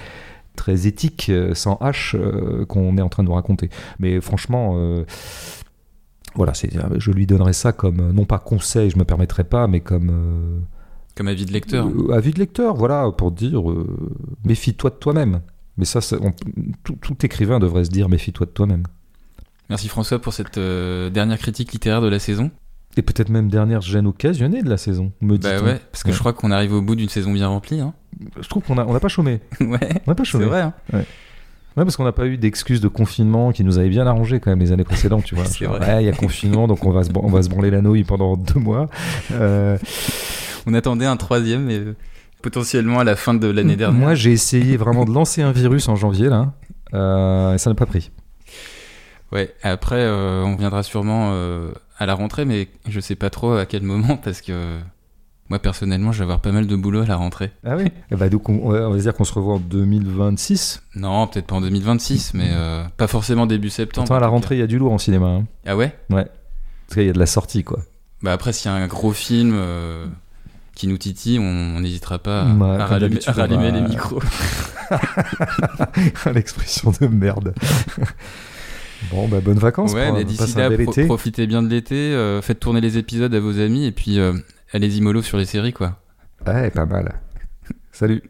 très éthique euh, sans H euh, qu'on est en train de nous raconter. Mais franchement voilà, je lui donnerais ça comme non pas conseil, je me permettrais pas, mais comme comme avis de lecteur. avis de lecteur, voilà, pour dire méfie-toi de toi-même. Mais ça, tout, écrivain devrait se dire méfie-toi de toi-même. Merci François pour cette euh, dernière critique littéraire de la saison. Et peut-être même dernière gêne occasionnée de la saison, me Bah ouais, parce que je crois qu'on arrive au bout d'une saison bien remplie. Hein. Je trouve qu'on n'a on a pas chômé. <laughs> ouais, on n'a pas chômé. C'est vrai. Hein. Ouais. Ouais, parce qu'on n'a pas eu d'excuses de confinement qui nous avaient bien arrangé quand même les années précédentes, tu vois. <laughs> ouais, il y a confinement, donc on va se, on va se branler la nouille pendant deux mois. Euh... <laughs> On attendait un troisième, mais potentiellement à la fin de l'année dernière. Moi, j'ai essayé vraiment de lancer un virus en janvier, là, euh, et ça n'a pas pris. Ouais, après, euh, on viendra sûrement euh, à la rentrée, mais je sais pas trop à quel moment, parce que moi, personnellement, je vais avoir pas mal de boulot à la rentrée. Ah oui? Eh ben, Donc, on, va dire qu'on se revoit en 2026 Non, peut-être pas en 2026, mais pas forcément début septembre. Attends, à la rentrée, il y a du lourd en cinéma. Hein. Ah ouais? Ouais. Parce qu'il y a de la sortie, quoi. Bah après, s'il y a un gros film qui nous titille, on n'hésitera pas à, rallumer, les micros. <laughs> L'expression de merde. <laughs> Bon, bah, bonnes vacances. Ouais, mais d'ici là, profitez bien de l'été, euh, faites tourner les épisodes à vos amis et puis euh, allez-y mollo sur les séries, quoi. Ouais, pas mal. Salut.